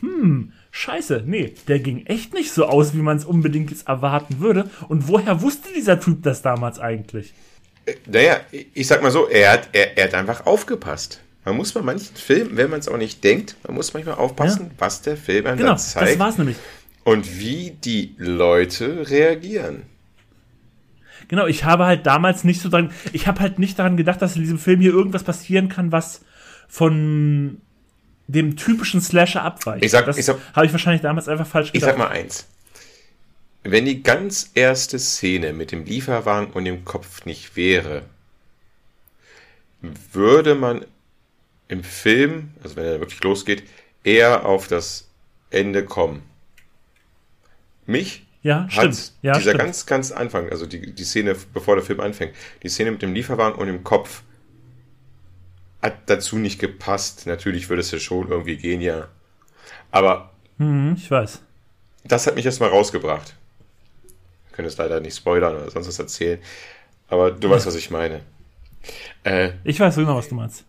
hm, scheiße, nee, der ging echt nicht so aus, wie man es unbedingt jetzt erwarten würde. Und woher wusste dieser Typ das damals eigentlich? Naja, ich sag mal so, er hat, er, er hat einfach aufgepasst. Man muss bei manchen Filmen, wenn man es auch nicht denkt, man muss manchmal aufpassen, ja. was der Film einem genau, zeigt. Das war's nämlich. Und wie die Leute reagieren. Genau, ich habe halt damals nicht so dran, ich habe halt nicht daran gedacht, dass in diesem Film hier irgendwas passieren kann, was von dem typischen Slasher abweicht. Ich sag, das ich sag, habe ich wahrscheinlich damals einfach falsch gedacht. Ich sag mal eins wenn die ganz erste Szene mit dem Lieferwagen und dem Kopf nicht wäre, würde man im Film, also wenn er wirklich losgeht, eher auf das Ende kommen. Mich ja, hat ja, dieser stimmt. ganz, ganz Anfang, also die, die Szene, bevor der Film anfängt, die Szene mit dem Lieferwagen und dem Kopf, hat dazu nicht gepasst. Natürlich würde es ja schon irgendwie gehen, ja. Aber. Hm, ich weiß. Das hat mich erstmal rausgebracht können es leider nicht spoilern oder sonst was erzählen. Aber du weißt, was ich meine. Äh, ich weiß genau, was du meinst.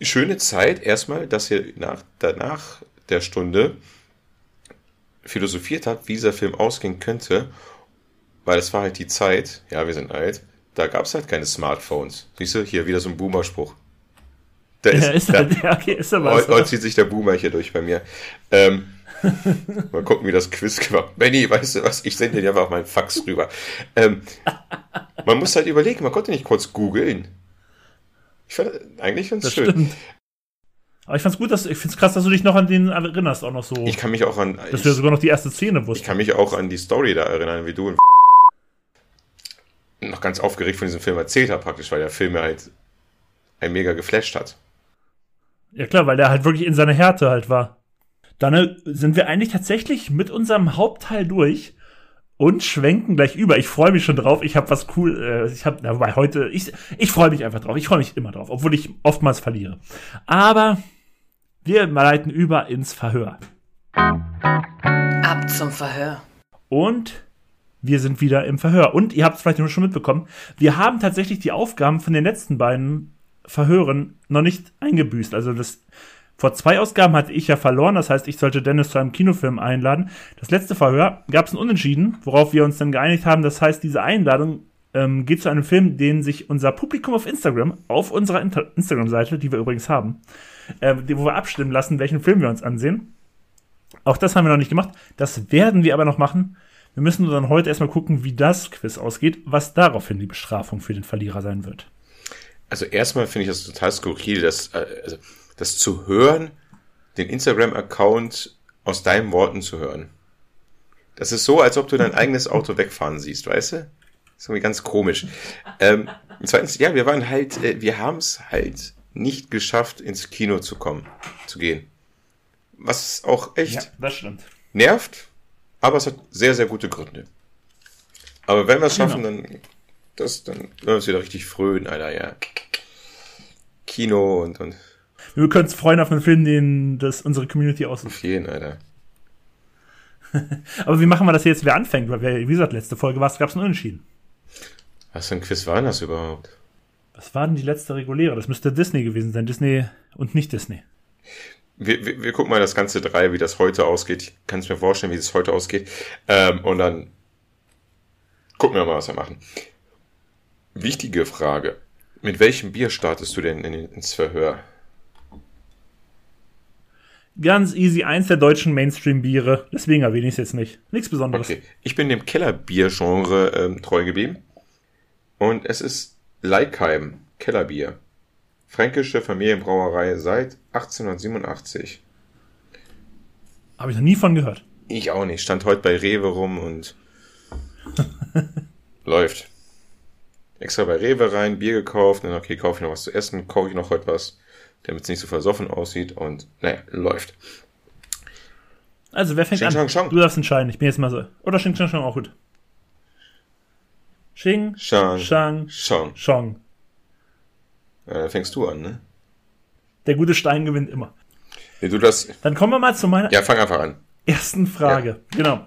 Schöne Zeit erstmal, dass ihr nach, danach der Stunde philosophiert habt, wie dieser Film ausgehen könnte, weil es war halt die Zeit, ja, wir sind alt, da gab es halt keine Smartphones. Siehst du, hier wieder so ein Boomer-Spruch. Da ist, ja, ist halt, [LAUGHS] ja, okay, ist aber heute, heute zieht sich der Boomer hier durch bei mir. Ähm, [LAUGHS] Mal gucken, wie das Quiz gemacht Benny, weißt du was? Ich sende dir einfach meinen Fax rüber. Ähm, man muss halt überlegen, man konnte nicht kurz googeln. Ich fand, eigentlich ganz das schön. Stimmt. Aber ich fand's gut, dass ich find's krass, dass du dich noch an den erinnerst, auch noch so. Ich kann mich auch an. Dass ich, du sogar noch die erste Szene wusstest. Ich kann mich auch an die Story da erinnern, wie du noch ganz aufgeregt von diesem Film erzählt hast, praktisch, weil der Film mir halt ein mega geflasht hat. Ja klar, weil der halt wirklich in seiner Härte halt war. Dann äh, sind wir eigentlich tatsächlich mit unserem Hauptteil durch und schwenken gleich über. Ich freue mich schon drauf. Ich habe was cool. Äh, ich habe, wobei heute, ich, ich freue mich einfach drauf. Ich freue mich immer drauf, obwohl ich oftmals verliere. Aber wir leiten über ins Verhör. Ab zum Verhör. Und wir sind wieder im Verhör. Und ihr habt es vielleicht nur schon mitbekommen, wir haben tatsächlich die Aufgaben von den letzten beiden Verhören noch nicht eingebüßt. Also das vor zwei Ausgaben hatte ich ja verloren, das heißt, ich sollte Dennis zu einem Kinofilm einladen. Das letzte Verhör gab es ein Unentschieden, worauf wir uns dann geeinigt haben. Das heißt, diese Einladung ähm, geht zu einem Film, den sich unser Publikum auf Instagram, auf unserer Instagram-Seite, die wir übrigens haben, äh, wo wir abstimmen lassen, welchen Film wir uns ansehen. Auch das haben wir noch nicht gemacht. Das werden wir aber noch machen. Wir müssen dann heute erstmal gucken, wie das Quiz ausgeht, was daraufhin die Bestrafung für den Verlierer sein wird. Also erstmal finde ich das total skurril, dass äh, also das zu hören, den Instagram-Account aus deinen Worten zu hören. Das ist so, als ob du dein eigenes Auto wegfahren siehst, weißt du? Das ist irgendwie ganz komisch. Ähm, zweitens, ja, wir waren halt, äh, wir haben es halt nicht geschafft, ins Kino zu kommen, zu gehen. Was auch echt ja, das stimmt. nervt, aber es hat sehr, sehr gute Gründe. Aber wenn wir es schaffen, genau. dann, das, dann werden wir uns wieder richtig frönen, Alter, ja. Kino und, und wir können uns freuen auf einen Film, den das unsere Community aussucht. Auf jeden, Alter. [LAUGHS] Aber wie machen wir das jetzt, wer anfängt? Weil, wie gesagt, letzte Folge gab es einen Unentschieden. Was für ein Quiz war denn das überhaupt? Was war denn die letzte reguläre? Das müsste Disney gewesen sein. Disney und nicht Disney. Wir, wir, wir gucken mal das ganze drei, wie das heute ausgeht. Ich kann es mir vorstellen, wie es heute ausgeht. Ähm, und dann gucken wir mal, was wir machen. Wichtige Frage. Mit welchem Bier startest du denn in, ins Verhör? Ganz easy eins der deutschen Mainstream-Biere. Deswegen erwähne ich es jetzt nicht. Nichts Besonderes. Okay. Ich bin dem Kellerbier-Genre ähm, treu geblieben. Und es ist Leikheim Kellerbier. Fränkische Familienbrauerei seit 1887. Habe ich noch nie von gehört. Ich auch nicht. Stand heute bei Rewe rum und [LAUGHS] läuft. Extra bei Rewe rein, Bier gekauft, dann okay, kaufe ich noch was zu essen, kaufe ich noch heute was damit es nicht so versoffen aussieht und naja, läuft. Also, wer fängt Xing, an? Shang, Shang. Du darfst entscheiden. Ich bin jetzt mal so. Oder Xing Shang Shang auch gut. Xing Shang Shang Shang. Shang. Äh, fängst du an, ne? Der gute Stein gewinnt immer. Nee, du das. Dann kommen wir mal zu meiner. Ja, fang einfach an. Ersten Frage. Ja. Genau.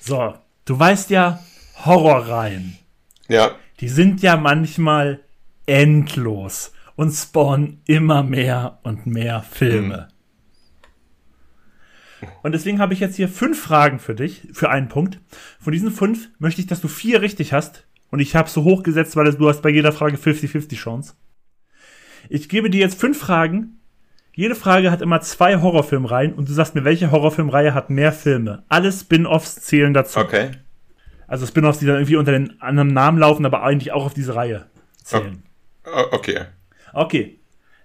So, du weißt ja, Horrorreihen. Ja. Die sind ja manchmal endlos und spawnen immer mehr und mehr Filme. Mhm. Und deswegen habe ich jetzt hier fünf Fragen für dich, für einen Punkt. Von diesen fünf möchte ich, dass du vier richtig hast. Und ich habe so hochgesetzt, weil du hast bei jeder Frage 50-50 Chance. Ich gebe dir jetzt fünf Fragen. Jede Frage hat immer zwei Horrorfilmreihen und du sagst mir, welche Horrorfilmreihe hat mehr Filme. Alle Spin-offs zählen dazu. Okay. Also Spin-offs, die dann irgendwie unter den anderen Namen laufen, aber eigentlich auch auf diese Reihe zählen. Okay. Okay.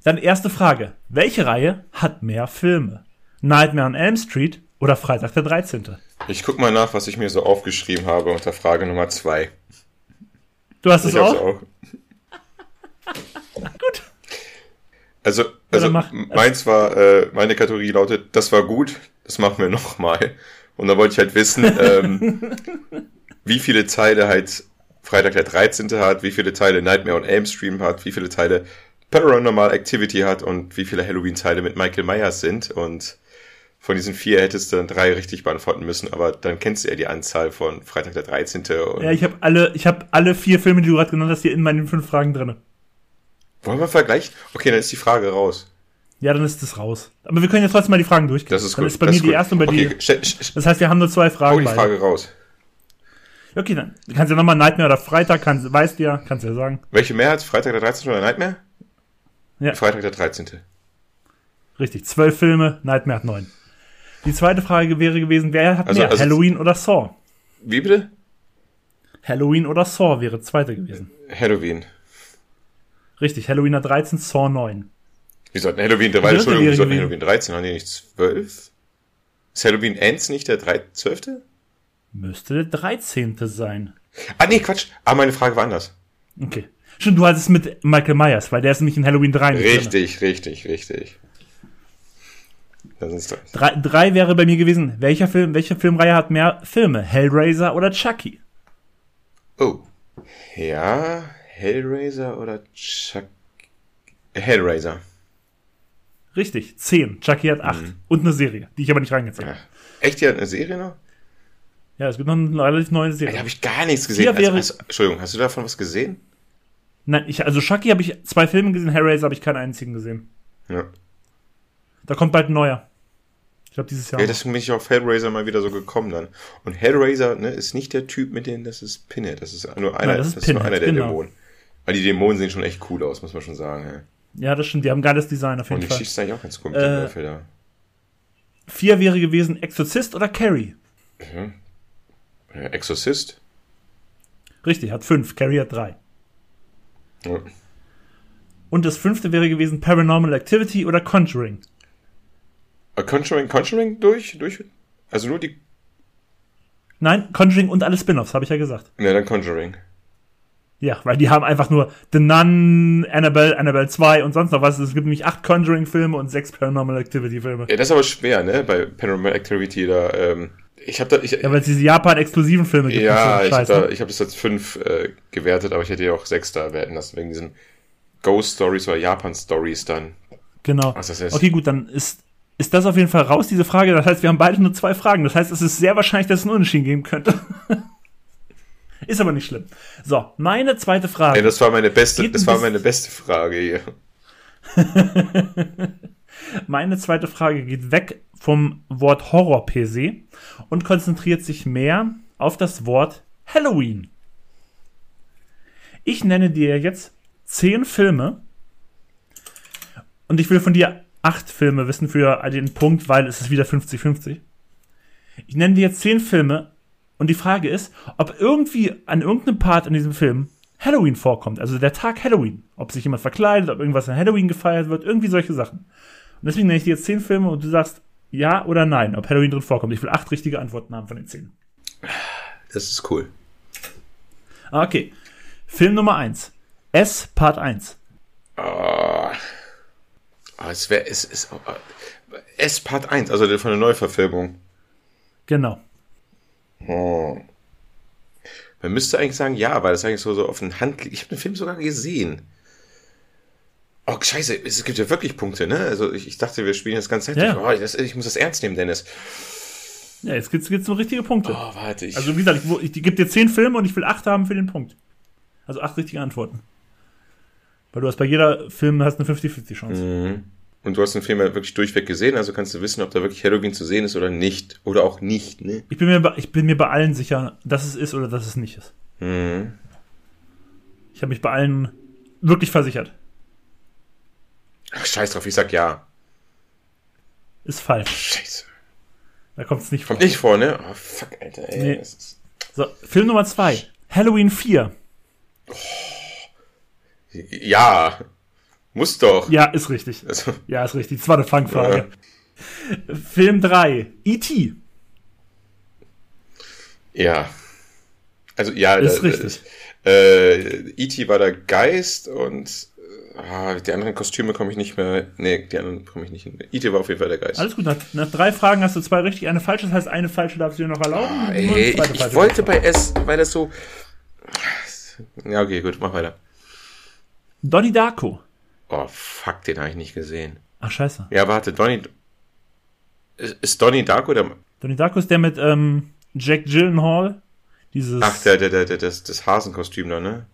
Dann erste Frage. Welche Reihe hat mehr Filme? Nightmare on Elm Street oder Freitag der 13.? Ich guck mal nach, was ich mir so aufgeschrieben habe unter Frage Nummer 2. Du hast es auch? auch? [LAUGHS] gut. Also, also ja, meins war, äh, meine Kategorie lautet, das war gut, das machen wir [LAUGHS] nochmal. Und da wollte ich halt wissen, [LAUGHS] ähm, wie viele Teile halt Freitag der 13. hat, wie viele Teile Nightmare on Elm Street hat, wie viele Teile Paranormal Activity hat und wie viele Halloween-Teile mit Michael Myers sind. Und von diesen vier hättest du dann drei richtig beantworten müssen, aber dann kennst du ja die Anzahl von Freitag der 13. ja, ich habe alle, ich habe alle vier Filme, die du gerade genannt hast, hier in meinen fünf Fragen drin. Wollen wir vergleichen? Okay, dann ist die Frage raus. Ja, dann ist das raus. Aber wir können jetzt trotzdem mal die Fragen durchgehen. Das ist gut. Dann ist bei das mir die erste und bei okay, dir. Das heißt, wir haben nur zwei Fragen. Hol die Frage beide. raus. Okay, dann kannst du ja nochmal Nightmare oder Freitag, kannst, weißt du ja, kannst du ja sagen. Welche Mehrheit? Freitag der 13. oder Nightmare? Ja. Freitag der 13. Richtig, zwölf Filme, Nightmare hat neun. Die zweite Frage wäre gewesen, wer hat also, mehr, also Halloween oder Saw? Wie bitte? Halloween oder Saw wäre zweite gewesen. Halloween. Richtig, Halloween 13, Saw 9. Wie sollten Halloween 13, Entschuldigung, wie sollten Halloween 13, haben die nicht 12? Ist Halloween Ends nicht der 3, 12.? Müsste der 13. sein. Ah, nee, Quatsch. Aber meine Frage war anders. Okay. Schon, du hattest es mit Michael Myers, weil der ist nämlich in Halloween 3. Richtig, drin. richtig, richtig. Drei, drei wäre bei mir gewesen, welcher Film, welche Filmreihe hat mehr Filme? Hellraiser oder Chucky? Oh. Ja, Hellraiser oder Chucky? Hellraiser. Richtig, zehn. Chucky hat acht. Mhm. Und eine Serie, die ich aber nicht reingezählt habe. Echt, die hat eine Serie noch? Ja, es gibt noch eine relativ neue Serie. Da habe ich gar nichts gesehen. Also, also, Entschuldigung, hast du davon was gesehen? Nein, ich, also Chucky habe ich zwei Filme gesehen, Hellraiser habe ich keinen einzigen gesehen. Ja. Da kommt bald ein neuer. Ich glaube, dieses Jahr. Ja, deswegen bin ich auf Hellraiser mal wieder so gekommen dann. Und Hellraiser ne, ist nicht der Typ mit denen, das ist Pinhead. Das ist nur einer, Nein, das ist, das ist nur einer der genau. Dämonen. Weil die Dämonen sehen schon echt cool aus, muss man schon sagen. Ja, ja das stimmt. Die haben geiles Design auf jeden Und Fall. Und die schießt eigentlich auch ganz cool mit äh, dem da. Vier wäre gewesen Exorzist oder Carrie? Mhm. Exorzist? Richtig, hat fünf. Carrie hat drei. Ja. Und das fünfte wäre gewesen Paranormal Activity oder Conjuring. A Conjuring, Conjuring durch? durch? Also nur die. Nein, Conjuring und alle Spin-offs, habe ich ja gesagt. Ja, dann Conjuring. Ja, weil die haben einfach nur The Nun, Annabelle, Annabelle 2 und sonst noch was. Es gibt nämlich acht Conjuring-Filme und sechs Paranormal Activity-Filme. Ja, das ist aber schwer, ne? Bei Paranormal Activity da. Ähm, ich habe da. Ich, ja, weil es diese Japan-exklusiven Filme gibt. Ja, ich habe da, hab das als fünf äh, gewertet, aber ich hätte ja auch sechs da werten lassen, wegen diesen Ghost Stories oder Japan Stories dann. Genau. Okay, gut, dann ist ist das auf jeden Fall raus, diese Frage. Das heißt, wir haben beide nur zwei Fragen. Das heißt, es ist sehr wahrscheinlich, dass es einen Unentschieden geben könnte. [LAUGHS] ist aber nicht schlimm. So, meine zweite Frage. Ey, das war meine beste, das war meine beste Frage hier. [LAUGHS] meine zweite Frage geht weg vom Wort Horror per se und konzentriert sich mehr auf das Wort Halloween. Ich nenne dir jetzt zehn Filme und ich will von dir acht Filme wissen für den Punkt, weil es ist wieder 50-50. Ich nenne dir jetzt zehn Filme und die Frage ist, ob irgendwie an irgendeinem Part in diesem Film Halloween vorkommt, also der Tag Halloween. Ob sich jemand verkleidet, ob irgendwas an Halloween gefeiert wird, irgendwie solche Sachen. Und deswegen nenne ich dir jetzt zehn Filme und du sagst ja oder nein, ob Halloween drin vorkommt. Ich will acht richtige Antworten haben von den zehn. Das ist cool. Ah, okay. Film Nummer eins. S Part 1. Oh. Oh, es wäre es ist S Part 1, also von der Neuverfilmung. Genau. Oh. Man müsste eigentlich sagen, ja, weil das eigentlich so, so auf den Hand liegt. Ich habe den Film sogar gesehen. Oh, scheiße, es gibt ja wirklich Punkte, ne? Also ich, ich dachte, wir spielen das ganz Zeit. Ja. Oh, das, ich muss das ernst nehmen, Dennis. Ja, jetzt gibt's, gibt's nur richtige Punkte. Oh, warte. Ich also wie gesagt, ich, ich, ich gebe dir zehn Filme und ich will acht haben für den Punkt. Also acht richtige Antworten. Weil du hast bei jeder Film hast eine 50-50 Chance. Mhm. Und du hast den Film ja wirklich durchweg gesehen, also kannst du wissen, ob da wirklich Halloween zu sehen ist oder nicht. Oder auch nicht, ne? Ich bin mir bei, ich bin mir bei allen sicher, dass es ist oder dass es nicht ist. Mhm. Ich habe mich bei allen wirklich versichert. Ach, scheiß drauf, ich sag ja. Ist falsch. Scheiße. Da kommt es nicht vor. Kommt nicht vor, ne? Oh, fuck, Alter, ey. Nee. So, Film Nummer zwei. Halloween 4. Oh. Ja. Muss doch. Ja, ist richtig. Also. Ja, ist richtig. Das war eine Fangfrage. Ja. Film 3. E.T. Ja. Also, ja. Ist da, richtig. Äh, E.T. war der Geist und ah, die anderen Kostüme komme ich nicht mehr. Nee, die anderen komme ich nicht hin. E.T. war auf jeden Fall der Geist. Alles gut. Nach, nach, drei Fragen hast du zwei richtig, eine falsche. Das heißt, eine falsche darfst du dir noch erlauben. Ah, ey, ich, ich wollte bei S, weil das so. Ja, okay, gut, mach weiter. Donnie Darko. Oh, fuck, den habe ich nicht gesehen. Ach, scheiße. Ja, warte, Donnie. Ist Donnie Darko der. Donnie Darko ist der mit ähm, Jack Gyllenhaal. Dieses. Ach, der, der, der, der das, das Hasenkostüm da, ne?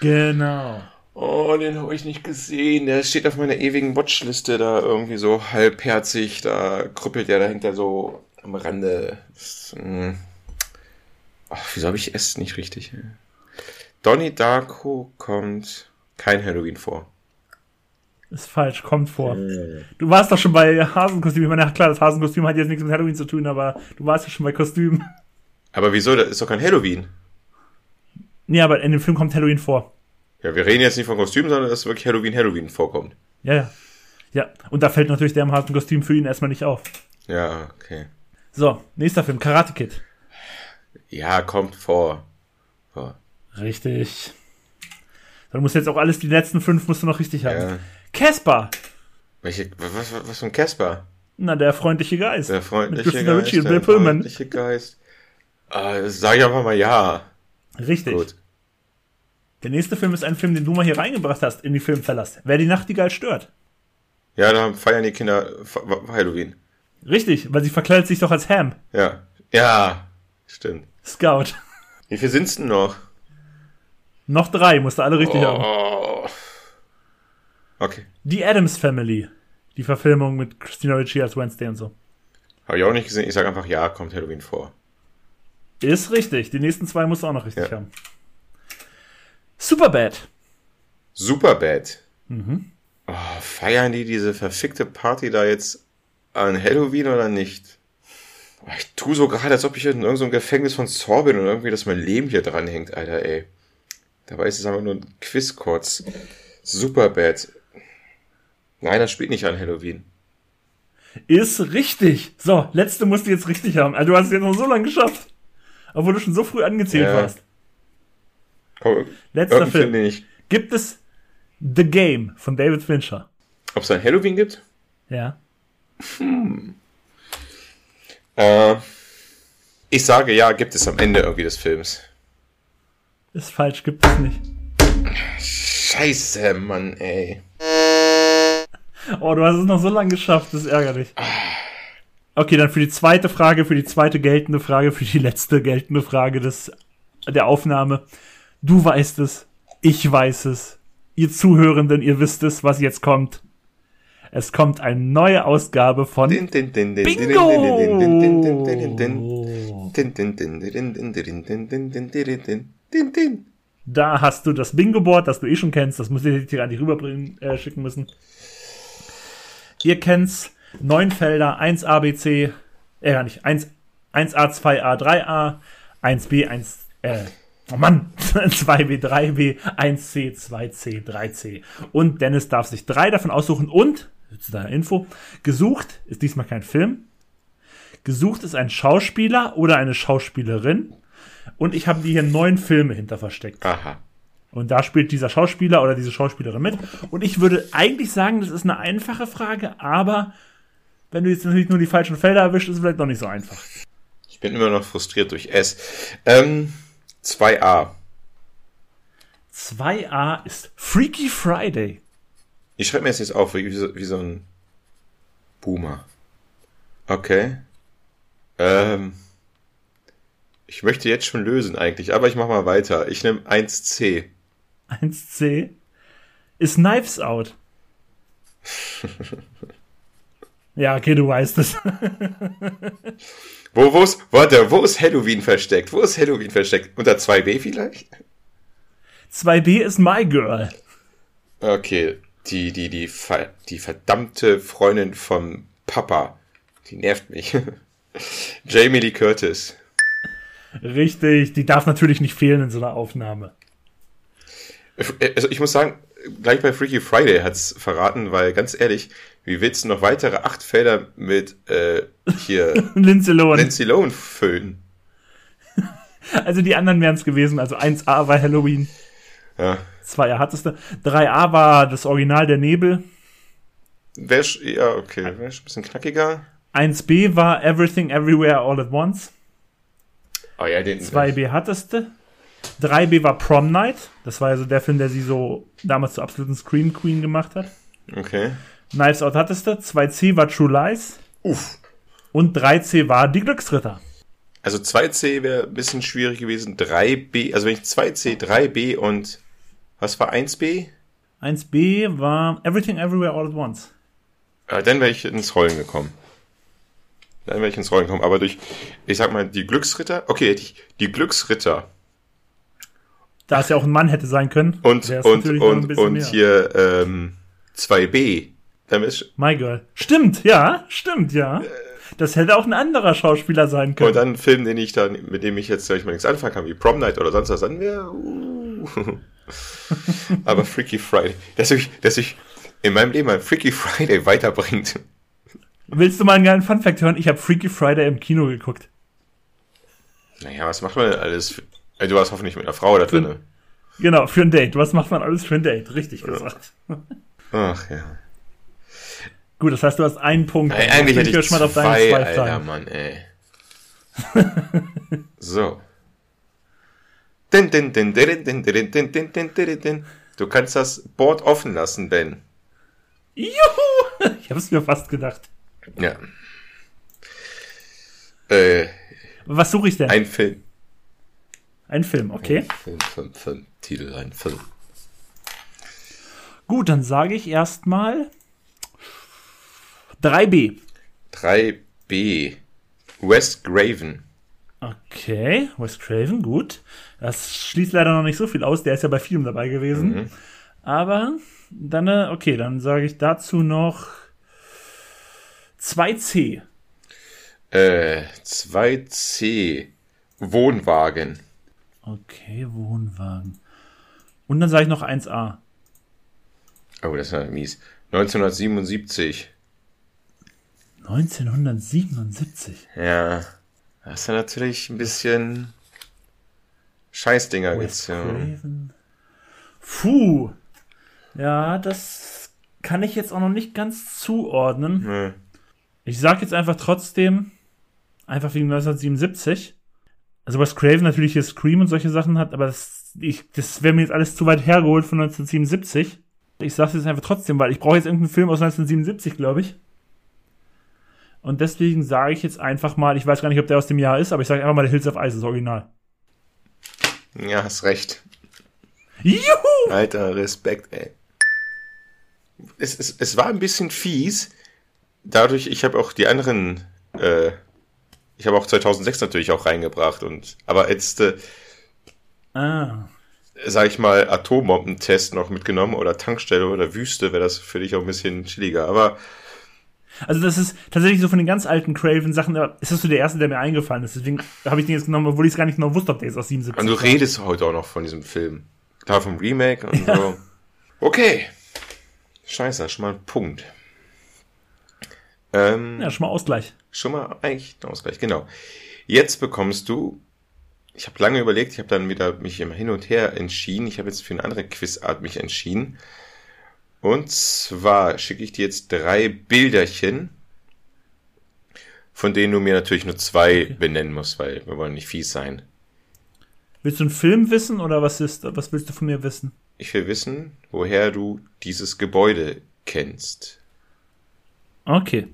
Genau. Oh, den habe ich nicht gesehen. Der steht auf meiner ewigen Watchliste da irgendwie so halbherzig. Da krüppelt der, da hängt er so am Rande. Das, hm. Ach, wieso habe ich es nicht richtig? Donnie Darko kommt kein Halloween vor. Ist falsch, kommt vor. Äh. Du warst doch schon bei Hasenkostüm. Ich meine, klar, das Hasenkostüm hat jetzt nichts mit Halloween zu tun, aber du warst ja schon bei Kostüm. Aber wieso? Das ist doch kein Halloween. Nee, aber in dem Film kommt Halloween vor. Ja, wir reden jetzt nicht von Kostümen, sondern dass wirklich Halloween Halloween vorkommt. Ja, ja. Ja, und da fällt natürlich der im harten Kostüm für ihn erstmal nicht auf. Ja, okay. So, nächster Film, Karate Kid. Ja, kommt vor. vor. Richtig. Dann musst du jetzt auch alles, die letzten fünf musst du noch richtig haben. Ja. Casper. Welche, was, was, was für ein Casper? Na, der freundliche Geist. Der freundliche Geist. Und der Bill Pullman. freundliche Geist. Ah, sag ich einfach mal ja. Richtig. Gut. Der nächste Film ist ein Film, den du mal hier reingebracht hast in die Filmverlass. Wer die Nachtigall stört. Ja, da feiern die Kinder Halloween. Richtig, weil sie verkleidet sich doch als Ham. Ja. Ja, stimmt. Scout. Wie viel sind's denn noch? Noch drei, musst du alle richtig haben. Oh. Okay. Die Adams Family. Die Verfilmung mit Christina Ricci als Wednesday und so. Habe ich auch nicht gesehen. Ich sage einfach ja, kommt Halloween vor. Ist richtig. Die nächsten zwei musst du auch noch richtig Ja. haben. Superbad. Superbad. Oh, feiern die diese verfickte Party da jetzt an Halloween oder nicht? Oh, Ich tu so gerade, als ob ich in irgendeinem Gefängnis von Saw bin und irgendwie, dass mein Leben hier dran hängt, Alter, ey. Dabei ist es einfach nur ein Quiz kurz. Superbad. Nein, das spielt nicht an Halloween. Ist richtig. So, letzte musst du jetzt richtig haben. Also, du hast es jetzt noch so lange geschafft. Obwohl du schon so früh angezählt Ja. warst. Komm, Letzter Film. ich. Gibt es The Game von David Fincher? Ob es ein Halloween gibt? Ja. Äh, ich sage ja, gibt es am Ende irgendwie des Films. Ist falsch, gibt es nicht. Scheiße, Mann, ey. Oh, du hast es noch so lange geschafft, das ist ärgerlich. Okay, dann für die zweite Frage, für die zweite geltende Frage, für die letzte geltende Frage des, der Aufnahme. Du weißt es, ich weiß es, ihr Zuhörenden, ihr wisst es, was jetzt kommt. Es kommt eine neue Ausgabe von Bingo! Da hast du das Bingo-Board, das du eh schon kennst, das muss ich dir an dich rüberbringen, äh, schicken müssen. Ihr kennt's, neun Felder, 1 ABC, äh, gar nicht, 1, 1A, 2A, 3A, 1B, 1, äh, oh Mann, 2B, 3B, 1C, 2C, 3C. Und Dennis darf sich drei davon aussuchen und, zu deiner Info, gesucht ist diesmal kein Film. Gesucht ist ein Schauspieler oder eine Schauspielerin. Und ich habe dir hier neun Filme hinter versteckt. Aha. Und da spielt dieser Schauspieler oder diese Schauspielerin mit. Und ich würde eigentlich sagen, das ist eine einfache Frage, aber wenn du jetzt natürlich nur die falschen Felder erwischt, ist es vielleicht noch nicht so einfach. Ich bin immer noch frustriert durch S. Ähm, 2a. 2a ist Freaky Friday. Ich schreibe mir jetzt jetzt auf, wie, so, wie so ein Boomer. Okay. Ähm, ich möchte jetzt schon lösen eigentlich, aber ich mach mal weiter. Ich nehme 1c. 1c ist Knives Out. [LAUGHS] ja, okay, du weißt es. [LAUGHS] Wo, wo ist, warte, wo ist Halloween versteckt? Wo ist Halloween versteckt? Unter 2b vielleicht? 2b ist My Girl. Okay, die, die, die, die verdammte Freundin vom Papa. Die nervt mich. [LAUGHS] Jamie Lee Curtis. Richtig, die darf natürlich nicht fehlen in so einer Aufnahme. Also ich muss sagen, gleich bei Freaky Friday hat's verraten, weil ganz ehrlich, wie willst du noch weitere acht Felder mit äh, hier [LAUGHS] Lindsay Lohan. Nancy Lohan füllen? [LAUGHS] Also die anderen wären es gewesen. Also 1a war Halloween, Ja. 2a hattest du. 3a war das Original der Nebel. Wär, ja, okay, wäre ein bisschen knackiger. 1b war Everything Everywhere All at Once. Oh ja, den 2b hattest du. 3b war Prom Night. Das war also der Film, der sie so damals zur absoluten Scream Queen gemacht hat. Okay. Knives Out hattest du. 2c war True Lies. Uff. Und 3c war Die Glücksritter. Also 2C wäre ein bisschen schwierig gewesen. 3B, also wenn ich 2C, 3B und was war 1B? 1b war Everything Everywhere All at Once. Äh, dann wäre ich ins Rollen gekommen. Dann wäre ich ins Rollen gekommen. Aber durch, ich sag mal, die Glücksritter, okay, die, die Glücksritter Da es ja auch ein Mann hätte sein können. und, und, und, und mehr. hier ähm, 2B. Ist, My Girl. Stimmt, ja, stimmt, ja. Das hätte auch ein anderer Schauspieler sein können. und dann ein Film, den ich dann, mit dem ich jetzt, sag ich mal, nichts anfangen kann, wie Prom Night oder sonst was, dann wäre, [LAUGHS] uh, [LAUGHS] Aber Freaky Friday, dass ich, dass ich in meinem Leben ein Freaky Friday weiterbringt. Willst du mal einen geilen Funfact hören? Ich habe Freaky Friday im Kino geguckt. Naja, was macht man denn alles? Also du warst hoffentlich mit einer Frau da drin. Genau, für ein Date. Was macht man alles für ein Date? Richtig gesagt. Ach ja. Gut, das heißt, du hast einen Punkt. Ey, eigentlich hätte ich schon mal auf deinen zwei Alter, Mann, ey. so. Du kannst das Board offen lassen, Ben. Juhu! [LAUGHS] Ich hab's mir fast gedacht. Ja. Äh, Was suche ich denn? Ein Film. Ein Film, okay. Ein Film, Film, Film, Titel, ein Film. Gut, dann sage ich erstmal 3b. 3b. West Graven. Okay, Wes Craven, gut. Das schließt leider noch nicht so viel aus. Der ist ja bei Filmen dabei gewesen. Mhm. Aber dann, äh, okay, dann sage ich dazu noch 2C. Äh, 2C. Wohnwagen. Okay, Wohnwagen. Und dann sage ich noch 1A. Oh, das ist ja mies. 1977. 1977? Ja. Das ist ja natürlich ein bisschen Scheißdinger gezogen. Puh. Ja, das kann ich jetzt auch noch nicht ganz zuordnen. Nee. Ich sag jetzt einfach trotzdem, einfach wegen 1977. Also was Craven natürlich hier Scream und solche Sachen hat, aber das, das wäre mir jetzt alles zu weit hergeholt von 1977. Ich sag's jetzt einfach trotzdem, weil ich brauche jetzt irgendeinen Film aus 1977, glaube ich. Und deswegen sage ich jetzt einfach mal, ich weiß gar nicht, ob der aus dem Jahr ist, aber ich sage einfach mal, der Hills of Ice ist original. Ja, hast recht. Juhu! Alter, Respekt, ey. Es, es, es war ein bisschen fies. Dadurch, ich habe auch die anderen, äh, ich habe auch 2006 natürlich auch reingebracht und, aber jetzt, äh, ah. sag ich mal, Atombombentest noch mitgenommen oder Tankstelle oder Wüste, wäre das für dich auch ein bisschen chilliger. Aber also das ist tatsächlich so von den ganz alten Craven-Sachen, ist das so der erste, der mir eingefallen ist. Deswegen habe ich den jetzt genommen, obwohl ich es gar nicht genau wusste, ob der jetzt aus 77 Und du redest heute auch noch von diesem Film. Klar vom Remake und ja. so. Okay. Scheiße, schon mal ein Punkt. Ähm, ja, schon mal Ausgleich. Schon mal eigentlich ein Ausgleich, genau. Jetzt bekommst du, ich habe lange überlegt, ich habe dann wieder mich immer hin und her entschieden. Ich habe jetzt für eine andere Quizart mich entschieden. Und zwar schicke ich dir jetzt drei Bilderchen, von denen du mir natürlich nur zwei okay. benennen musst, weil wir wollen nicht fies sein. Willst du einen Film wissen oder was ist, was willst du von mir wissen? Ich will wissen, woher du dieses Gebäude kennst. Okay.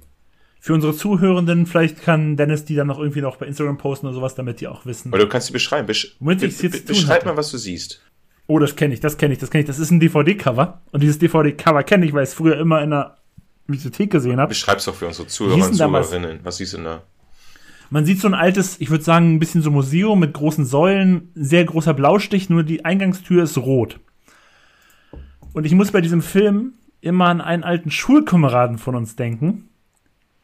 Für unsere Zuhörenden, vielleicht kann Dennis die dann noch irgendwie noch bei Instagram posten oder sowas, damit die auch wissen. Oder du kannst sie beschreiben. Besch Womit be be beschreib mal, was du siehst. Oh, das kenne ich, das kenne ich, das kenne ich. Das ist ein DVD-Cover. Und dieses DVD-Cover kenne ich, weil ich es früher immer in der Bibliothek gesehen habe. Beschreib's doch für unsere Zuhörer und Zuhörerinnen. Was siehst du denn da? Man sieht so ein altes, ich würde sagen, ein bisschen so Museum mit großen Säulen, sehr großer Blaustich, nur die Eingangstür ist rot. Und ich muss bei diesem Film immer an einen alten Schulkameraden von uns denken,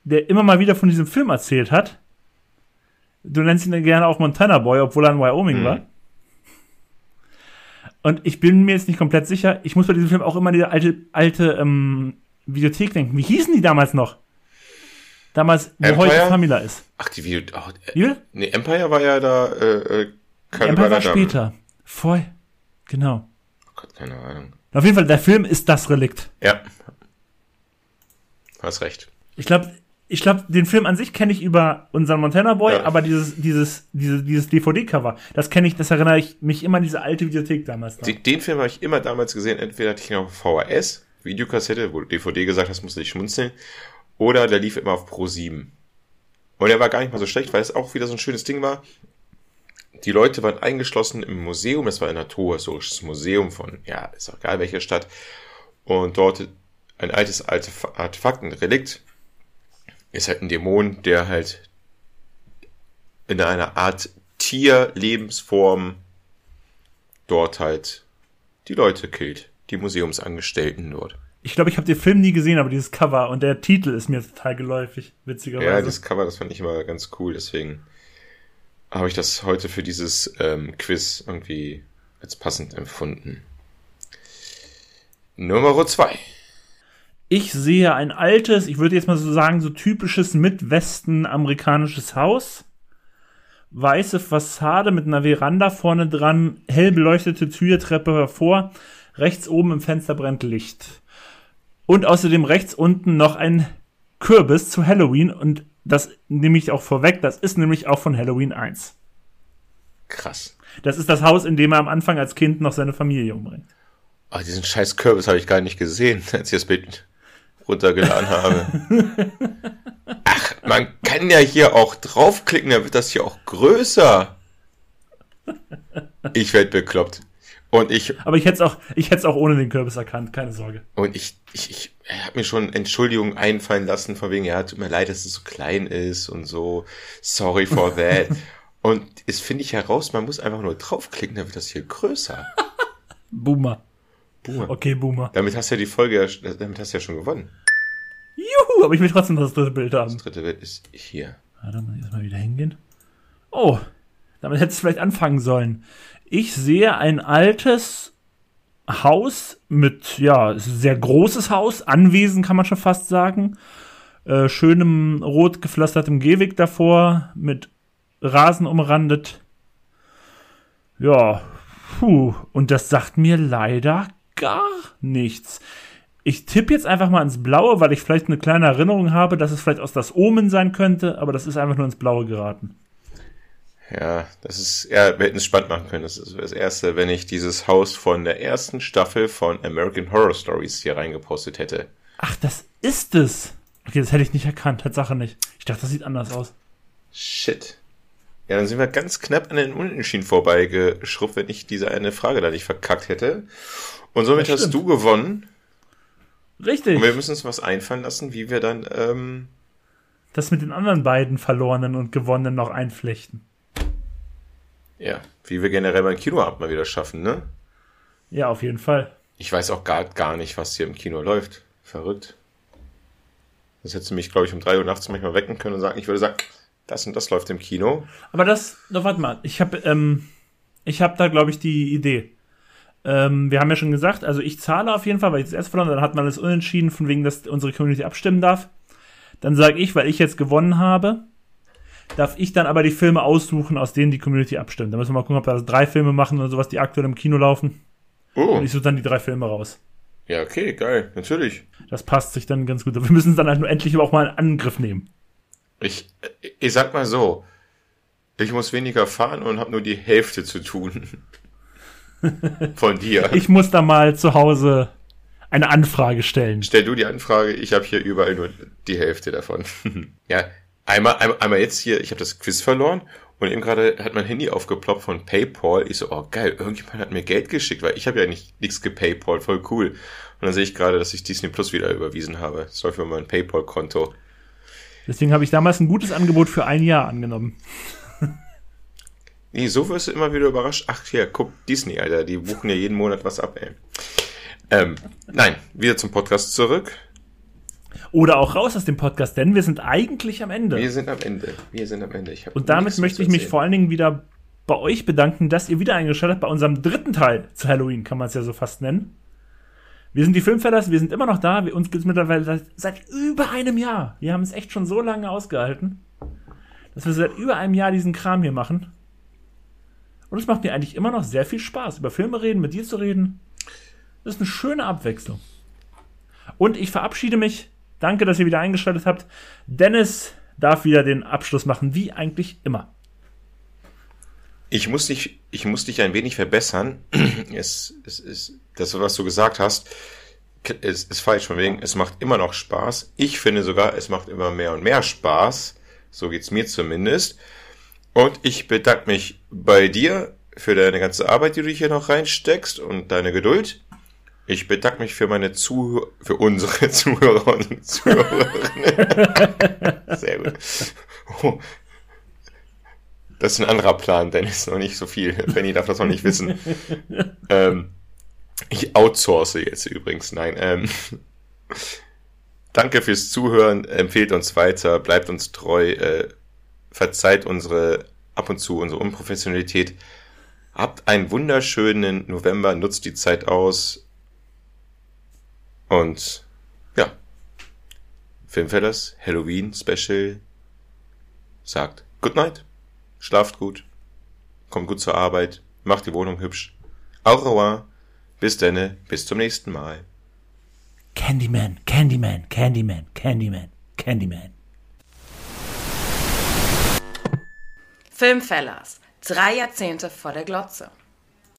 der immer mal wieder von diesem Film erzählt hat. Du nennst ihn gerne auch Montana Boy, obwohl er in Wyoming mhm. war. Und ich bin mir jetzt nicht komplett sicher. Ich muss bei diesem Film auch immer an diese alte, alte ähm, Videothek denken. Wie hießen die damals noch? Damals, wo Empire? heute Famila ist. Ach, die Videothek. Oh, äh, nee, Empire war ja da. Äh, äh Empire war später. Voll. Genau. Oh Gott, keine Ahnung. Auf jeden Fall, der Film ist das Relikt. Ja. Hast recht. Ich glaube, ich glaube, den Film an sich kenne ich über unseren Montana Boy, ja. aber dieses, dieses, dieses, dieses DVD-Cover, das kenne ich, das erinnere ich mich immer an diese alte Videothek damals. Den, den Film habe ich immer damals gesehen, entweder hatte ich noch VHS, Videokassette, wo du DVD gesagt hast, musste ich schmunzeln, oder der lief immer auf Pro 7. Und der war gar nicht mal so schlecht, weil es auch wieder so ein schönes Ding war. Die Leute waren eingeschlossen im Museum, das war ein naturhistorisches Museum von, ja, ist auch egal welche Stadt. Und dort ein altes Artefakt, ein Relikt, ist halt ein Dämon, der halt in einer Art Tierlebensform dort halt die Leute killt, die Museumsangestellten dort. Ich glaube, ich habe den Film nie gesehen, aber dieses Cover und der Titel ist mir total geläufig, witzigerweise. Ja, das Cover, das fand ich immer ganz cool, deswegen habe ich das heute für dieses ähm, Quiz irgendwie als passend empfunden. Nummer zwei. Ich sehe ein altes, ich würde jetzt mal so sagen, so typisches Midwesten amerikanisches Haus. Weiße Fassade mit einer Veranda vorne dran, hell beleuchtete Türtreppe hervor. Rechts oben im Fenster brennt Licht. Und außerdem rechts unten noch ein Kürbis zu Halloween und das nehme ich auch vorweg, das ist nämlich auch von Halloween 1. Krass. Das ist das Haus, in dem er am Anfang als Kind noch seine Familie umbringt. Oh, diesen scheiß Kürbis habe ich gar nicht gesehen, [LAUGHS] als ich das Bild runtergeladen habe. Ach, man kann ja hier auch draufklicken, dann wird das hier auch größer. Ich werde bekloppt. Und ich. Aber ich hätte es auch, ich hätte es auch ohne den Kürbis erkannt, keine Sorge. Und ich, ich, ich habe mir schon Entschuldigungen einfallen lassen, von wegen, ja, tut mir leid, dass es so klein ist und so. Sorry for that. [LAUGHS] und es finde ich heraus, man muss einfach nur draufklicken, dann wird das hier größer. Boomer. Boomer. Okay, Boomer. Damit hast du ja die Folge, damit hast du ja schon gewonnen. Juhu, aber ich will trotzdem das dritte Bild haben. Das dritte Bild ist hier. Warte mal, erstmal wieder hingehen. Oh, damit hätte es vielleicht anfangen sollen. Ich sehe ein altes Haus mit, ja, sehr großes Haus, Anwesen kann man schon fast sagen. Äh, schönem rot gepflastertem Gehweg davor, mit Rasen umrandet. Ja, puh, und das sagt mir leider gar nichts. Ich tippe jetzt einfach mal ins Blaue, weil ich vielleicht eine kleine Erinnerung habe, dass es vielleicht aus das Omen sein könnte, aber das ist einfach nur ins Blaue geraten. Ja, das ist, ja, wir hätten es spannend machen können. Das ist das Erste, wenn ich dieses Haus von der ersten Staffel von American Horror Stories hier reingepostet hätte. Ach, das ist es. Okay, das hätte ich nicht erkannt, Tatsache nicht. Ich dachte, das sieht anders aus. Shit. Ja, dann sind wir ganz knapp an den Unentschieden vorbeigeschrubbt, wenn ich diese eine Frage da nicht verkackt hätte. Und somit hast du gewonnen. Richtig. Und wir müssen uns was einfallen lassen, wie wir dann ähm, das mit den anderen beiden verlorenen und gewonnenen noch einflechten. Ja, wie wir generell beim Kinoabend mal wieder schaffen, ne? Ja, auf jeden Fall. Ich weiß auch gar, gar nicht, was hier im Kino läuft. Verrückt. Das hätte mich, glaube ich, um drei Uhr nachts manchmal wecken können und sagen, ich würde sagen, das und das läuft im Kino. Aber das, no, warte mal, ich habe ähm, ich habe da, glaube ich, die Idee. Ähm, wir haben ja schon gesagt, also ich zahle auf jeden Fall, weil ich das erst verloren dann hat man alles unentschieden, von wegen, dass unsere Community abstimmen darf. Dann sage ich, weil ich jetzt gewonnen habe, darf ich dann aber die Filme aussuchen, aus denen die Community abstimmt. Da müssen wir mal gucken, ob wir also drei Filme machen oder sowas, die aktuell im Kino laufen. Oh. Und ich suche dann die drei Filme raus. Ja, okay, geil, natürlich. Das passt sich dann ganz gut. Wir müssen es dann halt nur endlich auch mal in Angriff nehmen. Ich, ich sag mal so, ich muss weniger fahren und habe nur die Hälfte zu tun. [LAUGHS] Von dir. Ich muss da mal zu Hause eine Anfrage stellen. Stell du die Anfrage, ich habe hier überall nur die Hälfte davon. [LAUGHS] ja, einmal, einmal, einmal jetzt hier, ich habe das Quiz verloren und eben gerade hat mein Handy aufgeploppt von PayPal. Ich so, oh geil, irgendjemand hat mir Geld geschickt, weil ich habe ja nicht nichts gepaypal, voll cool. Und dann sehe ich gerade, dass ich Disney Plus wieder überwiesen habe. Das läuft für mein PayPal-Konto. Deswegen habe ich damals ein gutes Angebot für ein Jahr angenommen. Nee, so wirst du immer wieder überrascht. Ach ja, guck, Disney, Alter, die buchen ja jeden Monat was ab, ey. Ähm, nein, wieder zum Podcast zurück. Oder auch raus aus dem Podcast, denn wir sind eigentlich am Ende. Wir sind am Ende. Wir sind am Ende. Und damit möchte ich mich vor allen Dingen wieder bei euch bedanken, dass ihr wieder eingeschaltet habt bei unserem dritten Teil zu Halloween, kann man es ja so fast nennen. Wir sind die Filmfellers, wir sind immer noch da. Wir, uns gibt es mittlerweile seit, seit über einem Jahr. Wir haben es echt schon so lange ausgehalten, dass wir seit über einem Jahr diesen Kram hier machen. Und es macht mir eigentlich immer noch sehr viel Spaß, über Filme reden, mit dir zu reden. Das ist eine schöne Abwechslung. Und ich verabschiede mich. Danke, dass ihr wieder eingeschaltet habt. Dennis darf wieder den Abschluss machen, wie eigentlich immer. Ich muss dich, ich muss dich ein wenig verbessern. [CLEARS THROAT] Es, es ist, das, was du gesagt hast, ist, ist falsch. Von wegen, es macht immer noch Spaß. Ich finde sogar, es macht immer mehr und mehr Spaß. So geht's mir zumindest. Und ich bedanke mich bei dir für deine ganze Arbeit, die du hier noch reinsteckst und deine Geduld. Ich bedanke mich für meine Zuh für unsere [LAUGHS] Zuhörer und [LAUGHS] Zuhörerinnen. Sehr gut. Oh. Das ist ein anderer Plan, Dennis, noch nicht so viel. Benny darf das noch nicht wissen. Ähm, ich outsource jetzt übrigens. Nein. Ähm, danke fürs Zuhören. Empfehlt uns weiter. Bleibt uns treu. Äh, verzeiht unsere ab und zu unsere Unprofessionalität. Habt einen wunderschönen November, nutzt die Zeit aus. Und ja, Filmfellers Halloween Special sagt Good Night, schlaft gut, kommt gut zur Arbeit, macht die Wohnung hübsch. Au revoir, bis denne, bis zum nächsten Mal. Candyman, Candyman, Candyman, Candyman, Candyman. Filmfellers, drei Jahrzehnte vor der Glotze.